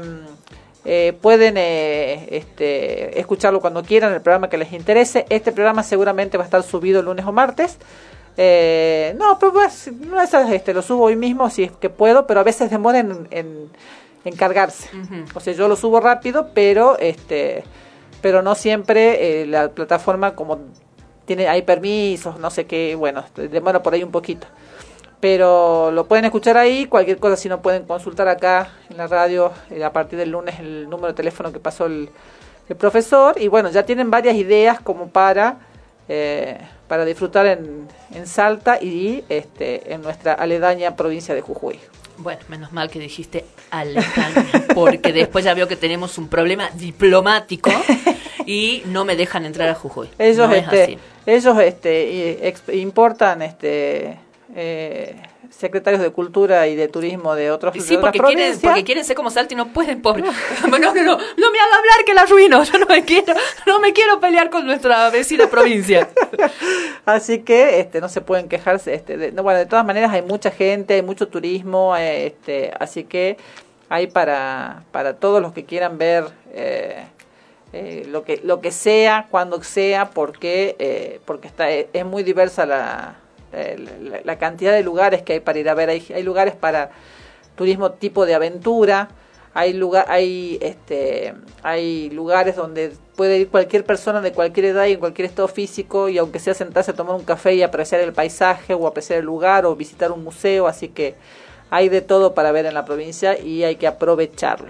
eh, pueden eh, este, escucharlo cuando quieran, el programa que les interese. Este programa seguramente va a estar subido el lunes o martes. Eh, no, pero pues, no es, este, lo subo hoy mismo si es que puedo, pero a veces demora en, en, en cargarse. O sea, yo lo subo rápido, pero este, pero no siempre eh, la plataforma como tiene hay permisos, no sé qué, bueno, demora por ahí un poquito. Pero lo pueden escuchar ahí, cualquier cosa si no pueden consultar acá en la radio eh, a partir del lunes el número de teléfono que pasó el, el profesor y bueno, ya tienen varias ideas como para eh, para disfrutar en, en Salta y este en nuestra aledaña provincia de Jujuy. Bueno, menos mal que dijiste aledaña, porque después ya veo que tenemos un problema diplomático y no me dejan entrar a Jujuy. Ellos No es este así. ellos este y- ex- importan este eh, secretarios de cultura y de turismo de otros de Sí, porque quieren, porque quieren ser como Salta y no pueden, pobre. No, no, no, no me haga hablar que la arruino. Yo no me quiero, no me quiero pelear con nuestra vecina provincia. Así que este no se pueden quejarse este de, no, bueno, de todas maneras hay mucha gente, hay mucho turismo, eh, este así que hay para, para todos los que quieran ver eh, eh, lo que lo que sea, cuando sea, porque eh, porque está es muy diversa la, eh, la, cantidad de lugares que hay para ir a ver. Hay, hay lugares para turismo tipo de aventura, hay lugar, hay este, hay lugares donde puede ir cualquier persona de cualquier edad y en cualquier estado físico y aunque sea sentarse a tomar un café y apreciar el paisaje o apreciar el lugar o visitar un museo, así que hay de todo para ver en la provincia y hay que aprovecharlo.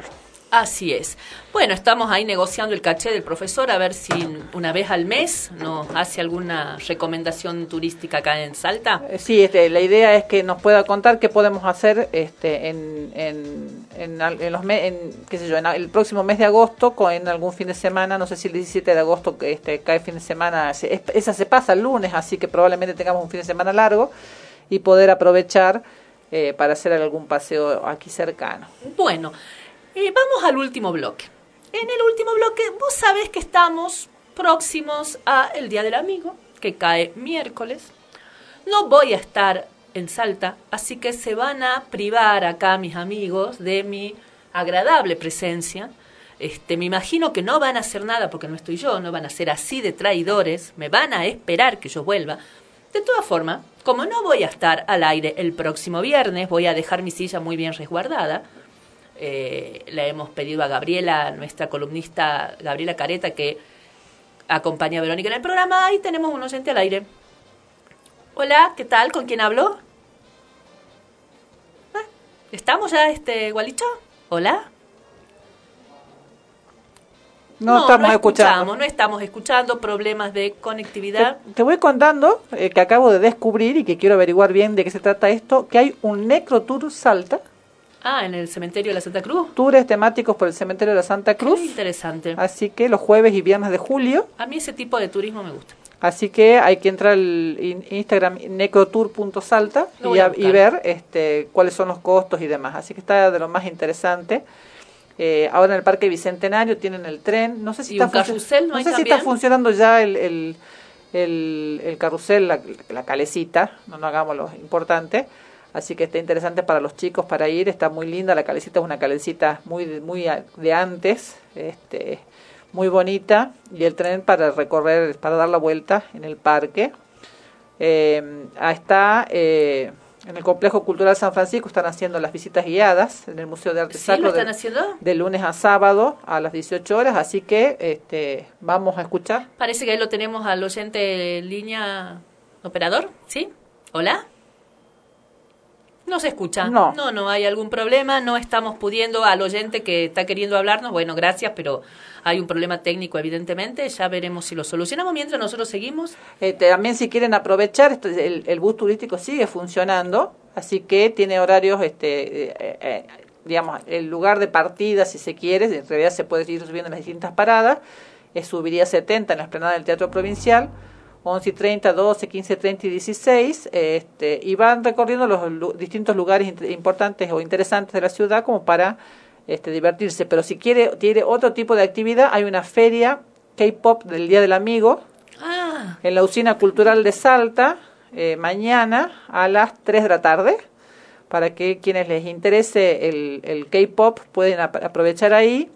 Así es. Bueno, estamos ahí negociando el caché del profesor a ver si una vez al mes nos hace alguna recomendación turística acá en Salta. Eh, Sí, este, la idea es que nos pueda contar qué podemos hacer este, en, en, en, en los me- en, qué sé yo, en a- el próximo mes de agosto, en algún fin de semana, no sé si el 17 de agosto que este, cae fin de semana, se- es- esa se pasa el lunes, así que probablemente tengamos un fin de semana largo y poder aprovechar eh, para hacer algún paseo aquí cercano. Bueno, eh, vamos al último bloque. En el último bloque, vos sabés que estamos próximos a el Día del Amigo, que cae miércoles. No voy a estar en Salta, así que se van a privar acá mis amigos de mi agradable presencia. Este, me imagino que no van a hacer nada porque no estoy yo, no van a ser así de traidores, me van a esperar que yo vuelva. De todas formas, como no voy a estar al aire el próximo viernes, voy a dejar mi silla muy bien resguardada. Eh, le hemos pedido a Gabriela, nuestra columnista Gabriela Careta, que acompaña a Verónica en el programa. Ahí tenemos un oyente al aire. Hola, ¿qué tal? ¿Con quién hablo? Ah, ¿Estamos ya, este, Gualicho? Hola. No, estamos no escuchando. escuchamos, no estamos escuchando problemas de conectividad. Te voy contando eh, que acabo de descubrir y que quiero averiguar bien de qué se trata esto, que hay un Necrotour Salta, Ah, en el cementerio de la Santa Cruz. tours temáticos por el cementerio de la Santa Cruz. Qué interesante. Así que los jueves y viernes de julio. A mí ese tipo de turismo me gusta. Así que hay que entrar al in- Instagram necrotour.salta Lo y, a y ver este, cuáles son los costos y demás. Así que está de lo más interesante. Eh, ahora en el Parque Bicentenario tienen el tren. No sé si ¿Y está carrusel no hay sé si está funcionando ya el, el, el, el carrusel, la, la calecita. No, no hagamos lo importante. Así que está interesante para los chicos para ir. Está muy linda. La calecita es una calecita muy, de- muy de antes. Este, muy bonita. Y el tren para recorrer, para dar la vuelta en el parque. Eh, está eh, en el Complejo Cultural San Francisco. Están haciendo las visitas guiadas en el Museo de Arte ¿Sí Sacro. de- de lunes a sábado a las 18 horas, así que este, vamos a escuchar. Parece que ahí lo tenemos al oyente en línea operador, ¿sí? ¿Hola? No se escucha. No. no, no hay algún problema. No estamos pudiendo al oyente que está queriendo hablarnos. Bueno, gracias, pero hay un problema técnico, evidentemente. Ya veremos si lo solucionamos mientras nosotros seguimos. Este, también si quieren aprovechar, el, el bus turístico sigue funcionando, así que tiene horarios, este, eh, eh, digamos, el lugar de partida, si se quiere, en realidad se puede ir subiendo en las distintas paradas, subiría 70 en la esplanada del Teatro Provincial, 11 y 30, 12, 15, 30 y 16, este, y van recorriendo los lu- distintos lugares importantes o interesantes de la ciudad como para este, divertirse. Pero si quiere, tiene otro tipo de actividad, hay una feria K-pop del Día del Amigo, Ah, en la usina cultural de Salta eh, mañana a las 3 de la tarde. Para que quienes les interese el, el K-pop pueden ap- aprovechar ahí.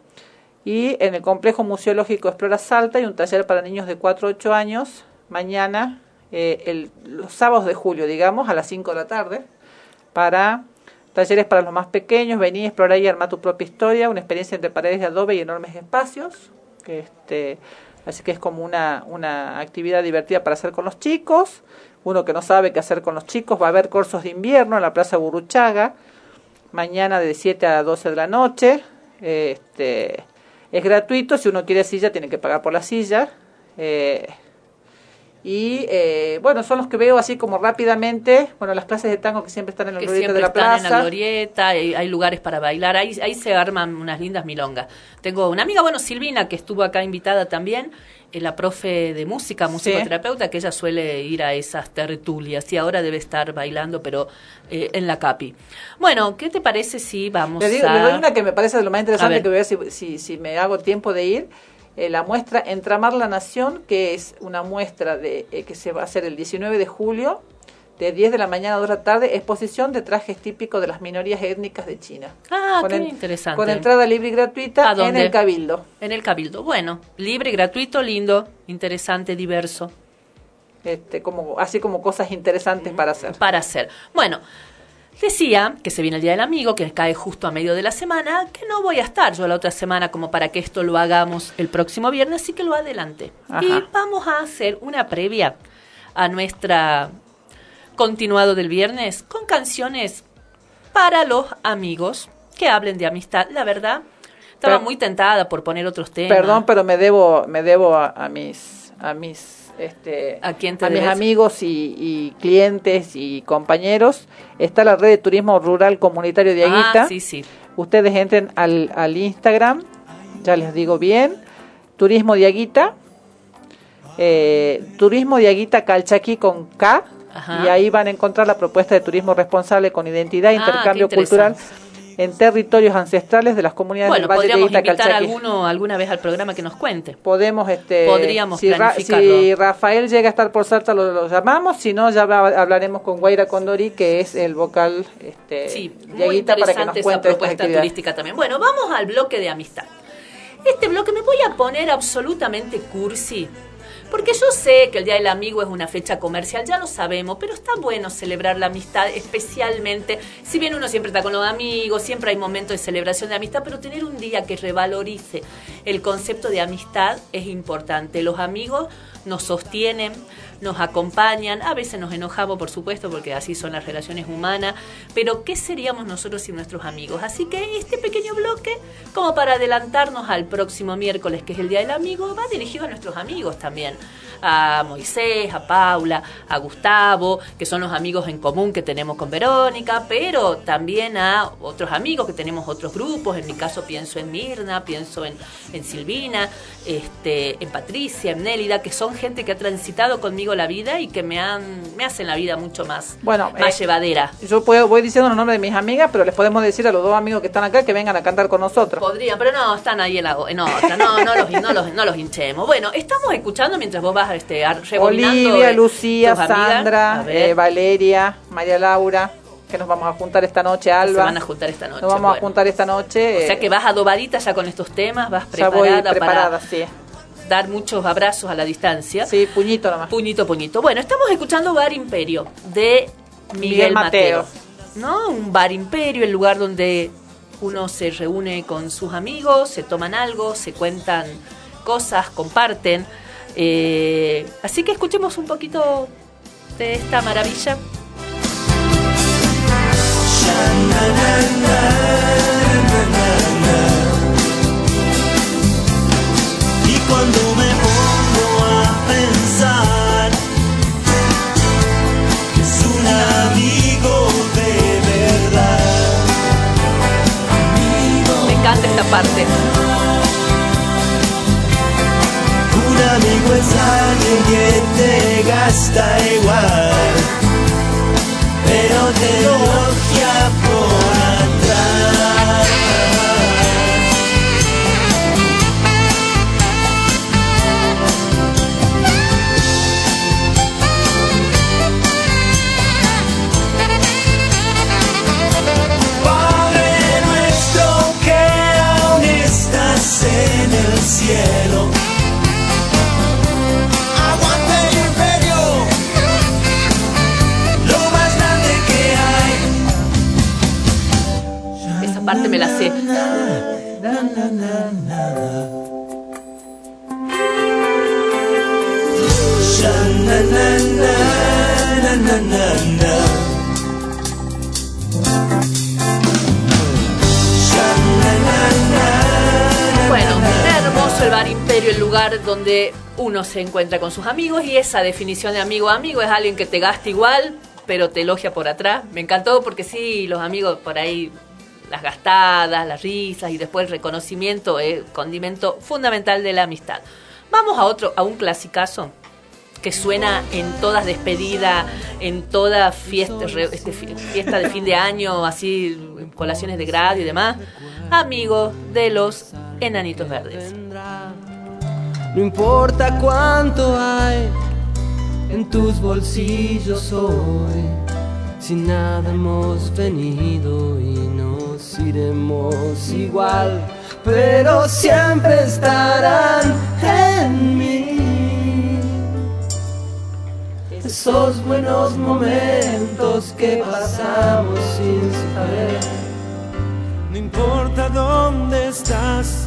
Y en el complejo museológico Explora Salta hay un taller para niños de 4 a 8 años mañana eh, el, los sábados de julio digamos a las 5 de la tarde para talleres para los más pequeños vení explorar y armar tu propia historia una experiencia entre paredes de adobe y enormes espacios este Así que es como una, una actividad divertida para hacer con los chicos. Uno que no sabe qué hacer con los chicos va a haber cursos de invierno en la Plaza Burruchaga, mañana de 7 a 12 de la noche. Este, es gratuito, si uno quiere silla tiene que pagar por la silla. Eh, y eh, bueno, son los que veo así como rápidamente. Bueno, las clases de tango que siempre están en la que glorieta de la están en la plaza. glorieta, hay, hay lugares para bailar, ahí, ahí se arman unas lindas milongas. Tengo una amiga, bueno, Silvina, que estuvo acá invitada también, es la profe de música, musicoterapeuta, que ella suele ir a esas tertulias y ahora debe estar bailando, pero eh, en la CAPI. Bueno, ¿qué te parece si vamos Le, digo, a... le doy una que me parece de lo más interesante que voy a ver si, si, si me hago tiempo de ir. Eh, la muestra Entramar la Nación, que es una muestra de eh, que se va a hacer el 19 de julio de 10 de la mañana a 2 de la tarde, exposición de trajes típicos de las minorías étnicas de China. Ah, Con qué en- interesante. Con entrada libre y gratuita ¿A en el Cabildo. En el Cabildo. Bueno, libre, gratuito, lindo, interesante, diverso. Este, como, así como cosas interesantes para hacer. Para hacer. Bueno, decía que se viene el Día del Amigo, que cae justo a medio de la semana, que no voy a estar yo la otra semana como para que esto lo hagamos el próximo viernes, así que lo adelante. Ajá. Y vamos a hacer una previa a nuestra continuado del viernes con canciones para los amigos que hablen de amistad. La verdad, estaba muy tentada por poner otros temas. Perdón, pero me debo, me debo a, a mis, a mis, este, ¿A quién te mis amigos y, y clientes y compañeros. Está la red de turismo rural comunitario de Aguita. Ah, sí, sí. Ustedes entren al, al Instagram, ya les digo bien, Turismo de Aguita, eh, Turismo de Aguita Calchaquí con K, Ajá. y ahí van a encontrar la propuesta de turismo responsable con identidad Ah, intercambio cultural en territorios ancestrales de las comunidades Bueno, podríamos invitar a alguno alguna vez al programa que nos cuente. Podemos, este, Podríamos si, Ra- si Rafael llega a estar por Salta lo, lo llamamos, si no ya hablaremos con Guaira Condori, que es el vocal este, Sí, muy Aguita, para que nos interesante esa propuesta turística también. Bueno, vamos al bloque de amistad. Este bloque me voy a poner absolutamente cursi. Porque yo sé que el Día del Amigo es una fecha comercial, ya lo sabemos, pero está bueno celebrar la amistad, especialmente, si bien uno siempre está con los amigos, siempre hay momentos de celebración de amistad, pero tener un día que revalorice el concepto de amistad es importante. Los amigos nos sostienen, nos acompañan, a veces nos enojamos, por supuesto, porque así son las relaciones humanas, pero ¿qué seríamos nosotros sin nuestros amigos? Así que este pequeño bloque, como para adelantarnos al próximo miércoles, que es el Día del Amigo, va dirigido a nuestros amigos también, a Moisés, a Paula, a Gustavo, que son los amigos en común que tenemos con Verónica, pero también a otros amigos que tenemos otros grupos, en mi caso pienso en Mirna, pienso en, en Silvina, este, en Patricia, en Nélida, que son gente que ha transitado conmigo la vida y que me han me hacen la vida mucho más, Bueno, más eh, llevadera. Yo puedo, voy diciendo los nombres de mis amigas, pero les podemos decir a los dos amigos que están acá que vengan a cantar con nosotros. Podrían, pero no, están ahí en, la, en otra, no, no los, no, los, no los hinchemos. Bueno, estamos escuchando mientras vos vas este, rebobinando, Olivia, eh, Lucía, Sandra, eh, Valeria, María Laura, que nos vamos a juntar esta noche, Alba. Se van a juntar esta noche. Nos vamos a juntar esta noche. O sea eh, que vas adobadita ya con estos temas, vas ya preparada, voy preparada, para sí. Dar muchos abrazos a la distancia. Sí, puñito nomás. Puñito, puñito. Bueno, estamos escuchando Bar Imperio de Miguel, Miguel Mateo. Mateo. ¿No? Un bar imperio, el lugar donde uno se reúne con sus amigos, se toman algo, se cuentan cosas, comparten. Eh, así que escuchemos un poquito de esta maravilla. Parte. Un amigo es alguien que te gasta igual, pero te elogia cielo. Aguante el imperio, lo más grande que hay. Esa parte me la sé. Sha, na, na, na, na, na, na, Imperio, el lugar donde uno se encuentra con sus amigos y esa definición de amigo amigo es alguien que te gasta igual, pero te elogia por atrás. Me encantó porque sí, los amigos por ahí, las gastadas, las risas y después el reconocimiento es condimento fundamental de la amistad. Vamos a otro, a un clasicazo que suena en todas despedidas, en toda fiesta, este, fi- fiesta de fin de año, así, colaciones de grado y demás. Amigos de los enanitos verdes. No importa cuánto hay, en tus bolsillos hoy. Sin nada hemos venido y nos iremos igual, pero siempre estarán en mí. Esos buenos momentos que pasamos sin saber. No importa dónde estás,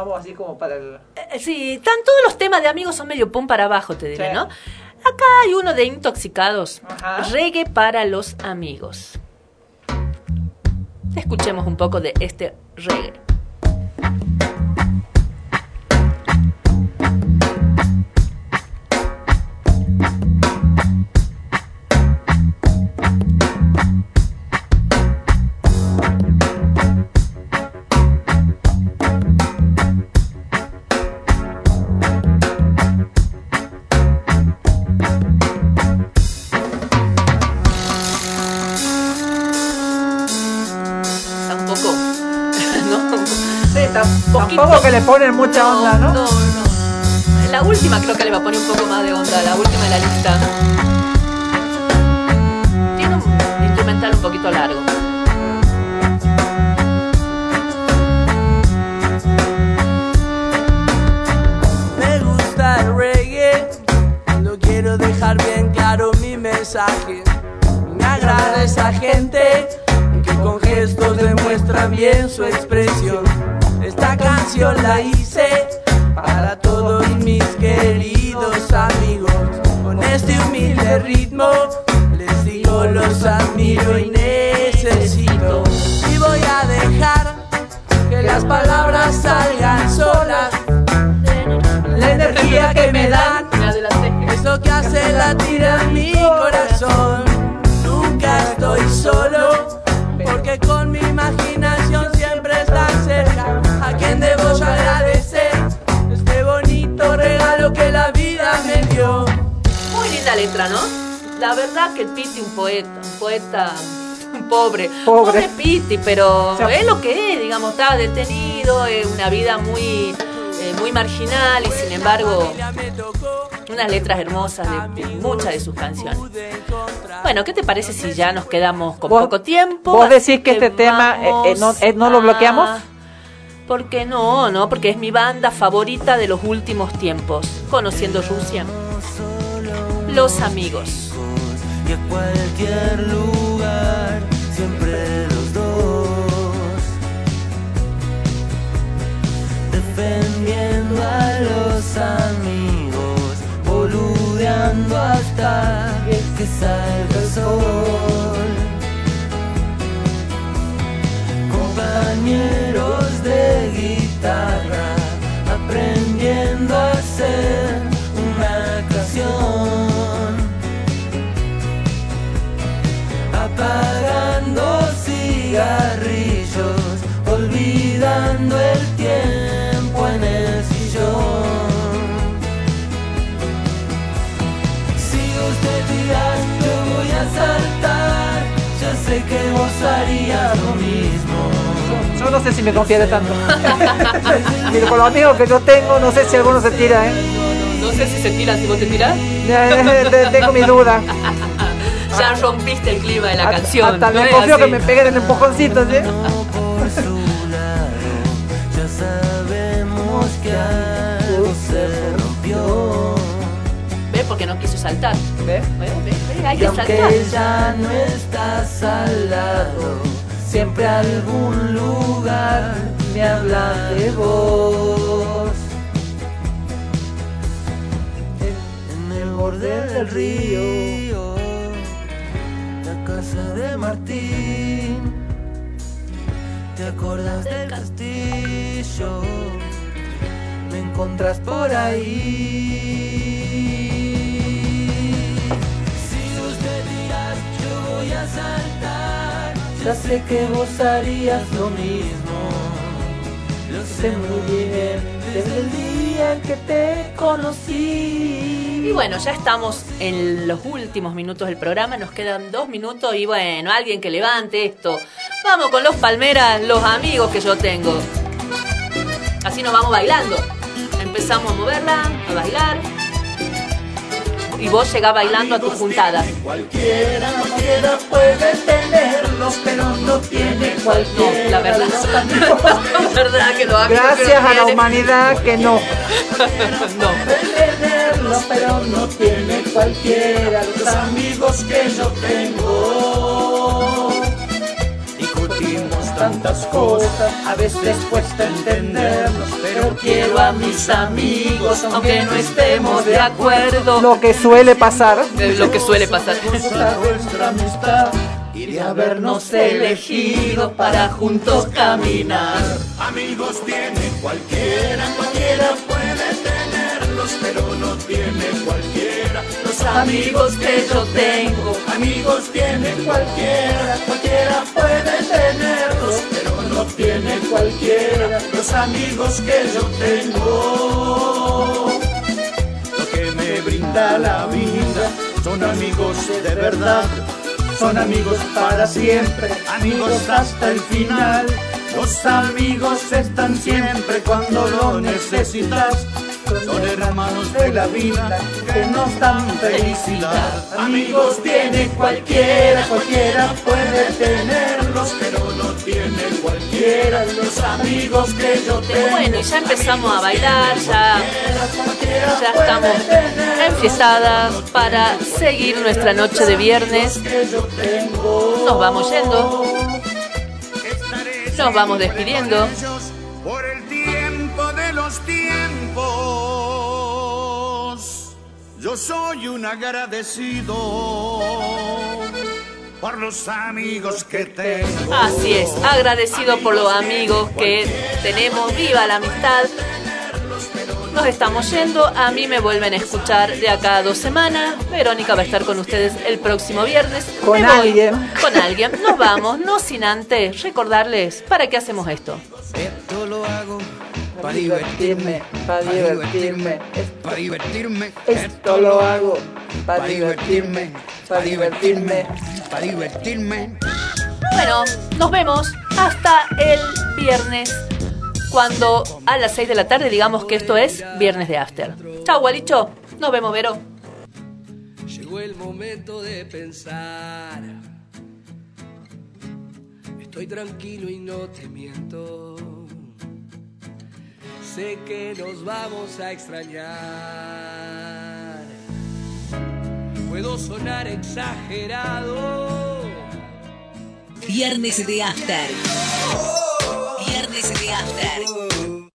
Vamos así como para el... Eh, Sí, están todos los temas de amigos son medio pum para abajo, te diré, Sí. ¿no? Acá hay uno de intoxicados. Reggae para los amigos. Escuchemos un poco de este reggae. Tampoco que le ponen mucha onda, ¿no? No, no. La última creo que le va a poner un poco más de onda, la última de la lista. Tiene un instrumental un poquito largo. Me gusta el reggae, no quiero dejar bien claro mi mensaje. Me agrada esa gente que con gestos demuestra bien su expresión. Canción la La verdad que el Piti un poeta, un poeta pobre. Pobre. Piti, pero O sea, es lo que es, digamos, estaba detenido, es una vida muy, eh, muy marginal y sin embargo unas letras hermosas de, de muchas de sus canciones. Bueno, ¿qué te parece si ya nos quedamos con ¿Vos- poco tiempo? ¿Vos decís que este tema eh, eh, no, eh, lo bloqueamos? a- Porque no, no, porque es mi banda favorita de los últimos tiempos. Conociendo Rusia. Los amigos. Y a cualquier lugar, siempre los dos, defendiendo a los amigos, boludeando hasta que salga el sol. Compañeros de guitarra, aprendiendo a hacer una canción. Apagando cigarrillos, olvidando el tiempo en el sillón. Si usted dirá, yo voy a saltar, ya sé que vos harías lo mismo. Yo no sé si me confiere tanto. Pero con los amigos que yo tengo, no sé si alguno se tira, ¿eh? No sé si se tiran si vos te tirás. Tengo mi duda. Ya rompiste el clima de la canción. Hasta ¿no me confío que me peguen en empujoncitos, ¿eh? Ya sabemos que algo se rompió. ¿Ves? porque no quiso saltar. ¿Ves? ¿Ves? ¿Ves? ¿Ves? Hay Y que aunque saltar. ya no estás al lado, siempre algún lugar me habla de vos. En el borde del río, la casa de Martín. ¿Te acordás del castillo? Me encontrás por ahí. Si usted dirá, yo voy a saltar. Ya sé que vos harías lo mismo. Lo sé muy bien desde el día que te conocí. Y bueno, ya estamos en los últimos minutos del programa, nos quedan dos minutos y bueno, alguien que levante esto. Vamos con los palmeras, los amigos que yo tengo. Así nos vamos bailando. Empezamos a moverla, a bailar. Y vos llegás bailando a tu juntada. Cualquiera, cualquiera puede tenerlos, pero no tiene cualquiera. No, la verdad. la verdad que lo hago. Gracias a la humanidad que no. no. tenerlos, pero no tiene cualquiera. Los amigos que yo tengo. Tantas cosas, a veces cuesta entenderlos, pero quiero a mis amigos, aunque no estemos de acuerdo. Lo que suele pasar. Lo que suele pasar. Nuestra amistad y de habernos elegido para juntos caminar. Amigos tiene cualquiera, cualquiera puede tenerlos, pero no tiene cualquiera. Los amigos que yo tengo, amigos tiene cualquiera, cualquiera puede tenerlos, pero no tiene cualquiera. Los amigos que yo tengo lo que me brinda la vida. Son amigos de verdad, son amigos para siempre, amigos hasta el final. Los amigos están siempre cuando lo necesitas. Son hermanos de la vida que nos dan felicidad. Amigos tiene cualquiera, cualquiera puede tenerlos, pero no tiene cualquiera los amigos que yo tengo. Bueno, y ya empezamos a bailar, ya, ya estamos enfiestadas para seguir nuestra noche de viernes. Nos vamos yendo. Nos vamos despidiendo. Yo soy un agradecido por los amigos que tengo. Así es, agradecido por los amigos que tenemos, viva la amistad. Nos estamos yendo, a mí me vuelven a escuchar de acá a dos semanas. Verónica va a estar con ustedes el próximo viernes. Con Me voy alguien. Con alguien. Nos vamos, no sin antes recordarles para qué hacemos esto. Esto lo hago Para divertirme, para divertirme. para divertirme. Esto lo hago para divertirme, para divertirme. para divertirme. Bueno, nos vemos hasta el viernes. Cuando a las 6 de la tarde digamos que esto es Viernes de After. Chao, Gualicho. Nos vemos, Vero. Llegó el momento de pensar. Estoy tranquilo y no te miento. Sé que nos vamos a extrañar. Puedo sonar exagerado. Viernes de After. Viernes de After.